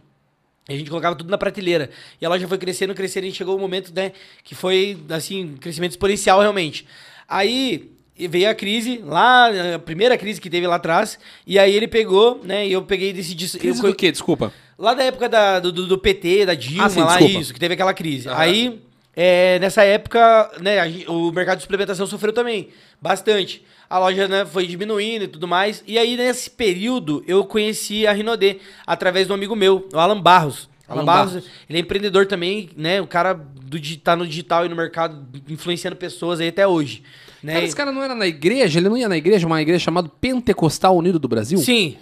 A gente colocava tudo na prateleira. E a loja foi crescendo, crescendo, e chegou o um momento, né, que foi, assim, crescimento exponencial realmente. Aí veio a crise, lá, a primeira crise que teve lá atrás, e aí ele pegou, né, e eu peguei e decidi... Crise eu, do quê? Desculpa. Lá da época da, do, do PT, da Dilma, Ah, sim, lá desculpa. isso, que teve aquela crise. Aham. Aí, é, nessa época, né, o mercado de suplementação sofreu também, bastante. A loja, né, foi diminuindo e tudo mais. E aí, nesse período, eu conheci a Rinodê, através de um amigo meu, o Alan Barros. Alan, Barros, ele é empreendedor também, né, o cara do, tá no digital e no mercado, influenciando pessoas aí até hoje. Né? Cara, esse cara não era na igreja? Ele não ia na igreja, uma igreja chamada Pentecostal Unido do Brasil? Sim.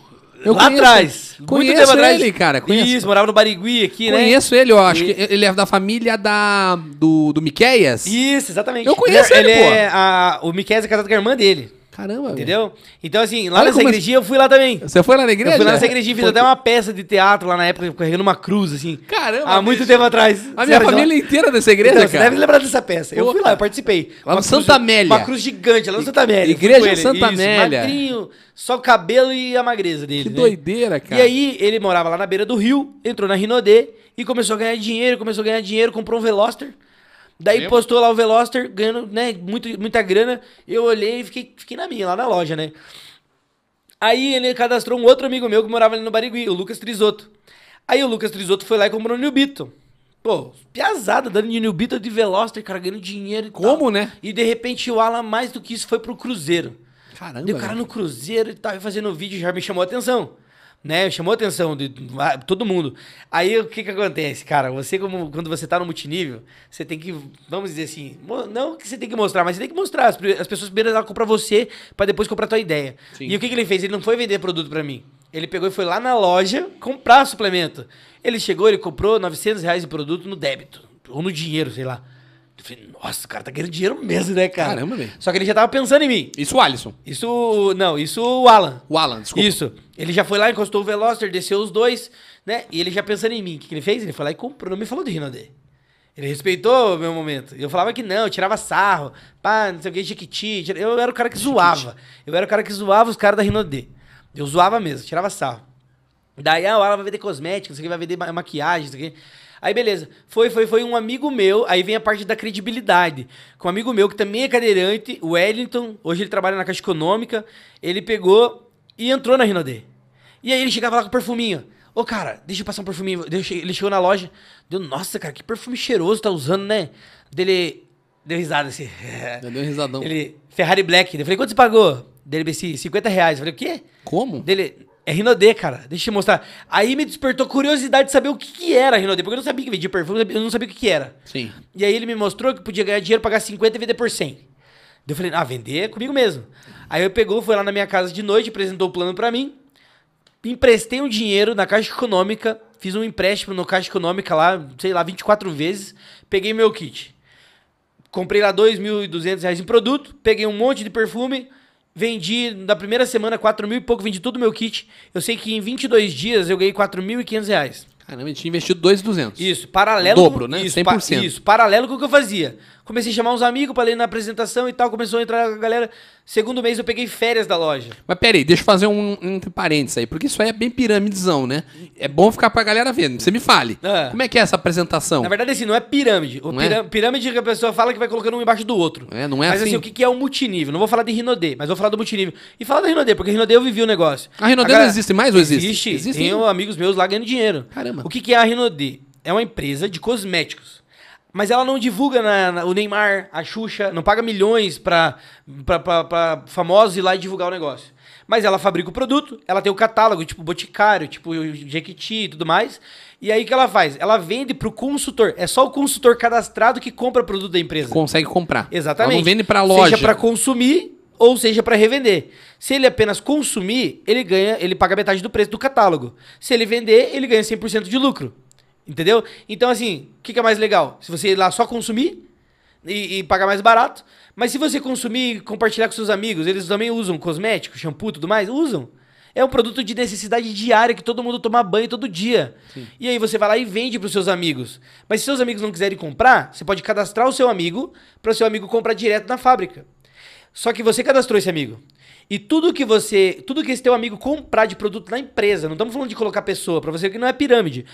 Eu lá conheço- atrás. muito conheço tempo atrás. ele, cara, conheço. Isso, morava no Barigui aqui, né? Conheço ele, eu acho E- que ele é da família da, do, do Miqueias. Isso, exatamente. Eu conheço ele, pô. é a, o Miquel é casado com a irmã dele, Caramba, velho. entendeu? Então, assim, lá Olha nessa igrejinha eu fui lá também. Você foi lá na igreja? Eu fui lá nessa igrejinha, fiz Pô, até uma peça de teatro lá na época, carregando uma cruz, assim. Caramba, Há muito bicho. tempo atrás. A minha família inteira dessa igreja, Então, você cara. deve lembrar dessa peça. Eu Pô, fui lá, eu participei. Lá no Santa Amélia. Uma cruz gigante, lá no Santa Amélia. Igreja. Santa Amélia. magrinho, só o cabelo e a magreza dele. Que né? doideira, cara. E aí, ele morava lá na beira do rio, entrou na Rinodê e começou a ganhar dinheiro, começou a ganhar dinheiro, comprou um Veloster. Daí Lembro. postou lá o Veloster, ganhando, né, muito, muita grana. Eu olhei e fiquei, fiquei na minha, lá na loja, né? Aí ele cadastrou um outro amigo meu que morava ali no Barigui, o Lucas Trisotto. Aí o Lucas Trisotto foi lá e comprou um New Beetle. Pô, piazada, dando de New Beetle de Veloster, cara, ganhando dinheiro e Como, tal. né? E de repente o Alan, mais do que isso, foi pro Cruzeiro. Caramba, Deu cara velho. no Cruzeiro e tal, e fazendo vídeo já me chamou a atenção. Né? Chamou a atenção de todo mundo. Aí o que que acontece, cara? Você, como, quando você tá no multinível, você tem que, vamos dizer assim, não que você tem que mostrar, mas você tem que mostrar. As, as pessoas primeiro elas compram você pra depois comprar a tua ideia. Sim. E o que, que ele fez? Ele não foi vender produto pra mim. Ele pegou e foi lá na loja comprar suplemento. Ele chegou, ele comprou 900 reais de produto no débito. Ou no dinheiro, sei lá. Eu falei, nossa, o cara tá ganhando dinheiro mesmo, né, cara? Caramba, velho. Só que ele já tava pensando em mim. Isso o Alisson. Isso, não, isso o Alan. O Alan, desculpa. Isso. Ele já foi lá, encostou o Veloster, desceu os dois, né? E ele já pensando em mim. O que, que ele fez? Ele foi lá e comprou, não me falou do Rinodê. Ele respeitou o meu momento. Eu falava que não, eu tirava sarro, pá, não sei o que, Jequiti. Eu era o cara que zoava. Eu era o cara que zoava os caras da Rinodê. Eu zoava mesmo, tirava sarro. Daí, ah, o Alan vai vender cosméticos, isso aqui vai vender ma- maquiagem, isso aqui. Aí, beleza. Foi, foi, foi um amigo meu. Aí vem a parte da credibilidade. Com um amigo meu que também é cadeirante, o Wellington. Hoje ele trabalha na Caixa Econômica. Ele pegou e entrou na Rinodê. E aí ele chegava lá com perfuminho. Ô, cara, deixa eu passar um perfuminho. Ele chegou na loja. Deu, nossa, cara, que perfume cheiroso tá usando, né? Dele. Deu risada assim. Deu um risadão. Ele. Ferrari Black. Eu falei, quanto você pagou? Dele, BC, 50 reais. Eu falei, o quê? Como? Dele, é Rinodê, cara. Deixa eu te mostrar. Aí me despertou curiosidade de saber o que, que era Rinodê, porque eu não sabia que vendia perfume, eu não sabia o que, que era. Sim. E aí ele me mostrou que podia ganhar dinheiro, pagar 50 e vender por 100. Daí eu falei, ah, vender é comigo mesmo. Aí eu pegou, foi lá na minha casa de noite, apresentou o plano pra mim, emprestei um dinheiro na Caixa Econômica, fiz um empréstimo no Caixa Econômica lá, sei lá, 24 vezes, peguei meu kit. Comprei lá 2.200 reais em produto, peguei um monte de perfume, vendi na primeira semana 4 mil e pouco, vendi todo o meu kit. Eu sei que em 22 dias eu ganhei 4.500 reais. Caramba, a gente tinha investido 2,200. Isso, paralelo. O dobro, né? Isso, 100%. pa- isso, paralelo com o que eu fazia. Comecei a chamar uns amigos pra ler na apresentação e tal, começou a entrar a galera. Segundo mês eu peguei férias da loja. Mas peraí, deixa eu fazer um, um entre parênteses aí, porque isso aí é bem piramidezão, né? É bom ficar pra galera vendo. Você me fale. Ah. Como é que é essa apresentação? Na verdade, assim, não é pirâmide. O Não é? pirâ- Pirâmide que a pessoa fala que vai colocando um embaixo do outro. É, não é mas assim? assim, o que é o multinível? Não vou falar de Rinodê, mas vou falar do multinível. E falar da Rinodê, porque Rinodê eu vivi o negócio. A Rinodê Agora, não existe mais ou existe? Existe. Existe Tenho amigos meus lá ganhando dinheiro. Caramba. O que que é a Rinodê? É uma empresa de cosméticos. Mas ela não divulga na, na- o Neymar, a Xuxa, não paga milhões pra, pra, pra, pra famosos ir lá e divulgar o negócio. Mas ela fabrica o produto, ela tem o catálogo, tipo Boticário, tipo Jequiti e tudo mais. E aí o que ela faz? Ela vende pro consultor. É só o consultor cadastrado que compra produto da empresa. Consegue comprar. Exatamente. Ela não vende pra loja. Seja pra consumir ou seja para revender. Se ele apenas consumir, ele ganha, ele paga metade do preço do catálogo. Se ele vender, ele ganha 100% de lucro. Entendeu? Então assim, o que, que, é mais legal? Se você ir lá só consumir e, e pagar mais barato, mas se você consumir e compartilhar com seus amigos, eles também usam cosmético, shampoo e tudo mais, usam. É um produto de necessidade diária que todo mundo toma banho todo dia. Sim. E aí você vai lá e vende para os seus amigos. Mas se seus amigos não quiserem comprar, você pode cadastrar o seu amigo para o seu amigo comprar direto na fábrica. Só que você cadastrou esse amigo. E tudo que você, tudo que esse teu amigo comprar de produto na empresa, não estamos falando de colocar pessoa, para você que não é pirâmide.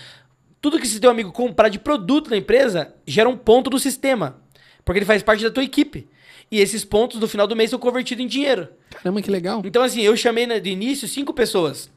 Tudo que esse teu amigo comprar de produto na empresa gera um ponto do sistema, porque ele faz parte da tua equipe. E esses pontos no final do mês são convertidos em dinheiro. Caramba, que legal. Então, assim, eu chamei de início cinco pessoas.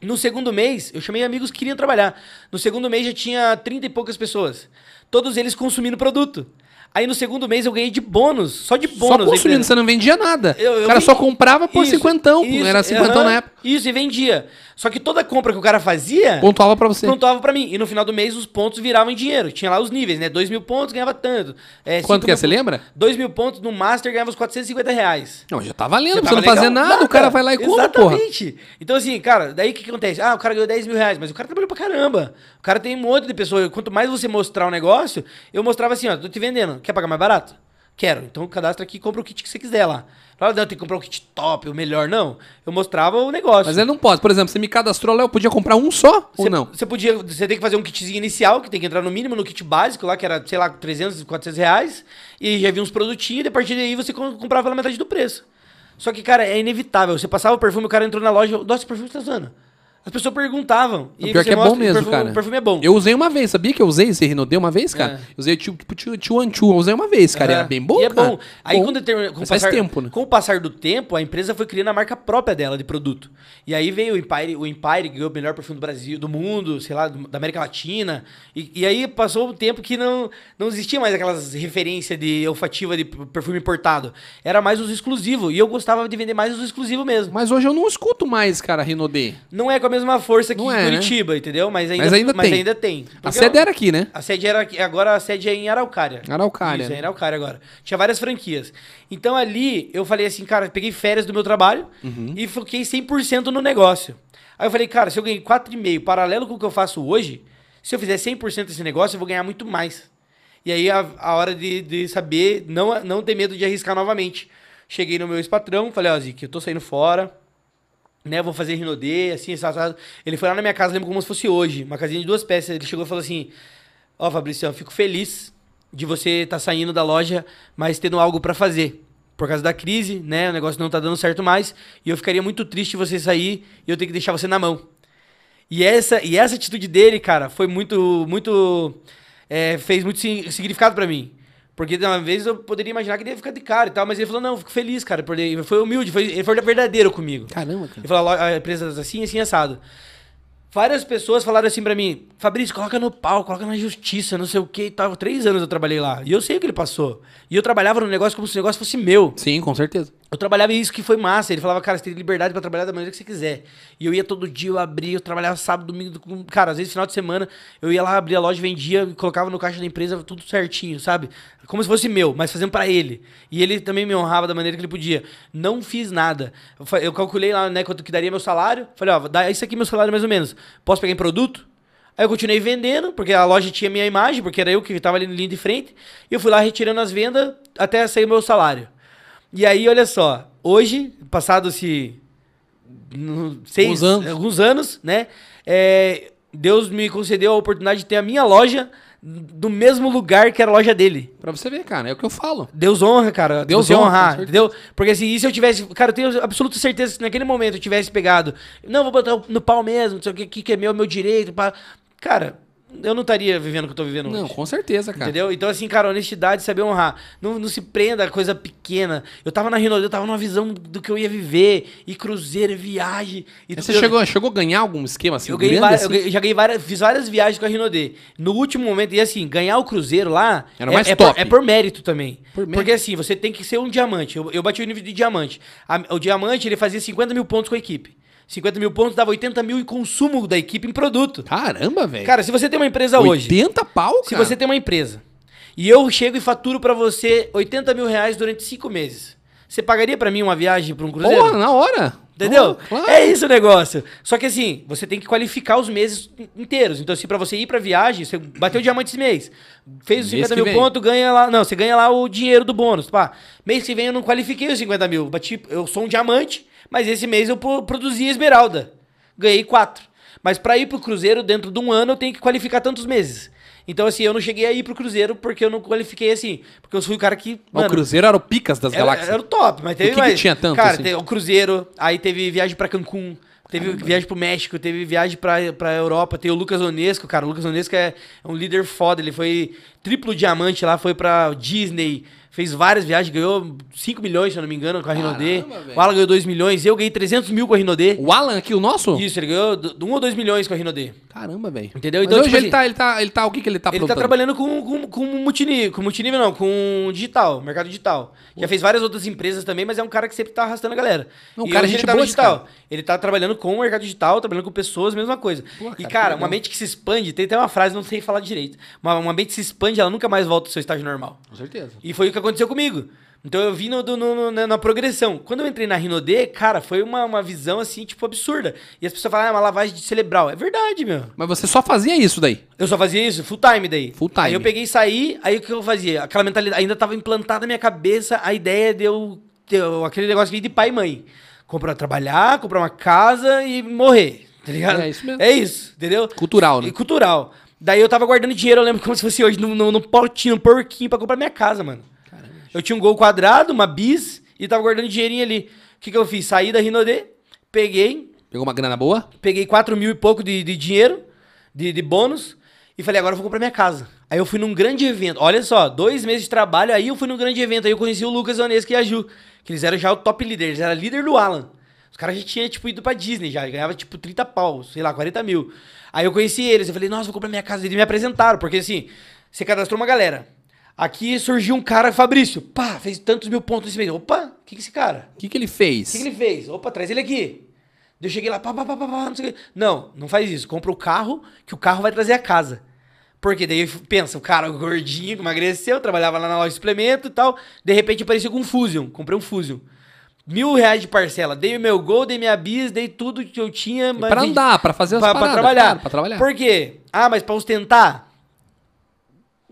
No segundo mês, eu chamei amigos que queriam trabalhar. No segundo mês já tinha 30 e poucas pessoas. Todos eles consumindo produto. Aí no segundo mês eu ganhei de bônus, só de bônus. Só consumindo, você não vendia nada. Eu, eu o cara vendi... só comprava por isso, cinquentão, isso, era cinquentão na época. Isso, e vendia. Só que toda compra que o cara fazia... Pontuava pra você. Pontuava pra mim. E no final do mês os pontos viravam em dinheiro. Tinha lá os níveis, né? Dois mil pontos ganhava tanto. É, Quanto que é, você lembra? Dois mil pontos no Master ganhava os 450 reais. Não, já tá valendo, já você não fazer nada, nada, o cara vai lá e compra, Exatamente. Porra. Então assim, cara, daí o que, que acontece? Ah, o cara ganhou 10 mil reais, mas o cara trabalhou pra caramba. O cara tem um monte de pessoas. Quanto mais você mostrar o negócio, eu mostrava assim, ó, tô te vendendo. Quer pagar mais barato? Quero. Então cadastra aqui e compra o kit que você quiser lá. Não, tem que comprar um kit top, o melhor. Não. Eu mostrava o negócio. Mas ele não pode. Por exemplo, você me cadastrou lá, eu podia comprar um só ou não? Você podia. Você tem que fazer um kitzinho inicial, que tem que entrar no mínimo no kit básico lá, que era, sei lá, 300, 400 reais. E já vinha uns produtinhos, e a partir daí você comprava pela metade do preço. Só que, cara, é inevitável. Você passava o perfume, o cara entrou na loja. Nossa, o perfume tá usando. As pessoas perguntavam. E pior que é bom mesmo, perfume, cara. O perfume é bom. Eu usei uma vez, sabia que eu usei esse Rinodê uma vez, cara? É. Eu usei tipo Tio Anchu, eu usei uma vez, cara. Era bem bom, e é bom. Aí bom. quando com Mas faz tempo, né? Com o passar do tempo, a empresa foi criando a marca própria dela de produto. E aí veio o Empire, o Empire ganhou o melhor perfume do Brasil, do mundo, sei lá, da América Latina. E, e aí passou o tempo que não, não existia mais aquelas referências de olfativa de perfume importado. Era mais os exclusivos. E eu gostava de vender mais os exclusivos mesmo. Mas hoje eu não escuto mais, cara, Rinodê. Não é com a mesma força que é, Curitiba, né? entendeu? Mas ainda, mas ainda mas tem. Ainda tem. A sede era aqui, né? A sede era aqui. Agora a sede é em Araucária. Araucária. Isso, é em Araucária agora. Tinha várias franquias. Então ali eu falei assim, cara, peguei férias do meu trabalho uhum. e foquei 100% no negócio. Aí eu falei, cara, se eu ganhei 4,5 paralelo com o que eu faço hoje, se eu fizer 100% desse negócio, eu vou ganhar muito mais. E aí a, a hora de, de saber, não, não ter medo de arriscar novamente. Cheguei no meu ex-patrão, falei, ó, oh, eu tô saindo fora, né, vou fazer Rinodê, assim, assado. Ele foi lá na minha casa, lembro como se fosse hoje, uma casinha de duas peças. Ele chegou e falou assim: Ó, oh, Fabrício, eu fico feliz de você estar tá saindo da loja, mas tendo algo para fazer. Por causa da crise, né, o negócio não tá dando certo mais, e eu ficaria muito triste você sair e eu ter que deixar você na mão. E essa, e essa atitude dele, cara, foi muito, muito. É, fez muito significado para mim. Porque de uma vez eu poderia imaginar que ele ia ficar de cara e tal, mas ele falou, não, fico feliz, cara. Porque ele foi humilde, foi, ele foi verdadeiro comigo. Caramba, cara. Ele falou, a empresa tá assim, assim, assado. Várias pessoas falaram assim para mim, Fabrício, coloca no pau, coloca na justiça, não sei o que e tal. Três anos eu trabalhei lá. E eu sei o que ele passou. E eu trabalhava no negócio como se o negócio fosse meu. Sim, com certeza. Eu trabalhava isso que foi massa. Ele falava, cara, você tem liberdade para trabalhar da maneira que você quiser. E eu ia todo dia, eu abria, eu trabalhava sábado, domingo. Cara, às vezes final de semana, eu ia lá, abria a loja, vendia, colocava no caixa da empresa, tudo certinho, sabe? Como se fosse meu, mas fazendo para ele. E ele também me honrava da maneira que ele podia. Não fiz nada. Eu calculei lá, né, quanto que daria meu salário. Falei, ó, dá isso aqui meu salário mais ou menos. Posso pegar em produto? Aí eu continuei vendendo, porque a loja tinha minha imagem, porque era eu que estava ali no linha de frente. E eu fui lá retirando as vendas até sair meu salário. E aí, olha só, hoje, passado-se seis, anos. alguns anos, né? É, Deus me concedeu a oportunidade de ter a minha loja do mesmo lugar que era a loja dele. Pra você ver, cara, é o que eu falo. Deus honra, cara. Deus você honra, honrar, entendeu? Porque assim, e se eu tivesse. Cara, eu tenho absoluta certeza que naquele momento eu tivesse pegado. Não, vou botar no pau mesmo, não sei o que, que é meu, meu direito. Pra... Cara, eu não estaria vivendo o que eu tô vivendo não, hoje. Não, com certeza, cara. Entendeu? Então, assim, cara, honestidade, saber honrar. Não, não se prenda a coisa pequena. Eu tava na Renault, eu tava numa visão do que eu ia viver. E cruzeiro, viagem. E você chegou, chegou a ganhar algum esquema assim? Eu, ganhei várias, assim? eu já ganhei várias, fiz várias viagens com a Renault. No último momento, e assim, ganhar o cruzeiro lá Era mais é, top. É, por, é por mérito também. Por mérito. Porque assim, você tem que ser um diamante. Eu, eu bati o nível de diamante. A, o diamante, ele fazia 50 mil pontos com a equipe. 50 mil pontos dava 80 mil em consumo da equipe em produto. Caramba, velho. Cara, se você tem uma empresa 80 hoje. 80 pau, cara? Se você tem uma empresa e eu chego e faturo para você 80 mil reais durante 5 meses. Você pagaria pra mim uma viagem pra um cruzeiro? Porra, na hora. Entendeu? Oh, claro. É isso o negócio. Só que assim, você tem que qualificar os meses inteiros. Então, assim, pra você ir pra viagem, você bateu o diamante esse mês. Fez os Mês 50 que mil pontos, ganha lá. Não, você ganha lá o dinheiro do bônus. Pá. Mês que vem eu não qualifiquei os 50 mil. Bati, eu sou um diamante, mas esse mês eu pro- produzi esmeralda. Ganhei quatro. Mas pra ir pro Cruzeiro, dentro de um ano, eu tenho que qualificar tantos meses. Então, assim, eu não cheguei a ir pro Cruzeiro porque eu não qualifiquei assim. Porque eu fui o cara que. Mas o Cruzeiro era o picas das Era, galáxias. era o top, mas teve que que mais. tinha tanto, Cara, assim? teve o Cruzeiro, aí teve viagem pra Cancún, teve viagem pro México, teve viagem pra, pra Europa, tem o Lucas Onesco, cara. O Lucas Onesco é, é um líder foda, ele foi triplo diamante lá, foi pra Disney, fez várias viagens, ganhou 5 milhões, se eu não me engano, com a Rinodê. velho. O Alan ganhou 2 milhões, eu ganhei 300 mil com a Rinodê. O Alan aqui, o nosso? Isso, ele ganhou 1 ou 2 milhões com a Rinodê. Caramba, velho. Entendeu? Mas Então, hoje tipo ele, assim, tá, ele tá. Ele tá. O que, que ele tá Ele tá trabalhando com, com, com multinível, com multinível não, com digital, mercado digital. Já fez várias outras empresas também, mas é um cara que sempre tá arrastando a galera. Não, e cara, hoje gente ele tá boa no digital. cara. Ele tá trabalhando com o mercado digital, trabalhando com pessoas, mesma coisa. Pô, cara, e cara, uma mente que se expande, tem até uma frase, não sei falar direito. Uma, uma mente que se expande, ela nunca mais volta ao seu estágio normal. Com certeza. E foi o que aconteceu comigo. Então eu vi no, no- no- na, na progressão. Quando eu entrei na Rinodê, cara, foi uma, uma visão assim, tipo, absurda. E as pessoas falam, ah, é uma lavagem de cerebral. É verdade, meu. Mas você só fazia isso daí. Eu só fazia isso, full time daí. Full time. Aí eu peguei e saí, aí o que eu fazia? Aquela mentalidade, ainda tava implantada na minha cabeça a ideia de eu ter aquele negócio de pai e mãe. Comprar, trabalhar, comprar uma casa e morrer, tá ligado? É isso mesmo. É isso, entendeu? Cultural, né? E cultural. Daí eu tava guardando dinheiro, eu lembro como se fosse hoje, no, no, no potinho, no porquinho pra comprar minha casa, mano. Eu tinha um gol quadrado, uma bis, e tava guardando dinheirinho ali. O que que eu fiz? Saí da Rinodê, peguei, Pegou uma grana boa? peguei 4 mil e pouco de, de dinheiro, de, de bônus, e falei, agora eu vou comprar minha casa. Aí eu fui num grande evento. Olha só, dois meses de trabalho, aí eu fui num grande evento. Aí eu conheci o Lucas Onesco e a Ju, que eles eram já o top líder, eles eram líder do Alan. Os caras já tinham, tipo, ido pra Disney já, ganhava, tipo, 30 pau, sei lá, 40 mil. Aí eu conheci eles, eu falei, nossa, vou comprar minha casa. Eles me apresentaram, porque assim, você cadastrou uma galera. Aqui surgiu um cara, Fabrício, pá, fez tantos mil pontos esse mês. Opa, o que que esse cara? O que, que ele fez? O que, que ele fez? Opa, traz ele aqui. Eu cheguei lá, pá, pá, pá, pá, não sei o quê. Não, não faz isso. Compra o carro, que o carro vai trazer a casa. Porque daí pensa, o cara gordinho, que emagreceu, trabalhava lá na loja de suplemento e tal. De repente apareceu com um Fusion. Comprei um Fusion. Mil reais de parcela. Dei o meu gol, dei minha bis, dei tudo que eu tinha. mas Pra andar, pra fazer as pra, pra paradas, trabalhar. claro, pra trabalhar. Por quê? Ah, mas pra ostentar?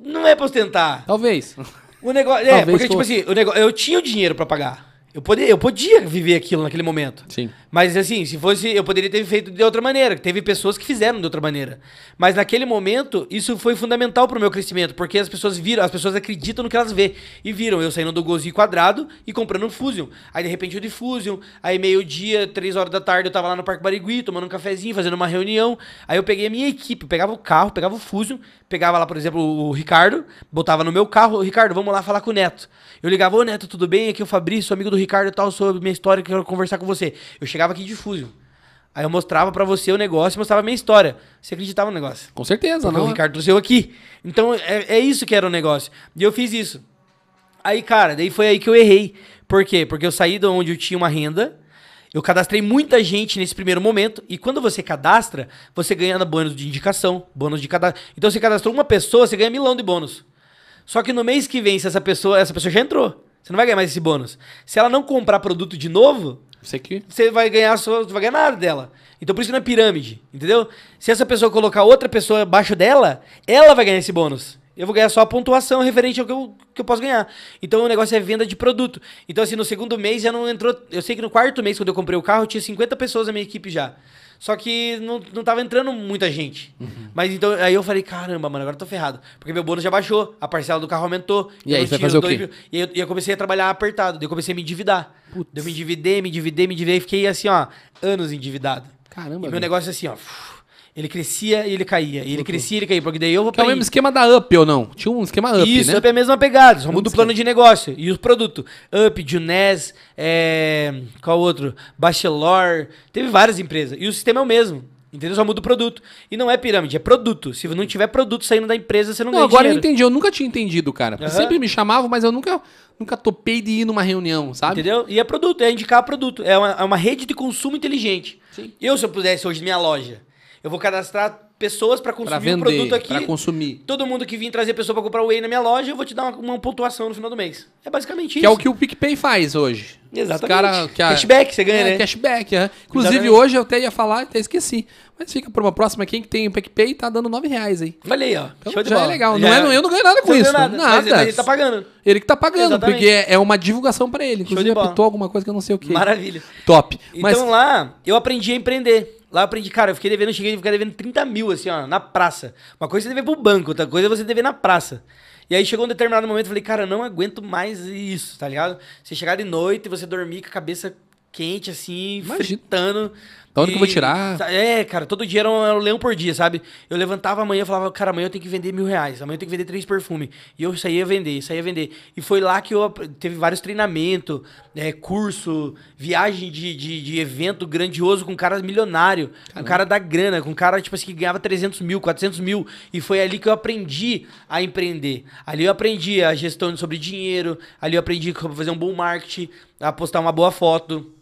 Não é pra ostentar. Talvez. O negócio. É, Talvez porque, tipo assim, o negócio, eu tinha o dinheiro pra pagar. Eu podia, eu podia viver aquilo naquele momento. Sim. Mas assim, se fosse, eu poderia ter feito de outra maneira. Teve pessoas que fizeram de outra maneira. Mas naquele momento, isso foi fundamental pro meu crescimento, porque as pessoas viram, as pessoas acreditam no que elas vê. E viram eu saindo do gozinho quadrado e comprando um Fusion. Aí de repente eu de Fusion. Aí meio-dia, três horas da tarde, eu tava lá no Parque Barigui, tomando um cafezinho, fazendo uma reunião. Aí eu peguei a minha equipe, pegava o carro, pegava o Fusion, pegava lá, por exemplo, o Ricardo, botava no meu carro, Ricardo, vamos lá falar com o Neto. Eu ligava, ô Neto, tudo bem? Aqui é o Fabrício, amigo do Ricardo e tal, sobre minha história, quero conversar com você. Eu aqui de Fusion. Aí eu mostrava pra você o negócio e mostrava a minha história. Você acreditava no negócio. Com certeza, não. o Ricardo trouxe eu aqui. Então é, é isso que era o negócio. E eu fiz isso. Aí, cara, daí foi aí que eu errei. Por quê? Porque eu saí de onde eu tinha uma renda. Eu cadastrei muita gente nesse primeiro momento. E quando você cadastra, você ganha bônus de indicação, bônus de cadastro. Então você cadastrou uma pessoa, você ganha milão de bônus. Só que no mês que vem, se essa pessoa, essa pessoa já entrou. Você não vai ganhar mais esse bônus. Se ela não comprar produto de novo, Você que. você vai ganhar você vai ganhar nada dela. Então por isso que não é pirâmide, entendeu? Se essa pessoa colocar outra pessoa abaixo dela, ela vai ganhar esse bônus. Eu vou ganhar só a pontuação referente ao que eu, que eu posso ganhar. Então o negócio é venda de produto. Então assim, no segundo mês já não entrou... Eu sei que no quarto mês, quando eu comprei o carro, tinha 50 pessoas na minha equipe já. Só que não, não tava entrando muita gente. Uhum. Mas então, aí eu falei, caramba, mano, agora eu tô ferrado. Porque meu bônus já baixou, a parcela do carro aumentou. E aí, você fazer o quê? mil. E eu, e eu comecei a trabalhar apertado. Daí eu comecei a me endividar. Daí eu me endividei, me endividei, me endividei. Fiquei assim, ó, anos endividado. Caramba. E meu velho. negócio é assim, ó. Ele crescia e ele caía. E ele crescia e ele caía. Porque daí eu vou Que é o mesmo esquema da Up ou não? Tinha um esquema Up, isso, né? Up é a mesma pegada, só muda o plano de negócio e os produtos. Up, Junés, é... qual outro? Bachelor, teve várias empresas. E o sistema é o mesmo, entendeu? Só muda o produto. E não é pirâmide, é produto. Se não tiver produto saindo da empresa, você não, Não, ganha agora eu dinheiro. entendi. Eu nunca tinha entendido, cara. Aham. Sempre me chamavam, mas eu nunca, nunca topei de ir numa reunião, sabe? Entendeu? E é produto, é indicar produto. É uma, é uma rede de consumo inteligente. Sim. Eu, se eu pudesse hoje minha loja, eu vou cadastrar pessoas pra Pra consumir o vender, produto aqui. pra consumir. Todo mundo que vir trazer pessoa pra comprar whey na minha loja, eu vou te dar uma, uma pontuação no final do mês. É basicamente Que isso. é o que o PicPay faz hoje. Exatamente. Os cara que a- Cashback você ganha, É, né? Cashback, é. Inclusive, Exatamente. hoje eu até ia falar, até esqueci. Mas fica pra uma próxima. Quem que tem o PicPay tá dando 9 reais aí. Olha aí, ó. Então já é legal. Já Não é, eu não ganho nada com isso. não ganha Nada. Mas, mas ele tá pagando. Ele que tá pagando, Exatamente. porque é é uma divulgação pra ele. Inclusive, apitou alguma coisa que eu não sei o que. Maravilha. Top. Então Mas lá, eu aprendi a empreender. Lá eu aprendi, cara, eu fiquei devendo, cheguei a ficar devendo 30 mil, assim, ó, na praça. Uma coisa é você dever pro banco, outra coisa é você dever na praça. E aí chegou um determinado momento, eu falei, cara, eu não aguento mais isso, tá ligado? Você chegar de noite e você dormir com a cabeça quente, assim, Imagina. fritando. Da onde que eu vou E- tirar? É, cara, todo dia era um, era um leão por dia, sabe? Eu levantava amanhã e falava, cara, amanhã eu tenho que vender mil reais, amanhã eu tenho que vender três perfumes. E eu saía a vender, saía a vender. E foi lá que eu teve vários treinamentos, é, curso, viagem de, de, de evento grandioso com cara milionário, com cara da grana, com cara, tipo assim, que ganhava 300 mil, 400 mil. E foi ali que eu aprendi a empreender. Ali eu aprendi a gestão sobre dinheiro, ali eu aprendi como fazer um bom marketing, a postar uma boa foto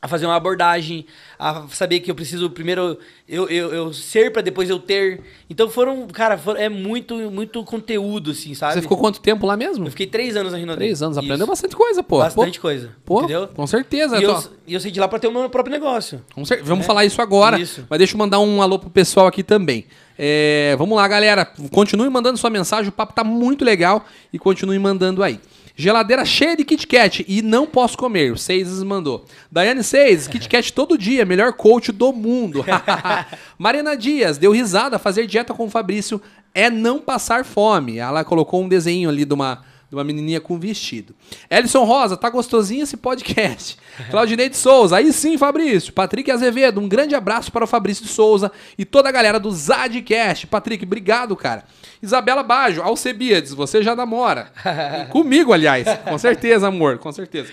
a fazer uma abordagem, a saber que eu preciso primeiro eu, eu, eu ser pra depois eu ter. Então foram, cara, foram- é muito muito conteúdo assim, sabe? você ficou quanto tempo lá mesmo? Eu fiquei três anos na Rinode. Três anos. Isso. Aprendeu bastante coisa, pô. Bastante Pô, coisa, Pô, entendeu? com certeza. E eu, tô- eu saí de lá pra ter o meu próprio negócio. Com cer- Vamos falar isso agora. Isso. Mas deixa eu mandar um alô pro pessoal aqui também. É, vamos lá, galera. Continue mandando sua mensagem. O papo tá muito legal. E continue mandando aí. Geladeira cheia de Kit Kat e não posso comer. O Seises mandou. Daiane Seis, Kit Kat todo dia, melhor coach do mundo. Marina Dias, deu risada. Fazer dieta com o Fabrício é não passar fome. Ela colocou um desenho ali de uma, de uma menininha com vestido. Ellison Rosa, tá gostosinho esse podcast. Claudinei de Souza, aí sim, Fabrício. Patrick Azevedo, um grande abraço para o Fabrício de Souza e toda a galera do Zadcast. Patrick, obrigado, cara. Isabela Bajo, Alcebiades, você já namora. Comigo, aliás. Com certeza, amor, com certeza.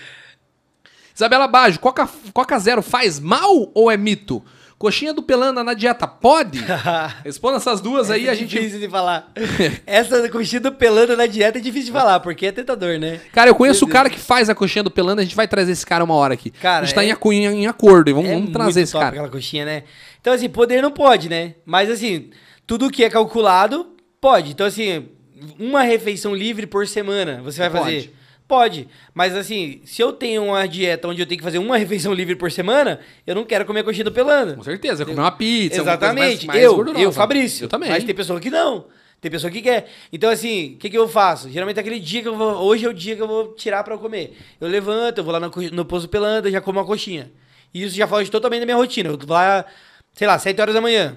Isabela Bajo, Coca, Coca Zero faz mal ou é mito? Coxinha do Pelanda na dieta pode? Responda essas duas aí, Essa a é gente difícil de falar. Essa coxinha do pelando na dieta é difícil de falar, porque é tentador, né? Cara, eu conheço o cara que faz a coxinha do Pelanda, a gente vai trazer esse cara uma hora aqui. Cara, a gente tá é- em, em- acordo, e vamos, é vamos trazer muito esse cara. aquela coxinha, né? Então, assim, poder não pode, né? Mas, assim, tudo que é calculado, pode. Então, assim, uma refeição livre por semana, você vai Pode. fazer? Pode. Mas, assim, se eu tenho uma dieta onde eu tenho que fazer uma refeição livre por semana, eu não quero comer coxinha do pelando. Com certeza, comer uma pizza, Exatamente. mais, mais eu, gordurosa. eu, Fabrício. Eu também. Mas tem pessoa que não. Tem pessoa que quer. Então, assim, o que, que eu faço? Geralmente é aquele dia que eu vou. Hoje é o dia que eu vou tirar pra eu comer. Eu levanto, eu vou lá no, no Pouso Pelanda, já como uma coxinha. E isso já foge totalmente da minha rotina. Eu vou lá, sei lá, 7 horas da manhã.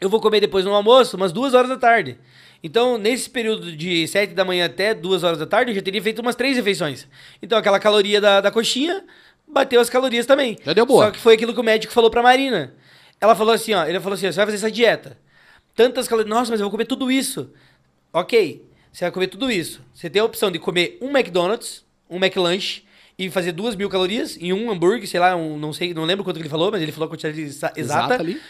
Eu vou comer depois no almoço, umas 2 horas da tarde. Então, nesse período de 7 da manhã até 2 horas da tarde, eu já teria feito umas 3 refeições. Então, aquela caloria da, da coxinha bateu as calorias também. Já deu boa. Só que foi aquilo que o médico falou pra Marina. Ela falou assim, ó, ele falou assim, ó, você vai fazer essa dieta. Tantas calorias, nossa, mas eu vou comer tudo isso. Ok, você vai comer tudo isso. Você tem a opção de comer um McDonald's, um McLanche, e fazer duas mil calorias em um hambúrguer, sei lá, um, não sei, não lembro quanto que ele falou, mas ele falou a quantidade exa- exata. ali.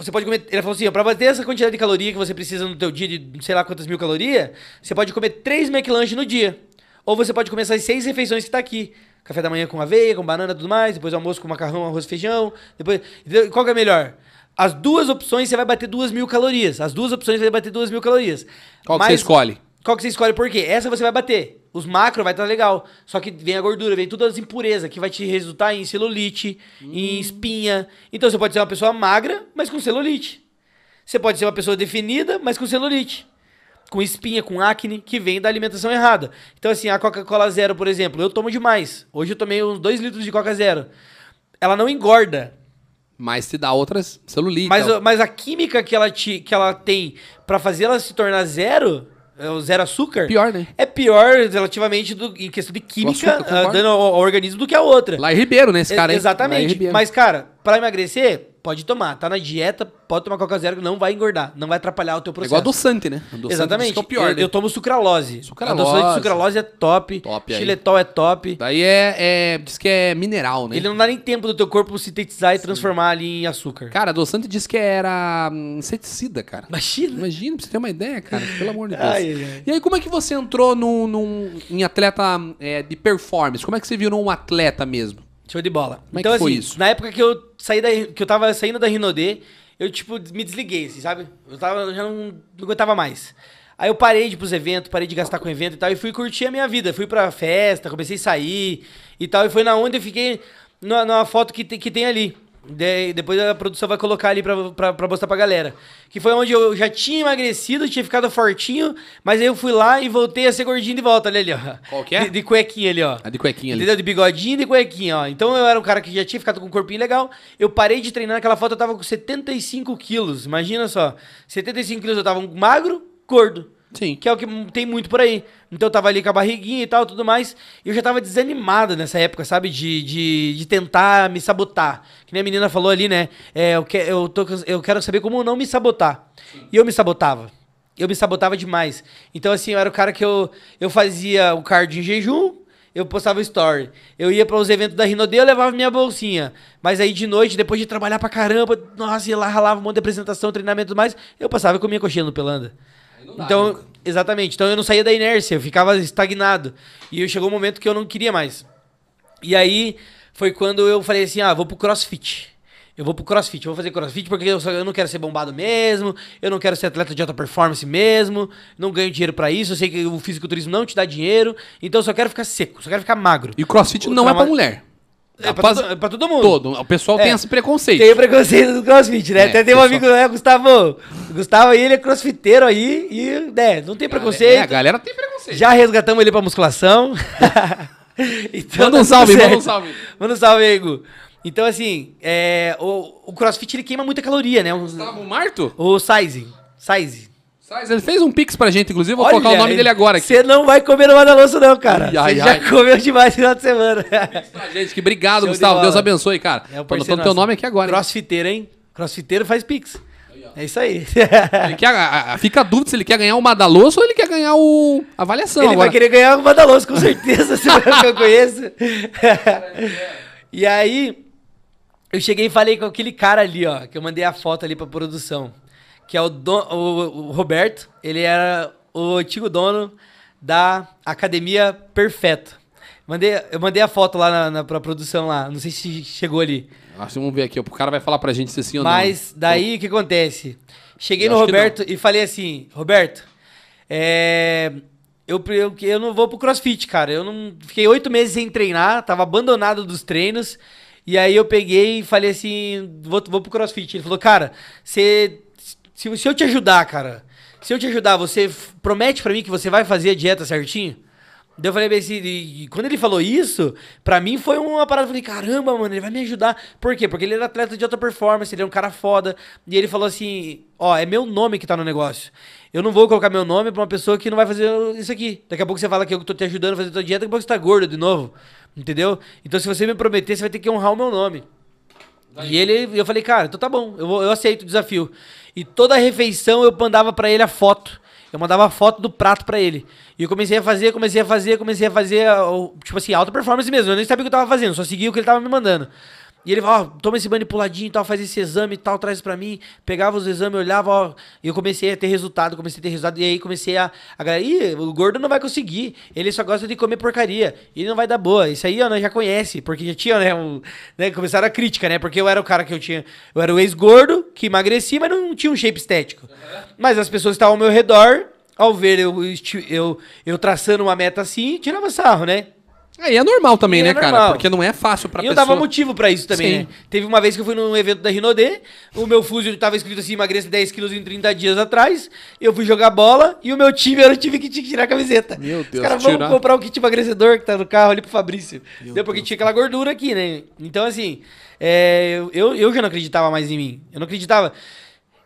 Você pode comer. Ele falou assim: ó, pra bater essa quantidade de caloria que você precisa no teu dia de sei lá quantas mil calorias, você pode comer três McLanche no dia. Ou você pode comer essas seis refeições que tá aqui. Café da manhã com aveia, com banana e tudo mais. Depois almoço com macarrão, arroz e feijão. Depois. Qual que é melhor? As duas opções você vai bater duas mil calorias. As duas opções você vai bater duas mil calorias. Qual que você escolhe? Qual que você escolhe por quê? Essa você vai bater. Os macro vai estar legal. Só que vem a gordura, vem todas as impurezas que vai te resultar em celulite, em espinha. Então você pode ser uma pessoa magra, mas com celulite. Você pode ser uma pessoa definida, mas com celulite. Com espinha, com acne, que vem da alimentação errada. Então, assim, a Coca-Cola Zero, por exemplo, eu tomo demais. Hoje eu tomei uns 2 litros de Coca Zero. Ela não engorda, Mas te dá outras celulite. mas, tal. mas a química que ela, te, que ela tem pra fazer ela se tornar zero, o zero açúcar, Pior, né? é pior relativamente do- em questão de química, açúcar, concordo. dando ao, ao organismo do que a outra. Lá em Ribeiro, né, esse cara em Exatamente. Mas, cara, pra emagrecer, pode tomar. Tá na dieta, pode tomar Coca Zero não vai engordar. Não vai atrapalhar o teu É processo. igual adoçante, né? Adoçante Exatamente. é o pior, eu, né? eu tomo sucralose. Sucralose. Adoçante de sucralose é top. Top aí. Xilitol é top. Daí é, é. Diz que é mineral, né? Ele não dá nem tempo do teu corpo sintetizar e transformar ali em açúcar. Cara, adoçante diz que era hum, inseticida, cara. Imagina. Imagina, pra você ter uma ideia, cara. Pelo amor de Deus. Ai, ai. E aí, como é que você entrou num, num- em atleta é, de performance? Como é que você virou um atleta mesmo? Show de bola. Como é então, que foi assim, isso? na época que eu saí da, que eu tava saindo da Rinodê, eu, tipo, me desliguei, assim, sabe? Eu, tava, já não, não aguentava mais. Aí eu parei de ir pros eventos, parei de gastar com evento e tal, e fui curtir a minha vida. Fui pra festa, comecei a sair e tal, e foi na onde eu fiquei numa, numa foto que, tem- que tem ali. De- depois a produção vai colocar ali pra, pra, pra mostrar pra galera. Que foi onde eu já tinha emagrecido, tinha ficado fortinho, mas aí eu fui lá e voltei a ser gordinho de volta, olha ali, ó. Qual que é? De, de cuequinha ali, ó. A de cuequinha ali. Entendeu? De bigodinho e de cuequinha, ó. Então eu era um cara que já tinha ficado com um corpinho legal. Eu parei de treinar naquela foto, eu tava com 75 quilos. Imagina só. 75 quilos eu tava magro, gordo. Sim. Que é o que tem muito por aí. Então eu tava ali com a barriguinha e tal, tudo mais. E eu já tava desanimado nessa época, sabe? De, de, de tentar me sabotar. Que nem a menina falou ali, né? É, eu, que, eu, tô, com- eu quero saber como não me sabotar. E eu me sabotava. Eu me sabotava demais. Então, assim, eu era o cara que eu, eu fazia o cardio em jejum, eu postava story. Eu ia para os eventos da Rinode, eu levava minha bolsinha. Mas aí de noite, depois de trabalhar pra caramba, nossa, ia lá, ralava um monte de apresentação, treinamento e tudo mais, eu passava e comia coxinha no pelanda. Então, exatamente. Então eu não saía da inércia, eu ficava estagnado. E eu chegou um momento que eu não queria mais. E aí foi quando eu falei assim: ah, vou pro crossfit. Eu vou pro crossfit, eu vou fazer crossfit porque eu, só- eu não quero ser bombado mesmo, eu não quero ser atleta de alta performance mesmo, não ganho dinheiro pra isso, eu sei que o fisiculturismo não te dá dinheiro, então eu só quero ficar seco, só quero ficar magro. E o crossfit O não é pra mulher. É pra, todo, é pra todo mundo. Todo. O pessoal É. tem esse preconceito. Tem o preconceito do crossfit, né? É, Até tem um pessoal- amigo, né, Gustavo. Gustavo aí, ele é crossfiteiro aí e, né, não tem preconceito. É, a galera tem preconceito. Já resgatamos ele pra musculação. Então, Manda um tá salve, manda um salve. Manda um salve, amigo. Então, assim, é, o, o crossfit ele queima muita caloria, né? O, Gustavo Marto? o size. Size. Sai, Ele fez um pix pra gente, inclusive. Vou colocar o nome dele agora aqui. Você não vai comer no Madaloso, não, cara. Você já ai. comeu demais no final de semana. Pra gente, que obrigado, Show de Gustavo. bola. Deus abençoe, cara. É Tô anotando teu nome aqui agora. Crossfiteiro, hein? Crossfiteiro faz pix. É isso aí. Ele quer, a- a- fica a dúvida se ele quer ganhar o Madaloso ou ele quer ganhar o a avaliação Ele agora. vai querer ganhar o Madaloso, com certeza, se que eu conheço. e aí, eu cheguei e falei com aquele cara ali, ó, que eu mandei a foto ali pra produção. Que é o, don- o- o Roberto. Ele era o antigo dono da Academia Perfeita. Mandei, eu mandei a foto lá na, na, pra produção lá. Não sei se chegou ali. Nossa, vamos ver aqui. O cara vai falar pra gente se sim ou não. Mas daí o que acontece? Cheguei Eu no acho Roberto e falei assim, Roberto, é, eu, eu, eu não vou pro CrossFit, cara. Eu não fiquei oito meses sem treinar, tava abandonado dos treinos. E aí eu peguei e falei assim, vou, vou pro CrossFit. Ele falou, cara, você, se, se eu te ajudar, cara, se eu te ajudar, você promete pra mim que você vai fazer a dieta certinho? Daí eu falei bem assim, e, quando ele falou isso, pra mim foi uma parada, eu falei, caramba, mano, ele vai me ajudar. Por quê? Porque ele era atleta de alta performance, ele é um cara foda. E ele falou assim, ó, é meu nome que tá no negócio. Eu não vou colocar meu nome pra uma pessoa que não vai fazer isso aqui. Daqui a pouco você fala que eu tô te ajudando a fazer tua dieta, daqui a pouco você tá gordo de novo. Entendeu? Então se você me prometer, você vai ter que honrar o meu nome. E ele, eu falei, cara, então tá bom, eu, eu aceito o desafio. E toda refeição eu mandava pra ele a foto. Eu mandava a foto do prato pra ele. E eu comecei a fazer, comecei a fazer, comecei a fazer, ó, tipo assim, alta performance mesmo. Eu nem sabia o que eu tava fazendo, só seguia o que ele tava me mandando. E ele falava, ó, toma esse manipuladinho e tal, faz esse exame e tal, traz pra mim. Pegava os exames, olhava, ó, e eu comecei a ter resultado, comecei a ter resultado. E aí comecei a, a galera, ih, o gordo não vai conseguir, ele só gosta de comer porcaria, ele não vai dar boa. Isso aí, ó, nós já conhece, porque já tinha, né, um, né, começaram a crítica, né, porque eu era o cara que eu tinha, eu era o ex-gordo, que emagreci, mas não tinha um shape estético. Mas as pessoas estavam ao meu redor, ao ver eu, esti- eu, eu traçando uma meta assim, tirava sarro, né? Aí é normal também, E né, é cara? normal. Porque não é fácil pra E eu pessoa. dava motivo pra isso também, Sim. né? Teve uma vez que eu fui num evento da Rinodê, o meu fuzil tava escrito assim, emagreça 10 quilos em 30 dias atrás, eu fui jogar bola e o meu time era o time que tirar a camiseta. Meu Os Deus, caras vão comprar o kit emagrecedor que tá no carro ali pro Fabrício. Deu porque tinha aquela gordura aqui, né? Então, assim, é, eu- eu, eu já não acreditava mais em mim. Eu não acreditava.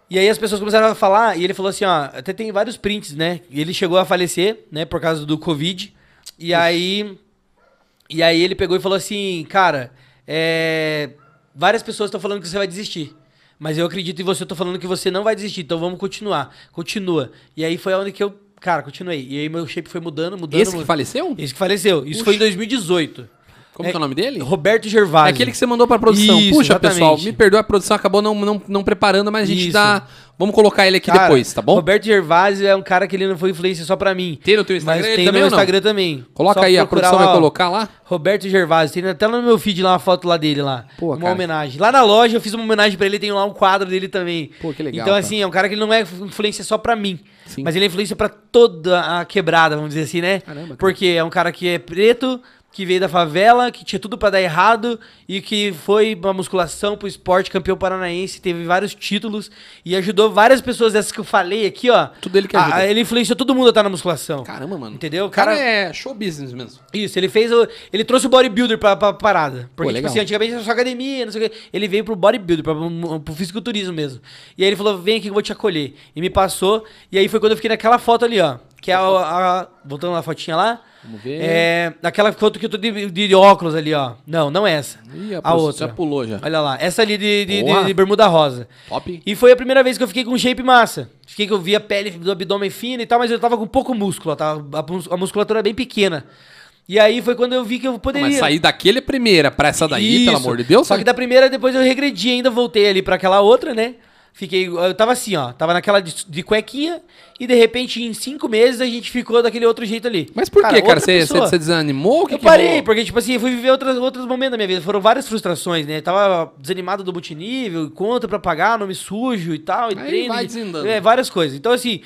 E aí as pessoas começaram a falar, e ele falou assim, ó, até tem vários prints, né? E ele chegou a falecer, né, por causa do Covid. E aí... E aí ele pegou e falou assim, cara, é, várias pessoas estão falando que você vai desistir. Mas eu acredito em você, eu tô falando que você não vai desistir, então vamos continuar. Continua. E aí foi onde que eu, cara, continuei. E aí meu shape foi mudando, mudando. Esse que faleceu? Esse que faleceu. Isso foi em 2018. Como é, que é o nome dele? Roberto Gervásio. É aquele que você mandou pra produção. Isso, Puxa, exatamente. pessoal, me perdoa, a produção acabou não, não, não preparando, mas a gente Isso. dá. Vamos colocar ele aqui Cara, depois, tá bom? Roberto Gervásio é um cara que ele não foi influência só pra mim. Tem no teu Instagram Mas tem também no? Instagram também. Coloca Só aí, a produção lá, vai colocar lá. Roberto Gervásio. Tem até lá no meu feed lá uma foto lá dele lá. Pô, uma cara. homenagem. Lá na loja eu fiz uma homenagem pra ele, tem lá um quadro dele também. Pô, que legal, Então, assim, é um cara que ele não é influência só pra mim. Sim. Mas ele é influência pra toda a quebrada, vamos dizer assim, né? Caramba, cara. Porque é um cara que é preto, que veio da favela, que tinha tudo pra dar errado e que foi pra musculação, pro esporte, campeão paranaense, teve vários títulos e ajudou várias pessoas dessas que eu falei aqui, ó. Tudo ele que ajuda. a- ele influenciou todo mundo a estar na musculação. Caramba, mano. Entendeu? O cara, Cara- é show business mesmo. Isso, ele fez o. Ele trouxe o bodybuilder pra, pra parada. Porque, tipo legal. assim, antigamente era só academia, não sei o quê. Ele veio pro bodybuilder, pra, pro fisiculturismo mesmo. E aí ele falou: vem aqui que eu vou te acolher. E me passou. E aí foi quando eu fiquei naquela foto ali, ó. Que é a. a- voltando na fotinha lá. Vamos ver. É. Aquela foto que eu tô de, de óculos ali, ó. Não, não é essa. Ih, a pô, outra. Já pulou já. Olha lá. Essa ali de, de, de- de bermuda rosa. Top. E foi a primeira vez que eu fiquei com shape massa. Fiquei que eu via a pele do abdômen fina e tal, mas eu tava com pouco músculo. ó, Tava, a, mus- a musculatura bem pequena. E aí foi quando eu vi que eu poderia. Mas sair daquele é primeira pra essa daí, pelo Isso. amor de Deus. Só que da primeira, depois eu regredi ainda, voltei ali pra aquela outra, né? Fiquei. Eu tava assim, ó. Tava naquela de, de cuequinha. E de repente, em cinco meses, a gente ficou daquele outro jeito ali. Mas por quê, cara? Você pessoa. você- você desanimou? Que Eu que parei, rolou? porque, tipo assim, eu fui viver outras, outros momentos da minha vida. Foram várias frustrações, né? Tava desanimado do multinível, conta pra pagar, nome sujo e tal. E Aí treino, vai e-. É, várias coisas. Então, assim,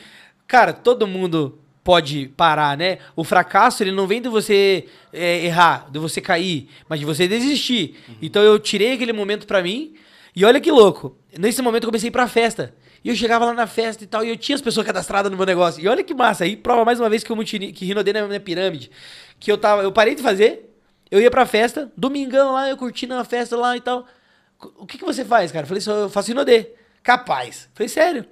cara, todo mundo pode parar, né? O fracasso, ele não vem de você é, errar, de você cair, mas de você desistir. Uhum. Então, eu tirei aquele momento pra mim. E olha que louco. Nesse momento, eu comecei a ir pra festa. E eu chegava lá na festa e tal, e eu tinha as pessoas cadastradas no meu negócio. E olha que massa. Aí prova mais uma vez que eu multini- que rinodei na minha pirâmide. Que eu tava. Eu parei de fazer, eu ia pra festa, domingão lá, eu curtindo a festa lá e tal. O que, que você faz, cara? Eu falei, eu faço rinodê. Capaz. Eu falei, sério?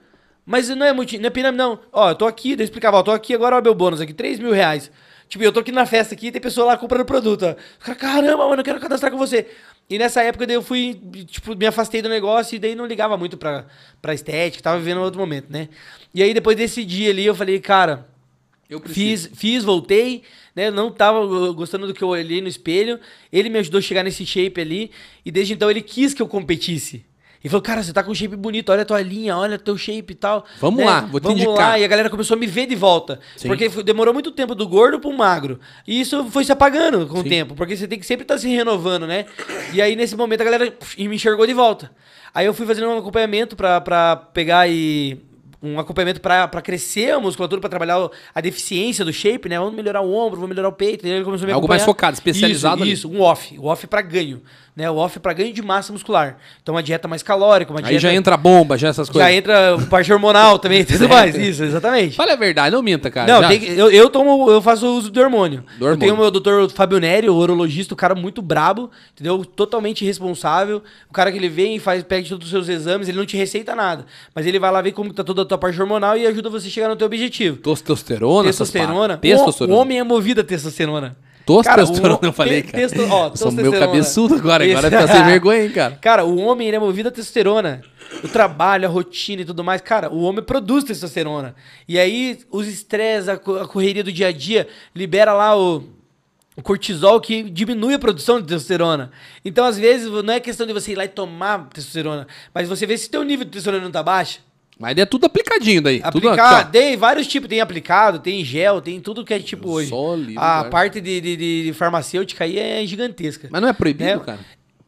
Mas não é, multi, não é pirâmide, não. Ó, eu tô aqui, deixa eu explicar, ó, eu tô aqui, agora ó, meu bônus aqui, 3 mil reais. Tipo, eu tô aqui na festa aqui, tem pessoa lá comprando produto, ó. Caramba, mano, eu quero cadastrar com você. E nessa época daí eu fui, tipo, me afastei do negócio e daí não ligava muito pra, pra estética, tava vivendo outro momento, né? E aí depois desse dia ali eu falei, cara, Eu preciso. Fiz, fiz, voltei, né? Não tava gostando do que eu olhei no espelho. Ele me ajudou a chegar nesse shape ali. E desde então ele quis que eu competisse. Ele falou, cara, você tá com um shape bonito, olha a tua linha, olha teu shape e tal. Vamos lá, vou te Vamos indicar. lá. E a galera começou a me ver de volta. Sim. Porque demorou muito tempo do gordo pro magro. E isso foi se apagando com o Sim. tempo. Porque você tem que sempre estar se renovando, né? E aí, nesse momento, a galera me enxergou de volta. Aí eu fui fazendo um acompanhamento pra, pra pegar e um acompanhamento pra pra crescer a musculatura, pra trabalhar o- a deficiência do shape, né? Vamos melhorar o ombro, vamos melhorar o peito. E aí ele começou a me Algo mais focado, especializado ali. Isso, isso, um off. O off pra ganho. Né? O off pra ganho de massa muscular. Então, uma dieta mais calórica, uma Aí dieta... já entra a bomba, já essas Já coisas. entra parte hormonal também, tudo Certo. mais. Isso, exatamente. Fala a verdade, não minta, cara. Não, Já- que- eu, eu tomo, eu faço uso do hormônio. Do Eu hormônio. tenho o meu doutor Fábio Neri, o urologista, o cara muito brabo, entendeu? Totalmente responsável. O cara que ele vem e faz, pega todos os seus exames, ele não te receita nada. Mas ele vai lá ver como tá toda a tua parte hormonal e ajuda você a chegar no teu objetivo. Testosterona, Testosterona. Testosterona. O, o homem é movido a testosterona. Testosterona, o- eu falei, cara. testo- ó, Sou testosterona. cabeçudo agora, agora fica sem vergonha, hein, cara. Cara, o homem ele é movido a testosterona. O trabalho, a rotina e tudo mais. Cara, o homem produz testosterona. E aí, os estresses, a correria do dia a dia, libera lá o, o cortisol que diminui a produção de testosterona. Então, às vezes, não é questão de você ir lá e tomar testosterona, mas você vê se teu nível de testosterona não tá baixo. Mas é tudo aplicadinho daí. Aplicar, tem vários tipos, tem aplicado, tem gel, tem tudo que é tipo hoje. Sólido, a cara. parte de, de- de- de farmacêutica aí é gigantesca. Mas não é proibido, É, cara?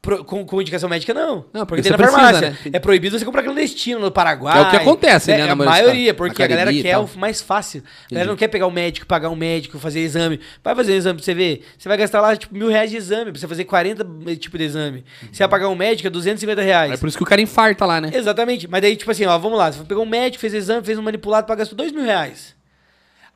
Pro- com, com indicação médica, não. Não, porque tem na você precisa, farmácia. né? É proibido você comprar clandestino no Paraguai. É o que acontece, né, na A maioria porque Na a galera quer o mais fácil. A galera não quer pegar o médico, pagar um médico, fazer exame. Vai fazer exame pra você ver. Você vai gastar lá, tipo, mil reais de exame, pra você fazer 40 tipos de exame. Você vai pagar um médico, é 250 reais. É por isso que o cara infarta lá, né? Exatamente. Mas daí, tipo assim, ó, vamos lá. Você pegou um médico, fez exame, fez um manipulado, paga dois mil reais.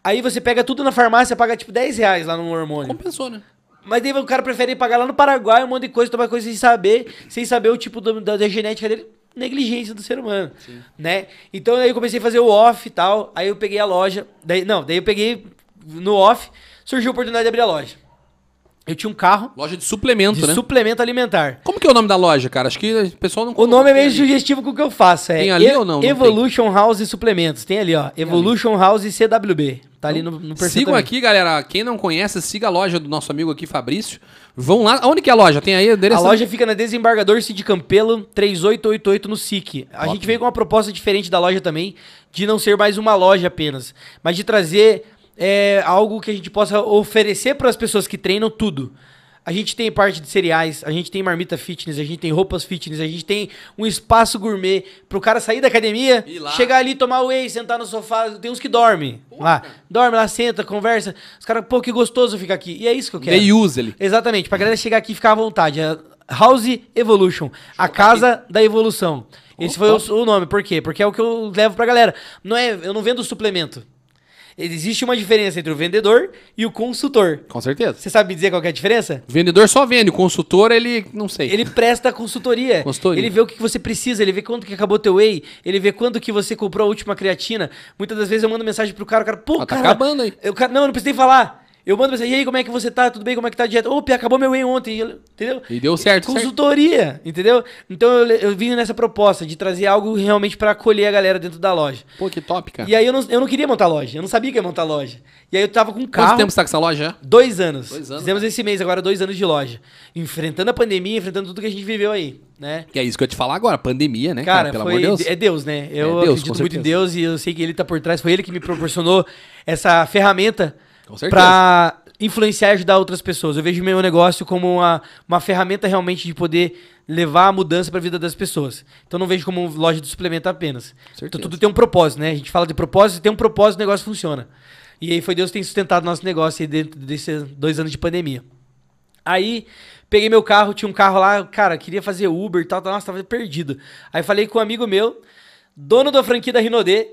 Aí você pega tudo na farmácia, paga tipo 10 reais lá no hormônio. Compensou, né? Mas daí o cara prefere pagar lá no Paraguai um monte de coisa, tomar coisa sem saber, sem saber o tipo do- da, da genética dele. Negligência do ser humano, né? Então aí eu comecei a fazer o off e tal, aí eu peguei a loja, daí, não, daí eu peguei no off, surgiu a oportunidade de abrir a loja. Eu tinha um carro Loja de suplemento, de né? suplemento alimentar. Como que é o nome da loja, cara? Acho que o pessoal não O nome é meio aqui. sugestivo com o que eu faço. É Tem ali E- ou não? Não Evolution House e Suplementos. Tem ali, ó. Evolution House e CWB. Tá ali no, no perfil Sigam aqui, galera. Quem não conhece, siga a loja do nosso amigo aqui, Fabrício. Vão lá. Onde que é a loja? Tem aí o A loja fica na Desembargador Cid Campelo, 3888 no SIC. A gente veio com uma proposta diferente da loja também, de não ser mais uma loja apenas, mas de trazer é, algo que a gente possa oferecer para as pessoas que treinam tudo. A gente tem parte de cereais, a gente tem marmita fitness, a gente tem roupas fitness, a gente tem um espaço gourmet pro cara sair da academia, chegar ali, tomar whey, sentar no sofá. Tem uns que dormem lá. Dorme lá, senta, conversa. Os caras, pô, que gostoso ficar aqui. E é isso que eu quero. They use ele. Exatamente, pra galera chegar aqui e ficar à vontade. É House Evolution, a casa da evolução. Esse foi o, o nome, por quê? Porque é o que eu levo pra galera. Não é, eu não vendo suplemento. Existe uma diferença entre o vendedor e o consultor. Com certeza. Você sabe dizer qual que é a diferença? O vendedor só vende, o consultor, ele não sei. Ele presta consultoria. Consultoria. Ele vê o que você precisa, ele vê quanto que acabou teu whey, ele vê quando que você comprou a última creatina. Muitas das vezes eu mando mensagem pro cara, o cara, pô, Ah, tá cara, acabando aí. Eu, cara, não, eu não precisei falar. Eu mando mensagem, e aí, como é que você tá? Tudo bem? Como é que tá a dieta? Opa, acabou meu whey ontem, entendeu? E deu certo, certo. Consultoria, entendeu? Então eu, eu vim nessa proposta de trazer algo realmente pra acolher a galera dentro da loja. Pô, que top, cara. E aí eu não, eu não queria montar loja, eu não sabia que ia montar loja. E aí eu tava com um Quanto carro. tempo você tá com essa loja? Dois anos. Dois anos, Fizemos esse mês agora, dois anos de loja. Enfrentando a pandemia, enfrentando tudo que a gente viveu aí, né? Que é isso que eu ia te falar agora, pandemia, né, Cara, Pelo foi, amor de Deus. é Deus, né? Eu É Deus, acredito muito em. Deus e eu sei que ele tá por trás. Foi ele que me proporcionou essa ferramenta Com certeza. pra influenciar e ajudar outras pessoas. Eu vejo meu negócio como uma, uma ferramenta realmente de poder levar a mudança pra vida das pessoas. Então não vejo como loja de suplemento apenas. Certeza. Então tudo tem um propósito, né? A gente fala de propósito, tem um propósito, o negócio funciona. E aí foi Deus que tem sustentado nosso negócio aí dentro desses dois anos de pandemia. Aí, peguei meu carro, tinha um carro lá, cara, queria fazer Uber e tal, tal, nossa, tava perdido. Aí falei com um amigo meu, dono da franquia da Rinodê,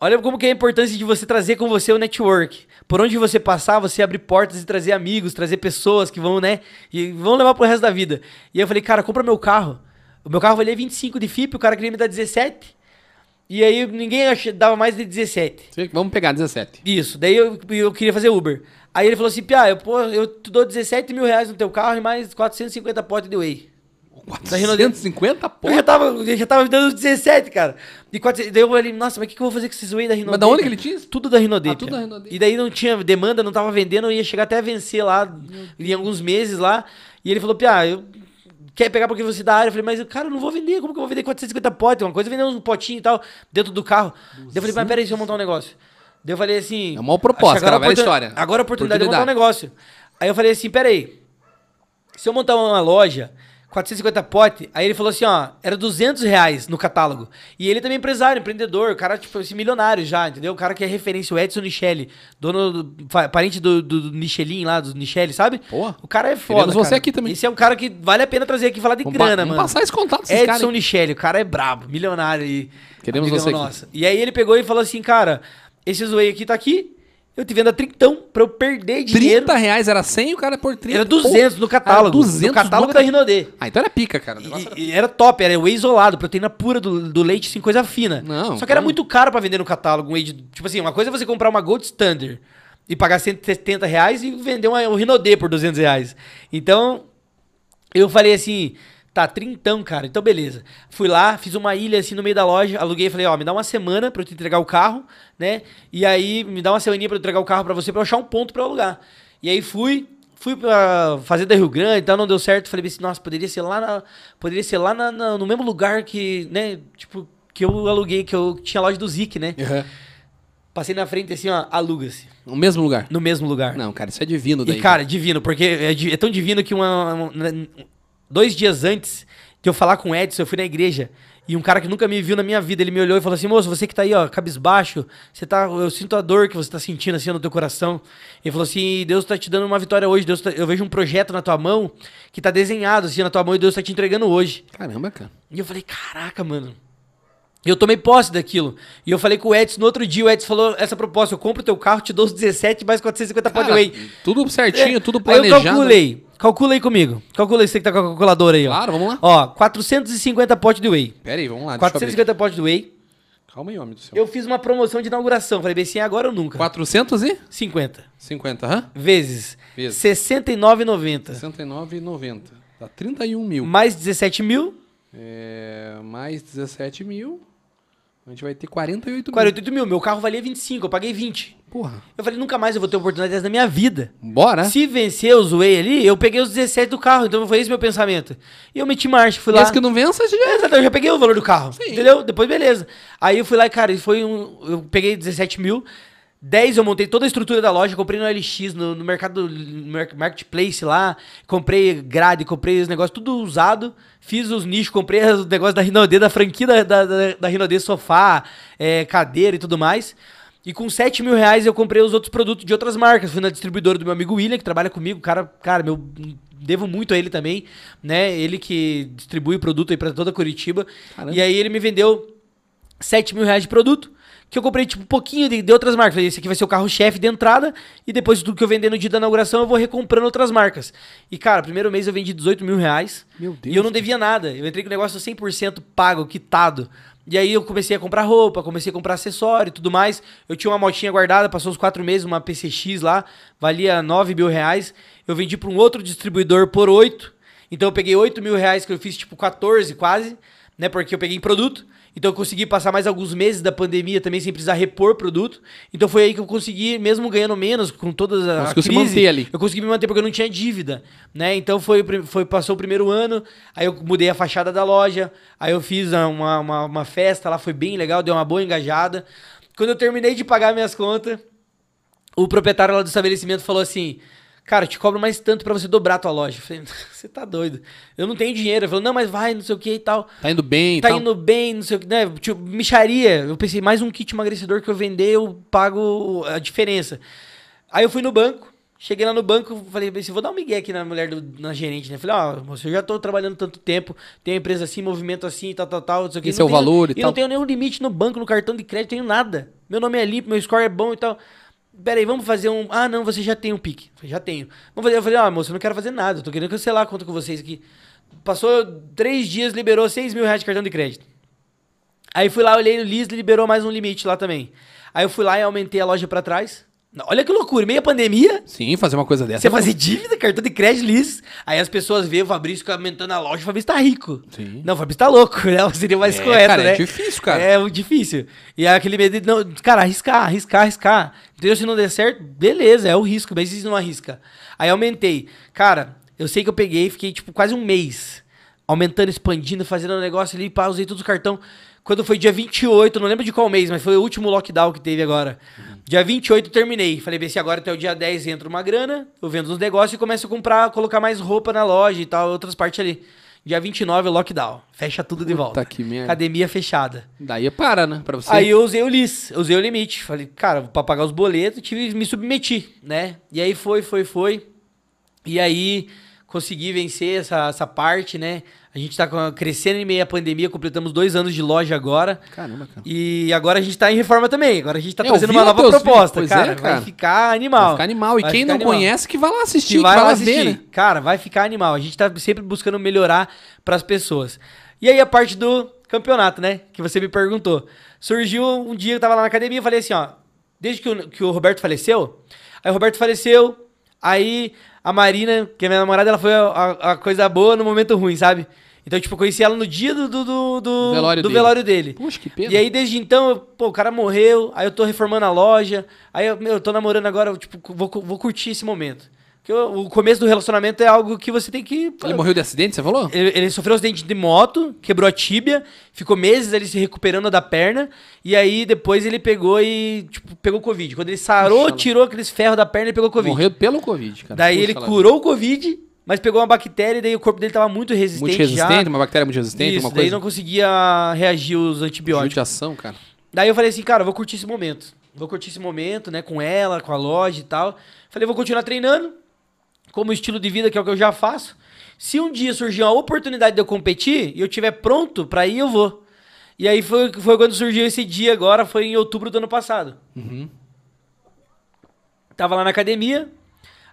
olha como que é a importância de você trazer com você o network. Por onde você passar, você abrir portas e trazer amigos, trazer pessoas que vão, né, e vão levar pro resto da vida. E aí eu falei, cara, compra meu carro. O meu carro valia 25 de FIP, o cara queria me dar 17. E aí ninguém dava mais de 17. Sei que Vamos pegar 17. Isso, daí eu, eu queria fazer Uber. Aí ele falou assim, Pia, eu, pô, eu te dou 17 mil reais no teu carro e mais 450 potes de whey. Da Rinodê. 450 pô. Eu já tava, eu já tava me dando 17, cara. E 400, daí eu falei, nossa, mas o que, que eu vou fazer com esses whey da Rinodê? Mas da onde que ele tinha? Tudo da Rinodê. Ah, tudo da Rinodê. E daí não tinha demanda, não tava vendendo, eu ia chegar até a vencer lá em alguns meses lá. E ele falou, Pia, eu quer pegar porque você é da área. Eu falei, mas cara, eu não vou vender, como que eu vou vender 450 potes? Uma coisa é vender uns potinhos e tal dentro do carro. Daí eu falei, mas peraí, deixa eu montar um negócio. Daí eu falei assim. É uma proposta, cara, velha história. Agora a oportunidade, de montar um Oportunidade. negócio. Aí eu falei assim, peraí. Se eu montar uma loja, 450 pote, aí ele falou assim, ó, era 200 reais no catálogo. E ele também é empresário, empreendedor, o cara, tipo, esse milionário já, entendeu? O cara que é referência, o Edson Michele, dono, do, parente do, do Michelin lá, dos Michele, sabe? Pô, o cara é foda, queremos você cara. aqui também. Esse é um cara que vale a pena trazer aqui e falar de Vamos, grana, vamos mano. passar esse contato desses Edson caras. aí. Michele, o cara é brabo, milionário e Queremos você aqui. nosso. E aí ele pegou e falou assim, cara, esse whey aqui tá aqui, eu te vendo a trintão pra eu perder dinheiro. 30 reais era 100 e o cara por 30. Era 200 no catálogo. Era 200 no catálogo da Rinodê. Ah, então era pica, cara. Negócio era- E, e era top, era whey isolado, proteína pura do, do leite, assim, coisa fina. Não, Só que era então- muito caro pra vender no catálogo um whey de, Tipo assim, uma coisa é você comprar uma Gold Standard e pagar 170 reais e vender uma, um Rinodê por 200 reais. Então, eu falei assim, tá, trintão, cara, então beleza. Fui lá, fiz uma ilha assim no meio da loja, aluguei e falei, ó, me dá uma semana pra eu te entregar o carro, né? E aí me dá uma semaninha pra eu entregar o carro pra você, pra eu achar um ponto pra eu alugar. E aí fui, fui pra Fazenda Rio Grande e tal, não deu certo. Falei assim, nossa, poderia ser lá, na, poderia ser lá na- na- no mesmo lugar que, né, tipo, que eu aluguei, que eu tinha a loja do Zik, né? Uhum. Passei na frente assim, ó, aluga-se. No mesmo lugar. No mesmo lugar. Não, cara, isso é divino daí. E, cara, divino, porque é, é tão divino que uma, uma- dois dias antes de eu falar com o Edson, eu fui na igreja. E um cara que nunca me viu na minha vida, ele me olhou e falou assim: Moço, você que tá aí, ó, cabisbaixo, você tá, eu sinto a dor que você tá sentindo assim no teu coração. Ele falou assim: Deus tá te dando uma vitória hoje. Deus tá- eu vejo um projeto na tua mão que tá desenhado assim na tua mão e Deus tá te entregando hoje. Caramba, cara. E eu falei, caraca, mano. E eu tomei posse daquilo. E eu falei com o Edson no outro dia, o Edson falou essa proposta, eu compro o teu carro, te dou os 17 mais 450 Cara, Podway. tudo certinho, tudo Aí eu planejado. calculei. Calcula aí comigo. Calcula aí, você que tá com a calculadora aí, ó. Claro, vamos lá. Ó, 450 potes de whey. Pera aí, vamos lá. Deixa eu abrir. 450 potes de whey. Calma aí, homem do céu. Eu fiz uma promoção de inauguração. Falei, bem assim, agora ou nunca. 450, 50 hã? vezes Vezes. 69,90. 69,90. Dá 31 mil. Mais 17 mil, É, mais 17 mil. A gente vai ter 48 mil. 48 mil. Meu carro valia 25, eu paguei 20. Porra. Eu falei, nunca mais eu vou ter oportunidade dessa na minha vida. Bora? Se vencer, eu zoei ali, eu peguei os 17 do carro, então foi esse meu pensamento. E eu meti marcha, fui lá. Esse que não vença, já... Exato, eu já peguei o valor do carro. Sim. Entendeu? Depois, beleza. Aí eu fui lá e, cara, e foi um. Eu peguei 17 mil. 10 eu montei toda a estrutura da loja, comprei no LX, no, no mercado no marketplace lá, comprei grade, comprei os negócios tudo usado, fiz os nichos, comprei os negócios da Rinodê, da franquia da, da, da, Rinodê, sofá, é, cadeira e tudo mais. E com 7 mil reais eu comprei os outros produtos de outras marcas. Fui na distribuidora do meu amigo William, que trabalha comigo. Cara, cara, meu. Devo muito a ele também, né? Ele que distribui produto aí pra toda Curitiba. Caramba. E aí ele me vendeu 7 mil reais de produto. Que eu comprei, tipo, um pouquinho de, de outras marcas. Falei, esse aqui vai ser o carro-chefe de entrada. E depois de tudo que eu vender no dia da inauguração, eu vou recomprando outras marcas. E, cara, primeiro mês eu vendi 18 mil reais. Meu Deus. E eu não devia nada. Eu entrei com o negócio 100% pago, quitado. E aí eu comecei a comprar roupa, comecei a comprar acessório e tudo mais. Eu tinha uma motinha guardada, passou uns quatro meses, uma PCX lá, valia 9 mil reais. Eu vendi para um outro distribuidor por 8. Então eu peguei 8 mil reais, que eu fiz tipo 14 quase, né? Porque eu peguei em produto. Então eu consegui passar mais alguns meses da pandemia também sem precisar repor produto. Então foi aí que eu consegui, mesmo ganhando menos, com todas a, a Conseguiu se crise, manter ali. eu consegui me manter porque eu não tinha dívida, né? Então foi, foi passou o primeiro ano, aí eu mudei a fachada da loja, aí eu fiz uma, uma, uma festa lá, foi bem legal, deu uma boa engajada. Quando eu terminei de pagar minhas contas, o proprietário lá do estabelecimento falou assim: Cara, te cobro mais tanto pra você dobrar a tua loja. Eu falei, você tá doido. Eu não tenho dinheiro. Ele falou, não, mas vai, não sei o que e tal. Tá indo bem e Tá tal. indo bem, não sei o que, né? Tipo, micharia. Eu pensei, mais um kit emagrecedor que eu vender, eu pago a diferença. Aí eu fui no banco, cheguei lá no banco, falei, assim, vou dar um migué aqui na mulher, do, na gerente, né? Falei, ó, moça, eu já tô trabalhando tanto tempo, tenho empresa assim, movimento assim, tal, tal, tal, não sei o que. Esse é o valor e E tal. não tenho nenhum limite no banco, no cartão de crédito, tenho nada. Meu nome é limpo, meu score é bom e tal. Pera aí, vamos fazer um... Ah, não, você já tem um pique. Falei, já tenho. Vamos fazer... Eu falei, ah, moça, eu não quero fazer nada, eu tô querendo cancelar a conta com vocês aqui. Passou três dias, liberou 6 mil reais de cartão de crédito. Aí fui lá, olhei no Liz, liberou mais um limite lá também. Aí eu fui lá e aumentei a loja pra trás. Olha que loucura, meia pandemia, Sim, fazer uma coisa dessa. você é fazer dívida, cartão de crédito, Liz. Aí as pessoas veem o Fabrício aumentando a loja, o Fabrício tá rico. Sim. Não, o Fabrício tá louco, né? Seria mais É, correto, cara, é né? difícil, cara. É difícil. E aquele medo de, não, cara, arriscar, arriscar, arriscar. Entendeu? Se não der certo, beleza, é o risco, mas se não arrisca? Aí aumentei. Cara, eu sei que eu peguei, fiquei tipo quase um mês aumentando, expandindo, fazendo um negócio ali, pá, usei todos os cartão. Quando foi dia 28, não lembro de qual mês, mas foi o último lockdown que teve agora. Dia 28 eu terminei. Falei, bem, se agora até o dia 10 entra uma grana, eu vendo uns negócios e começo a comprar, colocar mais roupa na loja e tal, outras partes ali. Dia 29 é lockdown. Fecha tudo de volta. que merda. Academia fechada. Daí para, né? Pra você. Aí eu usei o LIS, eu usei o limite. Falei, cara, pra pagar os boletos, tive me submeti, né? E aí foi, foi, foi. E aí consegui vencer essa, essa parte, né? A gente tá com- crescendo em meio à pandemia, completamos dois anos de loja agora. Caramba, cara. E agora a gente tá em reforma também. Agora a gente tá É, eu trazendo vi uma nova proposta, vídeos, cara. é, cara. Vai ficar animal. Vai ficar animal. E Vai quem não animal. conhece, que vai lá assistir, Que que vai vai lá assistir. ver, né? Cara, vai ficar animal. A gente tá sempre buscando melhorar pras pessoas. E aí a parte do campeonato, né? Que você me perguntou. Surgiu um dia, eu tava lá na academia e falei assim, ó. Desde que o, que o Roberto faleceu, aí o Roberto faleceu, aí a Marina, que é minha namorada, ela foi a, a- a coisa boa no momento ruim, sabe? Então, tipo, eu conheci ela no dia do, do, do, do- Velório do dele. velório dele. Puxa, que pena. E aí, desde então, eu- pô, o cara morreu, aí eu tô reformando a loja, aí eu, meu, eu tô namorando agora, eu, tipo, vou, vou curtir esse momento. Porque o, começo do relacionamento é algo que você tem que. Ele morreu de acidente, você falou? Ele, ele sofreu um acidente de moto, quebrou a tíbia, ficou meses ali se recuperando da perna, e aí depois ele pegou e, tipo, pegou Covid. Quando ele sarou, Puxa, tirou aqueles ferros da perna e pegou Covid. Morreu pelo Covid, cara. Daí Puxa ele curou o Covid, mas pegou uma bactéria e daí o corpo dele tava muito resistente. Muito resistente, já. uma bactéria muito resistente, Isso, uma daí coisa. não conseguia reagir os antibióticos. Judiação, cara. Daí eu falei assim, cara, vou curtir esse momento. Vou curtir esse momento, né, com ela, com a loja e tal. Falei, vou continuar treinando, como estilo de vida que é o que eu já faço. Se um dia surgir uma oportunidade de eu competir e eu tiver pronto pra ir, eu vou. E aí foi, foi quando surgiu esse dia agora, foi em outubro do ano passado. Uhum. Tava lá na academia,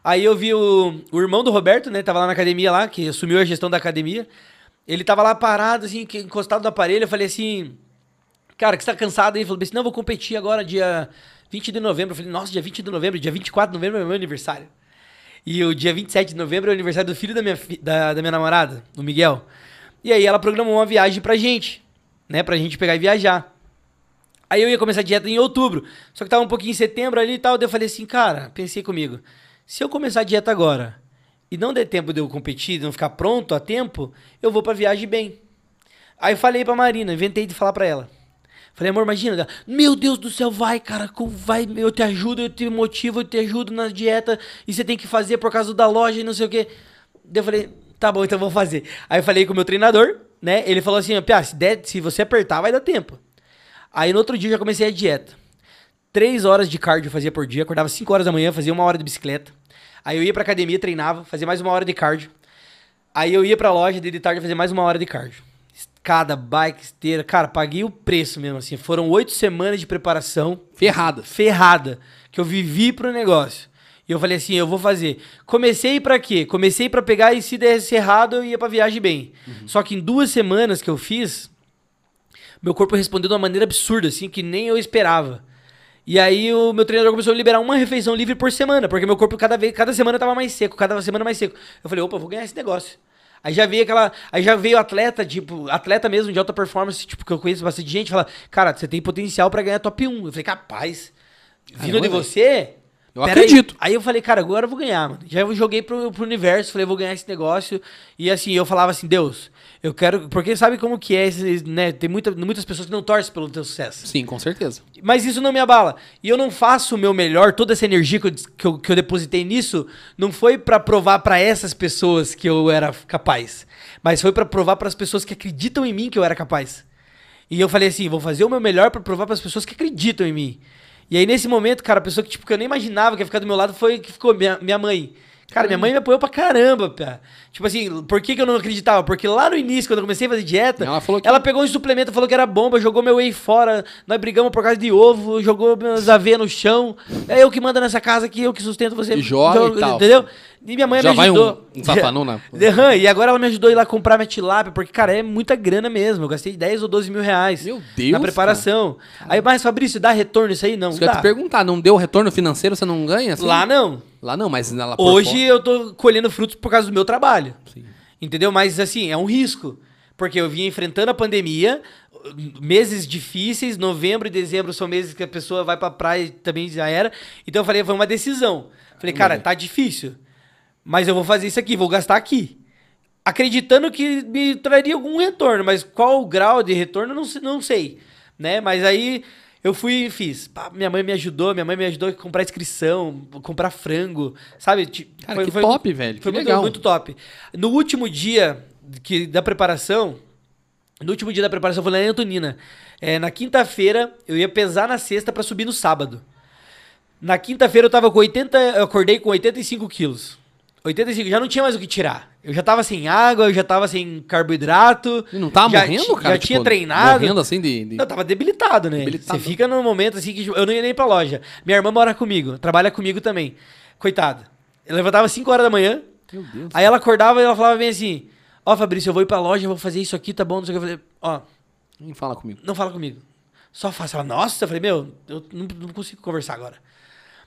aí eu vi o, o irmão do Roberto, né, tava lá na academia lá, que assumiu a gestão da academia. Ele tava lá parado, assim, encostado no aparelho, eu falei assim... cara, que você tá cansado? Ele falou assim, não, vou competir agora dia 20 de novembro. Eu falei, nossa, dia 20 de novembro, dia 24 de novembro é meu aniversário. E o dia 27 de novembro é o aniversário do filho da minha, da, da minha namorada, o Miguel. E aí ela programou uma viagem pra gente, né? Pra gente pegar e viajar. Aí eu ia começar a dieta em outubro. Só que tava um pouquinho em setembro ali e tal. Daí eu falei assim, cara, pensei comigo. Se eu começar a dieta agora e não der tempo de eu competir, de não ficar pronto a tempo, eu vou pra viagem bem. Aí eu falei pra Marina, inventei de falar pra ela. Falei, amor, imagina. Meu Deus do céu, vai, cara. Vai, eu te ajudo, eu te motivo, eu te ajudo na dieta. E você tem que fazer por causa da loja e não sei o quê. Daí eu falei, tá bom, então vou fazer. Aí eu falei com o meu treinador, né? Ele falou assim, Pia, se, der, se você apertar, vai dar tempo. Aí no outro dia eu já comecei a dieta. Três horas de cardio eu fazia por dia. Acordava 5 horas da manhã, fazia uma hora de bicicleta. Aí eu ia pra academia, treinava, fazia mais uma hora de cardio. Aí eu ia pra loja, de tarde, fazer mais uma hora de cardio escada, bike, esteira. Cara, paguei o preço mesmo, assim. Foram oito semanas de preparação. Ferrada. Ferrada. Que eu vivi pro negócio. E eu falei assim, eu vou fazer. Comecei para quê? Comecei para pegar e se desse errado, eu ia pra viagem bem. Uhum. Só que em duas semanas que eu fiz, meu corpo respondeu de uma maneira absurda, assim, que nem eu esperava. E aí o meu treinador começou a liberar uma refeição livre por semana, porque meu corpo cada vez, cada semana tava mais seco, cada semana mais seco. Eu falei, opa, vou ganhar esse negócio. Aí já veio aquela. Aí já veio atleta, tipo, atleta mesmo de alta performance, tipo, que eu conheço bastante gente, fala, cara, você tem potencial para ganhar top 1. Eu falei, capaz. Vindo de você. Eu acredito. Aí. aí. eu falei, cara, agora eu vou ganhar, mano. Já eu joguei pro, pro universo, falei, vou ganhar esse negócio. E assim, eu falava assim, Deus, eu quero. Porque sabe como que é, né? Tem muita, muitas pessoas que não torcem pelo teu sucesso. Sim, com certeza. Mas isso não me abala. E eu não faço o meu melhor, toda essa energia que eu, que eu, que eu depositei nisso, não foi para provar para essas pessoas que eu era capaz. Mas foi para provar para as pessoas que acreditam em mim que eu era capaz. E eu falei assim, vou fazer o meu melhor para provar para as pessoas que acreditam em mim. E aí, nesse momento, cara, a pessoa que, tipo, que eu nem imaginava que ia ficar do meu lado foi que ficou minha, minha mãe. Cara, minha mãe me apoiou pra caramba, pá. Tipo assim, por que, que eu não acreditava? Porque lá no início, quando eu comecei a fazer dieta, ela, falou que... ela pegou um suplemento, falou que era bomba, jogou meu whey fora, nós brigamos por causa de ovo, jogou meus aveia no chão. É eu que mando nessa casa aqui, eu que sustento você. E joga joga, e tal. Entendeu? E minha mãe Já me ajudou. vai um, um safanão E agora ela me ajudou a ir lá comprar minha tilápia, porque, cara, é muita grana mesmo. Eu gastei 10 ou 12 mil reais. Meu Deus. Na preparação. Cara. Aí, mas, Fabrício, dá retorno isso aí? Não. Isso dá. eu ia te perguntar, não deu retorno financeiro, você não ganha? Assim? Lá não. Lá não, mas lá Hoje eu tô colhendo frutos por causa do meu trabalho. Sim. Entendeu? Mas assim, é um risco. Porque eu vinha enfrentando a pandemia, meses difíceis, novembro e dezembro são meses que a pessoa vai pra praia e também já era. Então eu falei, foi uma decisão. Falei, cara, tá difícil. Mas eu vou fazer isso aqui, vou gastar aqui. Acreditando que me traria algum retorno, mas qual o grau de retorno, não, não sei. Né? Mas aí eu fui e fiz. Pá, minha mãe me ajudou, minha mãe me ajudou a comprar inscrição, comprar frango, sabe? Cara, foi, que foi, top, velho. Foi muito, legal. muito top. No último dia que, da preparação, no último dia da preparação, eu falei na Antonina. É, na quinta-feira, eu ia pesar na sexta para subir no sábado. Na quinta-feira eu tava com 80. Eu acordei com 85 quilos. 85, já não tinha mais o que tirar. Eu já tava sem água, eu já tava sem carboidrato. E não tava já morrendo, cara? Já tipo, tinha treinado. Morrendo assim de. de... Eu tava debilitado, né? Debilitado. Você fica num momento assim que. Eu não ia nem pra loja. Minha irmã mora comigo, trabalha comigo também. Coitada. Eu levantava 5 horas da manhã. Meu Deus. Aí ela acordava e ela falava bem assim: Ó, oh, Fabrício, eu vou ir pra loja, eu vou fazer isso aqui, tá bom? Não sei o que. Eu falei: Ó. Oh, nem fala comigo. Não fala comigo. Só faça. Ela, nossa, eu falei: Meu, eu não, não consigo conversar agora.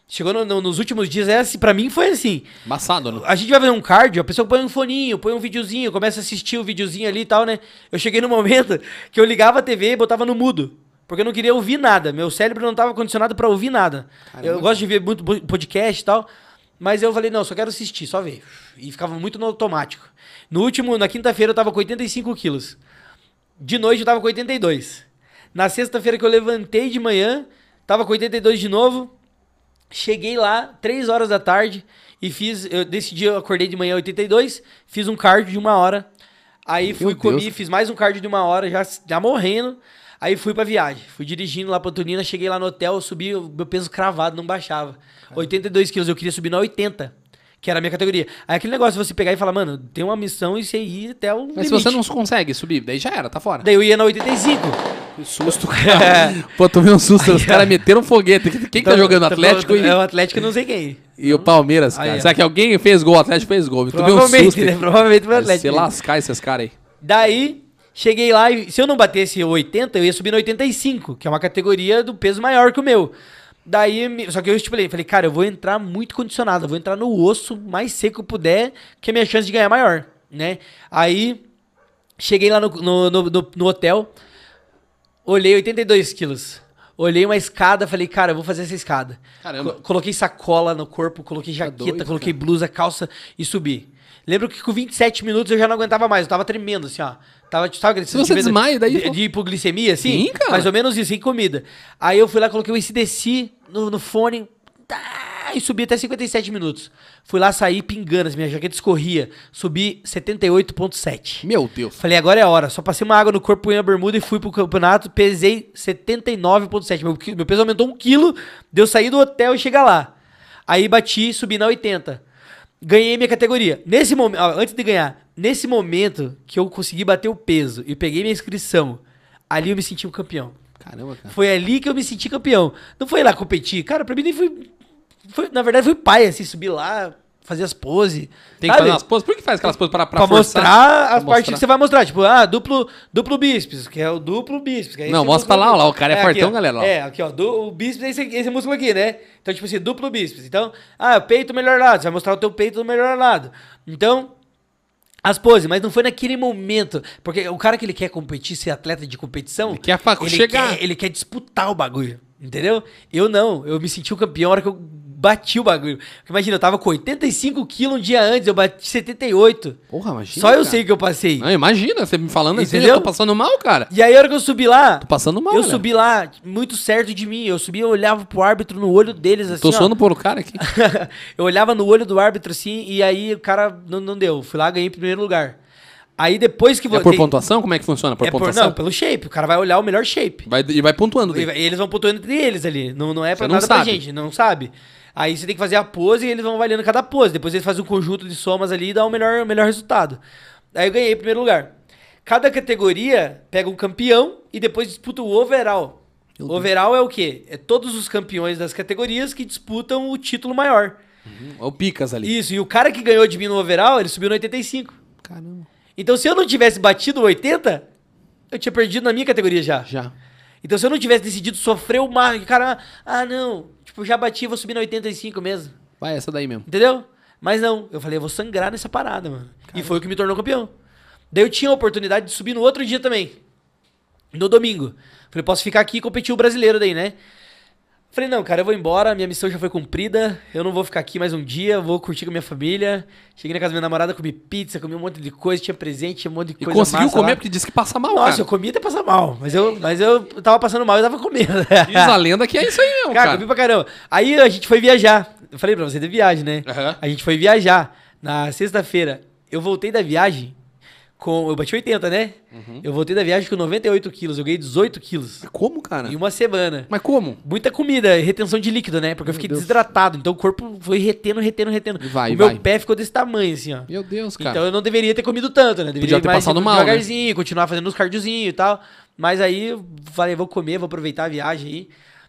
Chegou no, no, nos últimos dias, é assim, pra mim foi assim. Massado, né? A gente vai fazer um cardio, a pessoa põe um foninho, põe um videozinho, começa a assistir o videozinho ali e tal, né? Eu cheguei no momento que eu ligava a TV e botava no mudo. Porque eu não queria ouvir nada. Meu cérebro não estava condicionado para ouvir nada. Caramba. Eu gosto de ver muito podcast e tal. Mas eu falei, não, só quero assistir, só ver. E ficava muito no automático. No último, na quinta-feira, eu tava com 85 quilos. De noite eu tava com 82. Na sexta-feira que eu levantei de manhã, tava com 82 de novo. Cheguei lá, 3 horas da tarde, e fiz. Eu decidi, eu acordei de manhã 82, fiz um cardio de uma hora. Aí fui, Meu comi, Deus. fiz mais um cardio de uma hora, já, já morrendo. Aí fui pra viagem. Fui dirigindo lá pra Tunina, cheguei lá no hotel, subi, meu peso cravado, não baixava. Caramba. 82 quilos, eu queria subir na 80 que era a minha categoria. Aí aquele negócio de você pegar e falar, mano, tem uma missão e você ir até o. Mas limite. se você não consegue subir, daí já era, tá fora. Daí eu ia na 85. Que susto, cara. Pô, tomei um susto. Os caras meteram foguete. Quem que tá jogando? Atlético e. É o Atlético, não sei quem. E o Palmeiras, cara. Aí, Será que alguém fez gol? O Atlético fez gol. Tomei um susto. Né? Provavelmente foi o Atlético. Você lascar esses caras aí. Daí, Cheguei lá e se eu não batesse 80, eu ia subir no 85, que é uma categoria do peso maior que o meu. Daí, só que eu estipulei, falei, cara, eu vou entrar muito condicionado, eu vou entrar no osso mais seco que eu puder, que a minha chance de ganhar é maior, né? Aí, cheguei lá no, no, no, no- hotel, olhei 82 quilos. Olhei uma escada, falei, cara, eu vou fazer essa escada. Caramba. Co- coloquei sacola no corpo, coloquei jaqueta, doido, coloquei blusa, calça e subi. Lembro que com 27 minutos eu já não aguentava mais, eu tava tremendo, assim, ó. Tava, sabe Se você desmaia, daí- De, de hipoglicemia, assim? Sim, cara. Mais ou menos isso, sem comida. Aí eu fui lá, coloquei o ACDC no, no fone tá, e subi até 57 minutos. Fui lá, saí pingando, assim, minha jaqueta escorria. Subi 78,7. Meu Deus. Falei, agora é a hora. Só passei uma água no corpo, punhei a bermuda e fui pro campeonato. Pesei 79,7. Meu, meu peso aumentou um quilo, deu sair do hotel e chegar lá. Aí bati, subi na 80. Ganhei minha categoria. Nesse momento, antes de ganhar, nesse momento que eu consegui bater o peso e peguei minha inscrição, ali eu me senti um campeão. Caramba, cara. Foi ali que eu me senti campeão. Não foi lá competir. Cara, pra mim nem foi. foi- na verdade, foi pai, assim, subir lá, fazer as poses. Tem que sabe? fazer umas poses. Por que faz aquelas poses pra, pra, Pra, forçar? mostrar as partes que você vai mostrar. Tipo, ah, duplo, duplo bíceps, que é o duplo bíceps. que aí Não, mostra lá, aqui. lá, o cara é aqui, fortão, ó. galera. É, aqui, ó. Do, o bíceps é esse, esse músculo aqui, né? Então, tipo assim, duplo bíceps. Então, ah, peito melhor lado. Você vai mostrar o teu peito do melhor lado. Então, as poses, mas não foi naquele momento. Porque o cara que ele quer competir, ser atleta de competição. Ele quer fa- chegar. Quer, ele quer disputar o bagulho. Entendeu? Eu não. Eu me senti o campeão na hora que eu bati o bagulho. Porque imagina, eu tava com 85 quilos um dia antes, eu bati 78. Porra, imagina. Só eu cara. sei que eu passei. Não, imagina, você me falando assim, Entendeu? eu tô passando mal, cara. E aí, a hora que eu subi lá, Tô passando mal, eu né? subi lá muito certo de mim. Eu subi, eu olhava pro árbitro no olho deles, assim. Tô ó. suando por o cara aqui. eu olhava no olho do árbitro assim, e aí o cara não, não deu. Fui lá, ganhei em primeiro lugar. Aí depois que É vo- por pontuação? Como é que funciona? Por é por, pontuação? não, pelo shape. O cara vai olhar o melhor shape. Vai, e vai pontuando. E eles vão pontuando entre eles ali. Não, não é pra Você não nada pra gente, não sabe. Aí você tem que fazer a pose e eles vão avaliando cada pose. Depois eles fazem um conjunto de somas ali e dá o melhor, melhor resultado. Aí eu ganhei em primeiro lugar. Cada categoria pega um campeão e depois disputa o overall. Meu O Deus. overall é o quê? É todos os campeões das categorias que disputam o título maior. Ó o Picas ali. Isso, e o cara que ganhou de mim no overall, ele subiu no 85. Caramba. Então se eu não tivesse batido o 80, eu tinha perdido na minha categoria já. Já. Então se eu não tivesse decidido sofrer o mar, cara, ah não, tipo, já bati, vou subir no 85 mesmo. Vai, essa daí mesmo. Entendeu? Mas não, eu falei, eu vou sangrar nessa parada, mano. E foi o que me tornou campeão. Daí eu tinha a oportunidade de subir no outro dia também. No domingo. Falei, posso ficar aqui e competir o brasileiro daí, né? Falei, não, cara, eu vou embora, minha missão já foi cumprida, eu não vou ficar aqui mais um dia, vou curtir com a minha família. Cheguei na casa da minha namorada, comi pizza, comi um monte de coisa, tinha presente, tinha um monte de E coisa conseguiu comer lá. porque disse que passa mal, Nossa, cara. eu comi até passar mal, mas eu, mas eu tava passando mal e tava comendo. Diz a lenda que é isso aí mesmo, Cara, cara. comi pra caramba. Aí a gente foi viajar. Eu falei pra você de viagem, né? Aham. A gente foi viajar na sexta-feira. Eu voltei da viagem com. Eu bati 80, né? Uhum. Eu voltei da viagem com 98 quilos. Eu ganhei 18 quilos. Mas como, cara? Em uma semana. Mas como? Muita comida, retenção de líquido, né? Porque eu fiquei desidratado. Então o corpo foi retendo, retendo, retendo. Vai, o e meu vai. pé ficou desse tamanho, assim, ó. Meu Deus, cara. Então eu não deveria ter comido tanto, né? Deveria Podia ter mais passado mal, né? devagarzinho, continuar fazendo os cardiozinhos e tal. Mas aí eu falei, vou comer, vou aproveitar a viagem aí.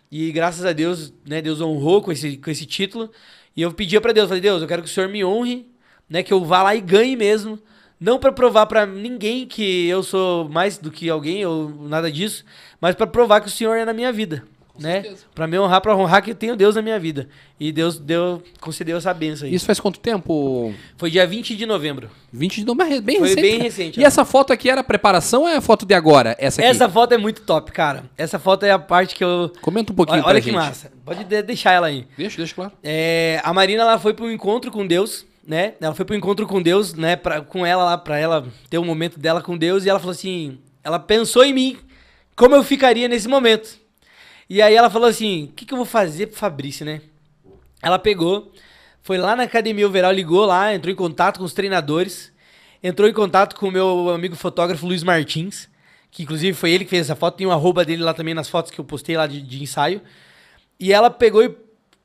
E graças a Deus, né, Deus honrou com esse, com esse título. E eu pedia pra Deus, falei, Deus, eu quero que o Senhor me honre, né, que eu vá lá e ganhe mesmo. Não pra provar pra ninguém que eu sou mais do que alguém ou nada disso, mas pra provar que o Senhor é na minha vida, né? certeza. Pra me honrar, pra honrar que eu tenho Deus na minha vida. E Deus deu, concedeu essa benção aí. Isso faz quanto tempo? Foi dia 20 de novembro. 20 de novembro, é bem Foi recente. bem cara. recente, E ó. essa foto aqui era a preparação ou é a foto de agora? Essa aqui? Essa foto é muito top, cara. Essa foto é a parte que eu. Comenta um pouquinho olha pra olha que gente. massa. Pode de- deixar ela aí. Deixa, deixa claro. É, a Marina ela foi para um encontro com Deus, né? Ela foi um encontro com Deus, né? Pra, com ela lá, pra ela ter um momento dela com Deus. E ela falou assim: ela pensou em mim, como eu ficaria nesse momento. E aí ela falou assim: o que, que eu vou fazer pro Fabrício, né? Ela pegou, foi lá na academia Overall, ligou lá, entrou em contato com os treinadores, entrou em contato com o meu amigo fotógrafo Luiz Martins, que inclusive foi ele que fez essa foto, tem um arroba dele lá também nas fotos que eu postei lá de, de ensaio. E ela pegou e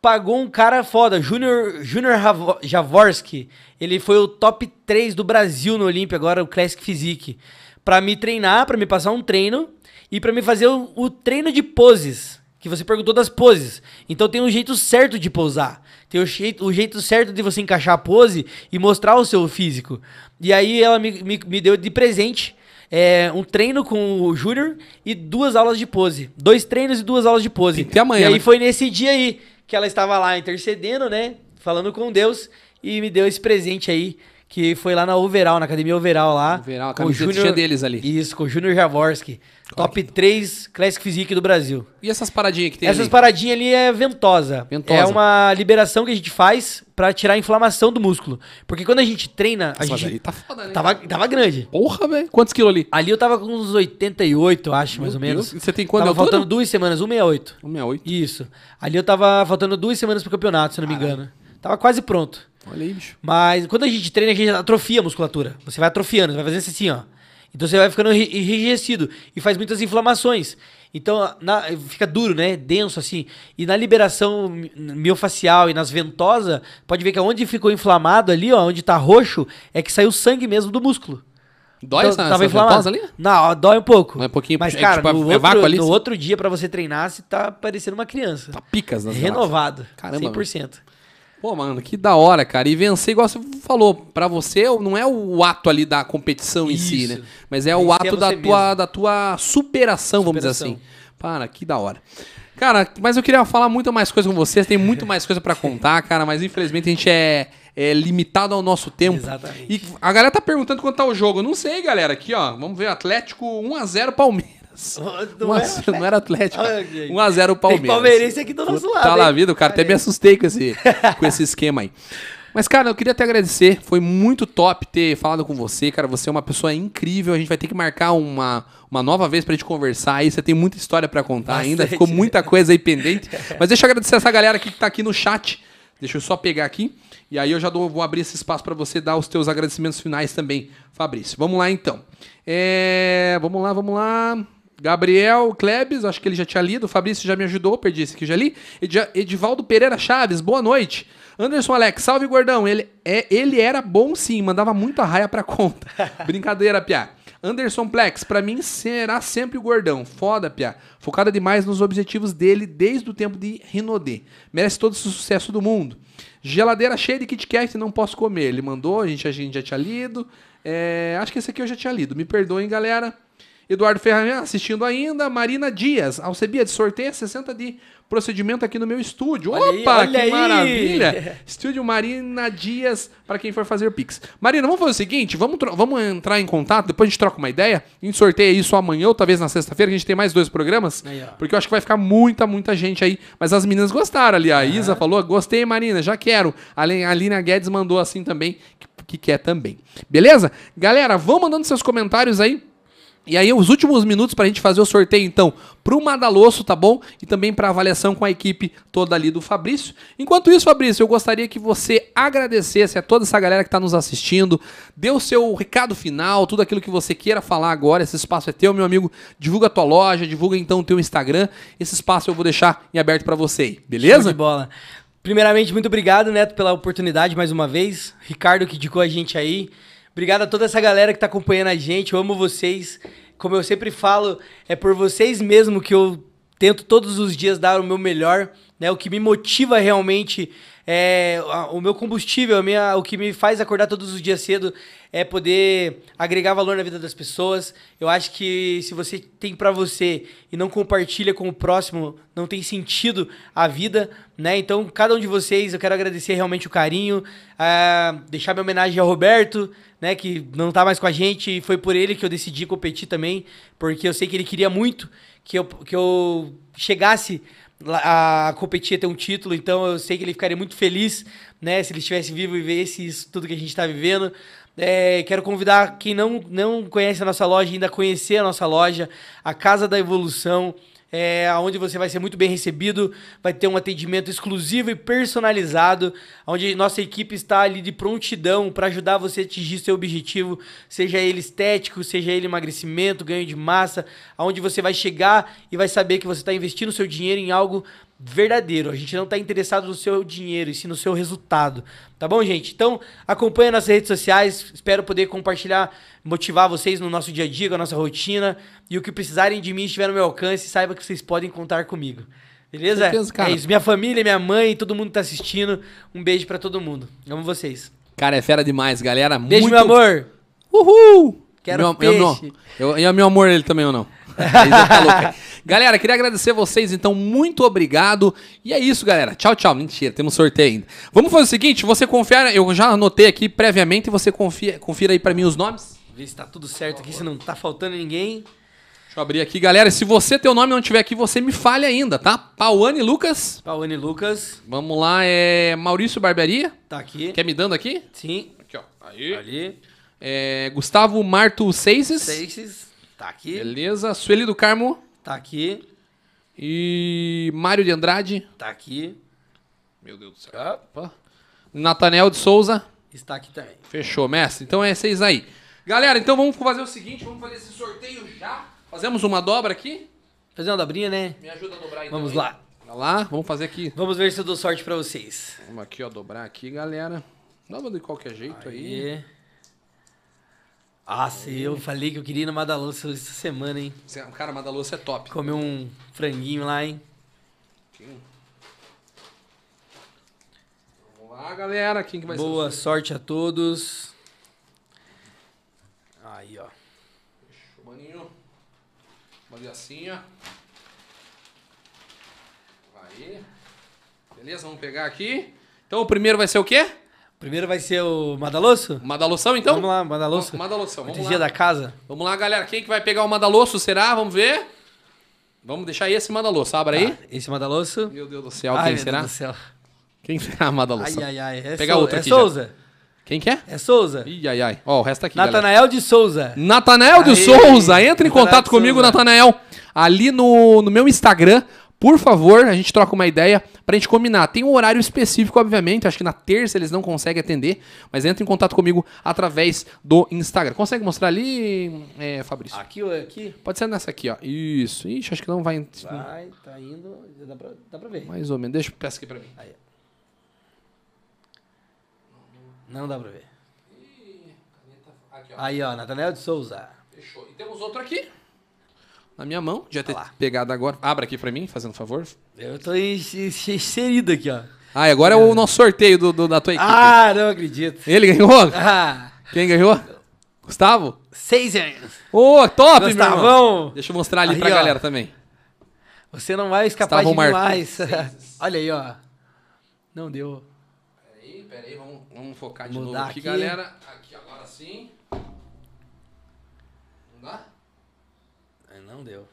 pagou um cara foda, Junior, Junior Jaworski. Ele foi o top 3 do Brasil no Olímpia, agora o Classic Physique. Pra me treinar, pra me passar um treino e pra me fazer o, o treino de poses. Que você perguntou das poses. Então tem um jeito certo de pousar. Tem o jeito, o jeito certo de você encaixar a pose e mostrar o seu físico. E aí ela me, me, me deu de presente é, um treino com o Júnior e duas aulas de pose. Dois treinos e duas aulas de pose. Tem amanhã, e aí né? foi nesse dia aí que ela estava lá intercedendo, né? Falando com Deus e me deu esse presente aí. Que foi lá na Overall, na Academia Overall lá. Overall, a camiseta Júnior- deles ali. Isso, com o Júnior Javorski. Top 3 Classic Physique do Brasil. E essas paradinhas que tem Essas ali? paradinhas ali é ventosa. Ventosa. É uma liberação que a gente faz pra tirar a inflamação do músculo. Porque quando a gente treina, a gente. tá foda, né? Tava, tava grande. Porra, velho. Quantos quilos ali? Ali eu tava com uns 88, eu acho, mais Meu ou menos. Deus. Você tem quanto Tava faltando duas semanas, 168. 168. Isso. Ali eu tava faltando duas semanas pro campeonato, se não me engano. Tava quase pronto. Olha aí, bicho. Mas quando a gente treina, a gente atrofia a musculatura. Você vai atrofiando, você vai fazendo assim, ó. Então você vai ficando enri- enrijecido e faz muitas inflamações. Então na- fica duro, né? Denso assim. E na liberação mi- miofacial e nas ventosas, pode ver que onde ficou inflamado ali, ó, onde tá roxo, é que saiu sangue mesmo do músculo. Dói Então, essa, tava essa inflamado. ventosa ali? Não, dói um pouco. É pouquinho, Mas, é cara, tipo, é no, vácuo outro, ali? no outro dia pra você treinar, você tá parecendo uma criança. Tá picas nas Renovado. Caramba, 100%. Pô, mano, que da hora, cara. E vencer, igual você falou, pra você não é o ato ali da competição em si, Isso. né? Mas é o Vencer ato da tua, da tua superação, vamos dizer Superação. assim. Para, que da hora. Cara, mas eu queria falar muito mais coisa com vocês, tem muito mais coisa pra contar, cara, mas infelizmente a gente é, é limitado ao nosso tempo. Exatamente. E a galera tá perguntando quanto tá o jogo. Eu não sei, galera. Aqui, ó. Vamos ver. Atlético 1x0 Palmeiras. Não 1 a é 0, não era Atlético. Ah, ok. 1x0 Palmeiras. Tem palmeirense aqui do nosso lado. Tá lá, vida, o cara até me assustei com esse, com esse esquema aí. Mas, cara, eu queria te agradecer. Foi muito top ter falado com você, cara. Você é uma pessoa incrível. A gente vai ter que marcar uma, uma nova vez pra gente conversar aí. Você tem muita história pra contar ainda. Bastante. Ficou muita coisa aí pendente. Mas deixa eu agradecer essa galera aqui que tá aqui no chat. Deixa eu só pegar aqui. E aí eu já dou- vou abrir esse espaço pra você dar os teus agradecimentos finais também, Fabrício. Vamos lá, então. É, Vamos lá, vamos lá. Gabriel Klebs, acho que ele já tinha lido. O Fabrício já me ajudou, perdi esse que já li. Edi- Edivaldo Pereira Chaves, boa noite. Anderson Alex, salve gordão. Ele, é, ele era bom sim, mandava muita raia pra conta. Brincadeira, Piá. Anderson Plex, pra mim será sempre o gordão. Foda, Piá. Focada demais nos objetivos dele desde o tempo de Rinodê. Merece todo esse sucesso do mundo. Geladeira cheia de Kit Kat, não posso comer. Ele mandou, a gente, a gente já tinha lido. É, acho que esse aqui eu já tinha lido. Me perdoem, galera. Eduardo Ferrari assistindo ainda. Marina Dias, Alcebia, de sorteio 60 de procedimento aqui no meu estúdio. Olha aí, Opa, olha que aí. maravilha! Estúdio Marina Dias, para quem for fazer Pix. Marina, vamos fazer o seguinte: vamos, vamos entrar em contato, depois a gente troca uma ideia. A gente sorteia isso amanhã ou talvez na sexta-feira, que a gente tem mais dois programas. Aí, porque eu acho que vai ficar muita, muita gente aí. Mas as meninas gostaram ali. A Isa falou: gostei, Marina, já quero. A Alina Guedes mandou assim também, que, que quer também. Beleza? Galera, vão mandando seus comentários aí. E aí, os últimos minutos pra gente fazer o sorteio, então, pro Madalosso, tá bom? E também pra avaliação com a equipe toda ali do Fabrício. Enquanto isso, Fabrício, eu gostaria que você agradecesse a toda essa galera que tá nos assistindo, dê o seu recado final, tudo aquilo que você queira falar agora. Esse espaço é teu, meu amigo. Divulga a tua loja, divulga então o teu Instagram. Esse espaço eu vou deixar em aberto pra você aí, Show beleza? de bola. Primeiramente, muito obrigado, Neto, pela oportunidade mais uma vez. Ricardo que indicou a gente aí. Obrigado a toda essa galera que tá acompanhando a gente. Eu amo vocês. Como eu sempre falo, é por vocês mesmo que eu tento todos os dias dar o meu melhor, né? O que me motiva realmente é o meu combustível, a minha, o que me faz acordar todos os dias cedo é poder agregar valor na vida das pessoas. Eu acho que se você tem pra você e não compartilha com o próximo, não tem sentido a vida, né? Então, cada um de vocês, eu quero agradecer realmente o carinho, deixar minha homenagem ao Roberto, né, que não tá mais com a gente, e foi por ele que eu decidi competir também, porque eu sei que ele queria muito que eu, que eu chegasse a competir, ter um título, então eu sei que ele ficaria muito feliz, né, se ele estivesse vivo e visse isso tudo que a gente está vivendo. É, quero convidar quem não, não conhece a nossa loja ainda a conhecer a nossa loja, a Casa da Evolução, é, onde você vai ser muito bem recebido, vai ter um atendimento exclusivo e personalizado, onde nossa equipe está ali de prontidão para ajudar você a atingir seu objetivo, seja ele estético, seja ele emagrecimento, ganho de massa, aonde você vai chegar e vai saber que você está investindo seu dinheiro em algo verdadeiro. A gente não está interessado no seu dinheiro, e sim no seu resultado. Tá bom, gente? Então, acompanha nas redes sociais. Espero poder compartilhar, motivar vocês no nosso dia a dia, com a nossa rotina. E o que precisarem de mim, estiver no meu alcance, saiba que vocês podem contar comigo. Beleza? Certeza. É isso. Minha família, minha mãe, todo mundo que tá assistindo. Um beijo pra todo mundo. Amo vocês. Cara, é fera demais, galera. Beijo, muito... meu amor. Uhul! Quero meu, peixe. Eu, não. Eu, e meu amor, ele também ou não? Aí você tá louco. Galera, queria agradecer vocês, então, muito obrigado. E é isso, galera. Tchau, tchau. Mentira, temos sorteio ainda. Vamos fazer o seguinte: você confia, eu já anotei aqui previamente, você confia, confira aí pra mim os nomes. Ver se tá tudo certo aqui, se não tá faltando ninguém. Deixa eu abrir aqui, galera. Se você, teu nome não estiver aqui, você me fale ainda, tá? Pauane Lucas. Pauane Lucas, Vamos lá, é Maurício Barbearia. tá aqui. Quer me dando aqui? Sim, Aqui, ó. Aí. ali. É, Gustavo Marto Seises. Seixas, tá aqui. Beleza. Sueli do Carmo. Tá aqui. E Mário de Andrade. Tá aqui. Meu Deus do céu. Opa. Natanel de Souza. Está aqui também. Fechou, mestre. Então é seis aí. Galera, então vamos fazer o seguinte, vamos fazer esse sorteio já. Fazemos uma dobra aqui. Fazer uma dobrinha, né? Me ajuda a dobrar então. Vamos aí. lá. Vai lá, vamos fazer aqui. Vamos ver se eu dou sorte pra vocês. Vamos aqui, ó, dobrar aqui, galera. Dobra de qualquer jeito aí. Aí. Nossa, eu falei que eu queria ir no Madaloso essa semana, hein? Cara, Madaloso é top. Comer um franguinho lá, hein? Vamos lá, galera. Quem que vai Boa ser sorte a todos. Aí, ó. o maninho? Assim, ó. Vai. Beleza, vamos pegar aqui. Então o primeiro vai ser o quê? Primeiro vai ser o Madaloso? Madaloção, então? Vamos lá, Madaloso. Madaloção, vamos Dia lá. da casa. Vamos lá, galera. Quem que vai pegar o Madalosso, será? Vamos ver. Vamos deixar esse Madalosso. Abra aí. Tá, esse Madaloso. Meu Deus do céu, Ai, quem será? Deus do céu. Quem será Madalosso? Ai, ai, ai. É Pega Sou- outro é aqui já. Souza. Quem que é? É Souza. Ih, ai, ai. Ó, o resto tá aqui. Natanael de Souza. Natanael de Souza, entre em Natanael contato comigo. Natanael, ali no, no meu Instagram. Por favor, a gente troca uma ideia pra gente combinar. Tem um horário específico, obviamente. Acho que na terça eles não conseguem atender, mas entre em contato comigo através do Instagram. Consegue mostrar ali, é, Fabrício? Aqui ou aqui? Pode ser nessa aqui, ó. Isso. Ixi, acho que não vai. Vai, tá indo. Dá pra, dá pra ver. Mais ou menos. Deixa eu peça aqui pra mim. Não dá pra ver. Aqui, Aí, ó, Natanael de Souza. Fechou. E temos outro aqui. Na minha mão. Já ter lá. pegado agora. Abra aqui pra mim, fazendo favor. Eu tô inserido aqui, ó. Ah, e agora é o nosso sorteio do, do- da tua equipe. Ah, não acredito. Ele ganhou? Ah, Quem ganhou? Gustavo? seis anos. Ô, top, meu irmão. Gustavão, Deixa eu mostrar ali Aí, pra ó. galera também. você não vai escapar Gustavão de mim mais. Olha aí, ó. Não deu. Peraí, peraí, vamos, vamos focar de Mudar novo aqui, aqui. galera. Aqui, agora sim. Não dá? Não deu.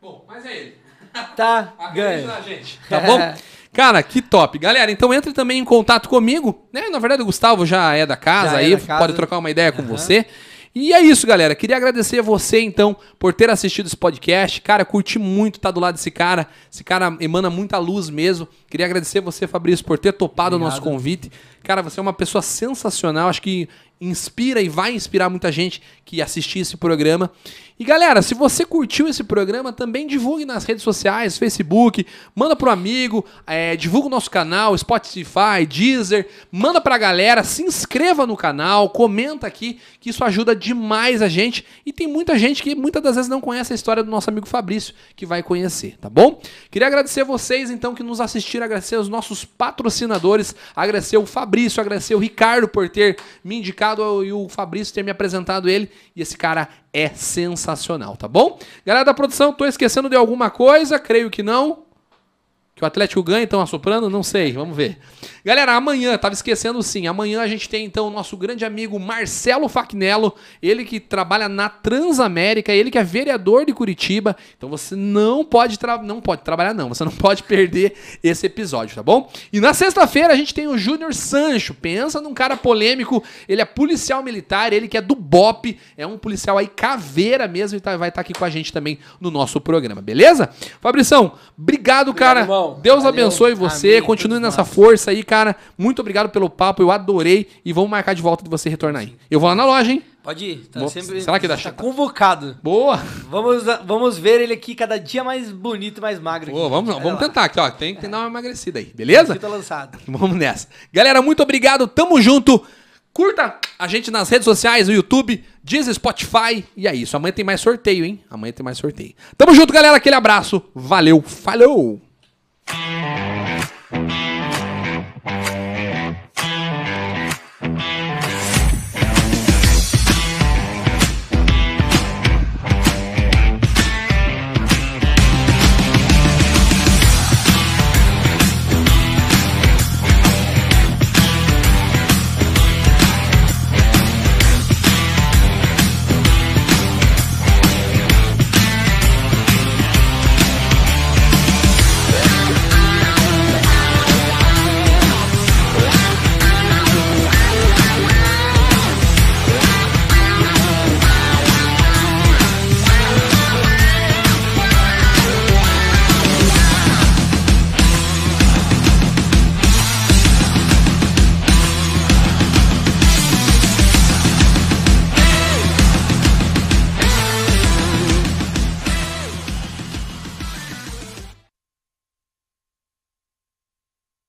Bom, mas é ele. Tá, ganha. na gente, tá bom? Cara, que top. Galera, então entre também em contato comigo, né? Na verdade, o Gustavo já é da casa, Já é aí da casa. pode trocar uma ideia com Aham. você. E é isso, galera. Queria agradecer a você, então, por ter assistido esse podcast. Cara, curti muito estar do lado desse cara. Esse cara emana muita luz mesmo. Queria agradecer você, Fabrício, por ter topado o nosso Obrigado. convite. Cara, você é uma pessoa sensacional. Acho que inspira e vai inspirar muita gente que assistir esse programa. E galera, se você curtiu esse programa, também divulgue nas redes sociais, Facebook, manda pro amigo, é, divulga o nosso canal, Spotify, Deezer, manda pra galera, se inscreva no canal, comenta aqui, que isso ajuda demais a gente. E tem muita gente que muitas das vezes não conhece a história do nosso amigo Fabrício, que vai conhecer, tá bom? Queria agradecer vocês, então, que nos assistiram, agradecer os nossos patrocinadores, agradecer o Fabrício, agradecer o Ricardo por ter me indicado e o Fabrício ter me apresentado ele. E esse cara é sensacional, tá bom? Galera da produção, tô esquecendo de alguma coisa? Creio que não. Que o Atlético ganha, estão assoprando? Não sei, vamos ver. Galera, amanhã, tava esquecendo sim, amanhã a gente tem então o nosso grande amigo Marcelo Facnello, ele que trabalha na Transamérica, ele que é vereador de Curitiba, então você não pode, não pode trabalhar não, você não pode perder esse episódio, tá bom? E na sexta-feira a gente tem o Júnior Sancho, pensa num cara polêmico, ele é policial militar, ele que é do BOP, é um policial aí caveira mesmo e tá- vai estar aqui com a gente também no nosso programa, beleza? Fabrição, obrigado, cara. irmão. Deus Valeu. abençoe você, Amém, continue nessa nós. força aí, cara. Muito obrigado pelo papo, eu adorei e vamos marcar de volta de você retornar aí. Eu vou lá na loja, hein? Pode ir. Tá sempre, será que dá tá convocado. Boa. Vamos, vamos ver ele aqui cada dia mais bonito e mais magro. Boa, vamos, vamos tentar aqui, ó. Tem que dar uma emagrecida aí, beleza? Fita lançado. Vamos nessa. Galera, muito obrigado, tamo junto. Curta a gente nas redes sociais, no YouTube, Deezer, Spotify. E é isso. Amanhã tem mais sorteio, hein? Amanhã tem mais sorteio. Tamo junto, galera. Aquele abraço. Valeu. Falou. Música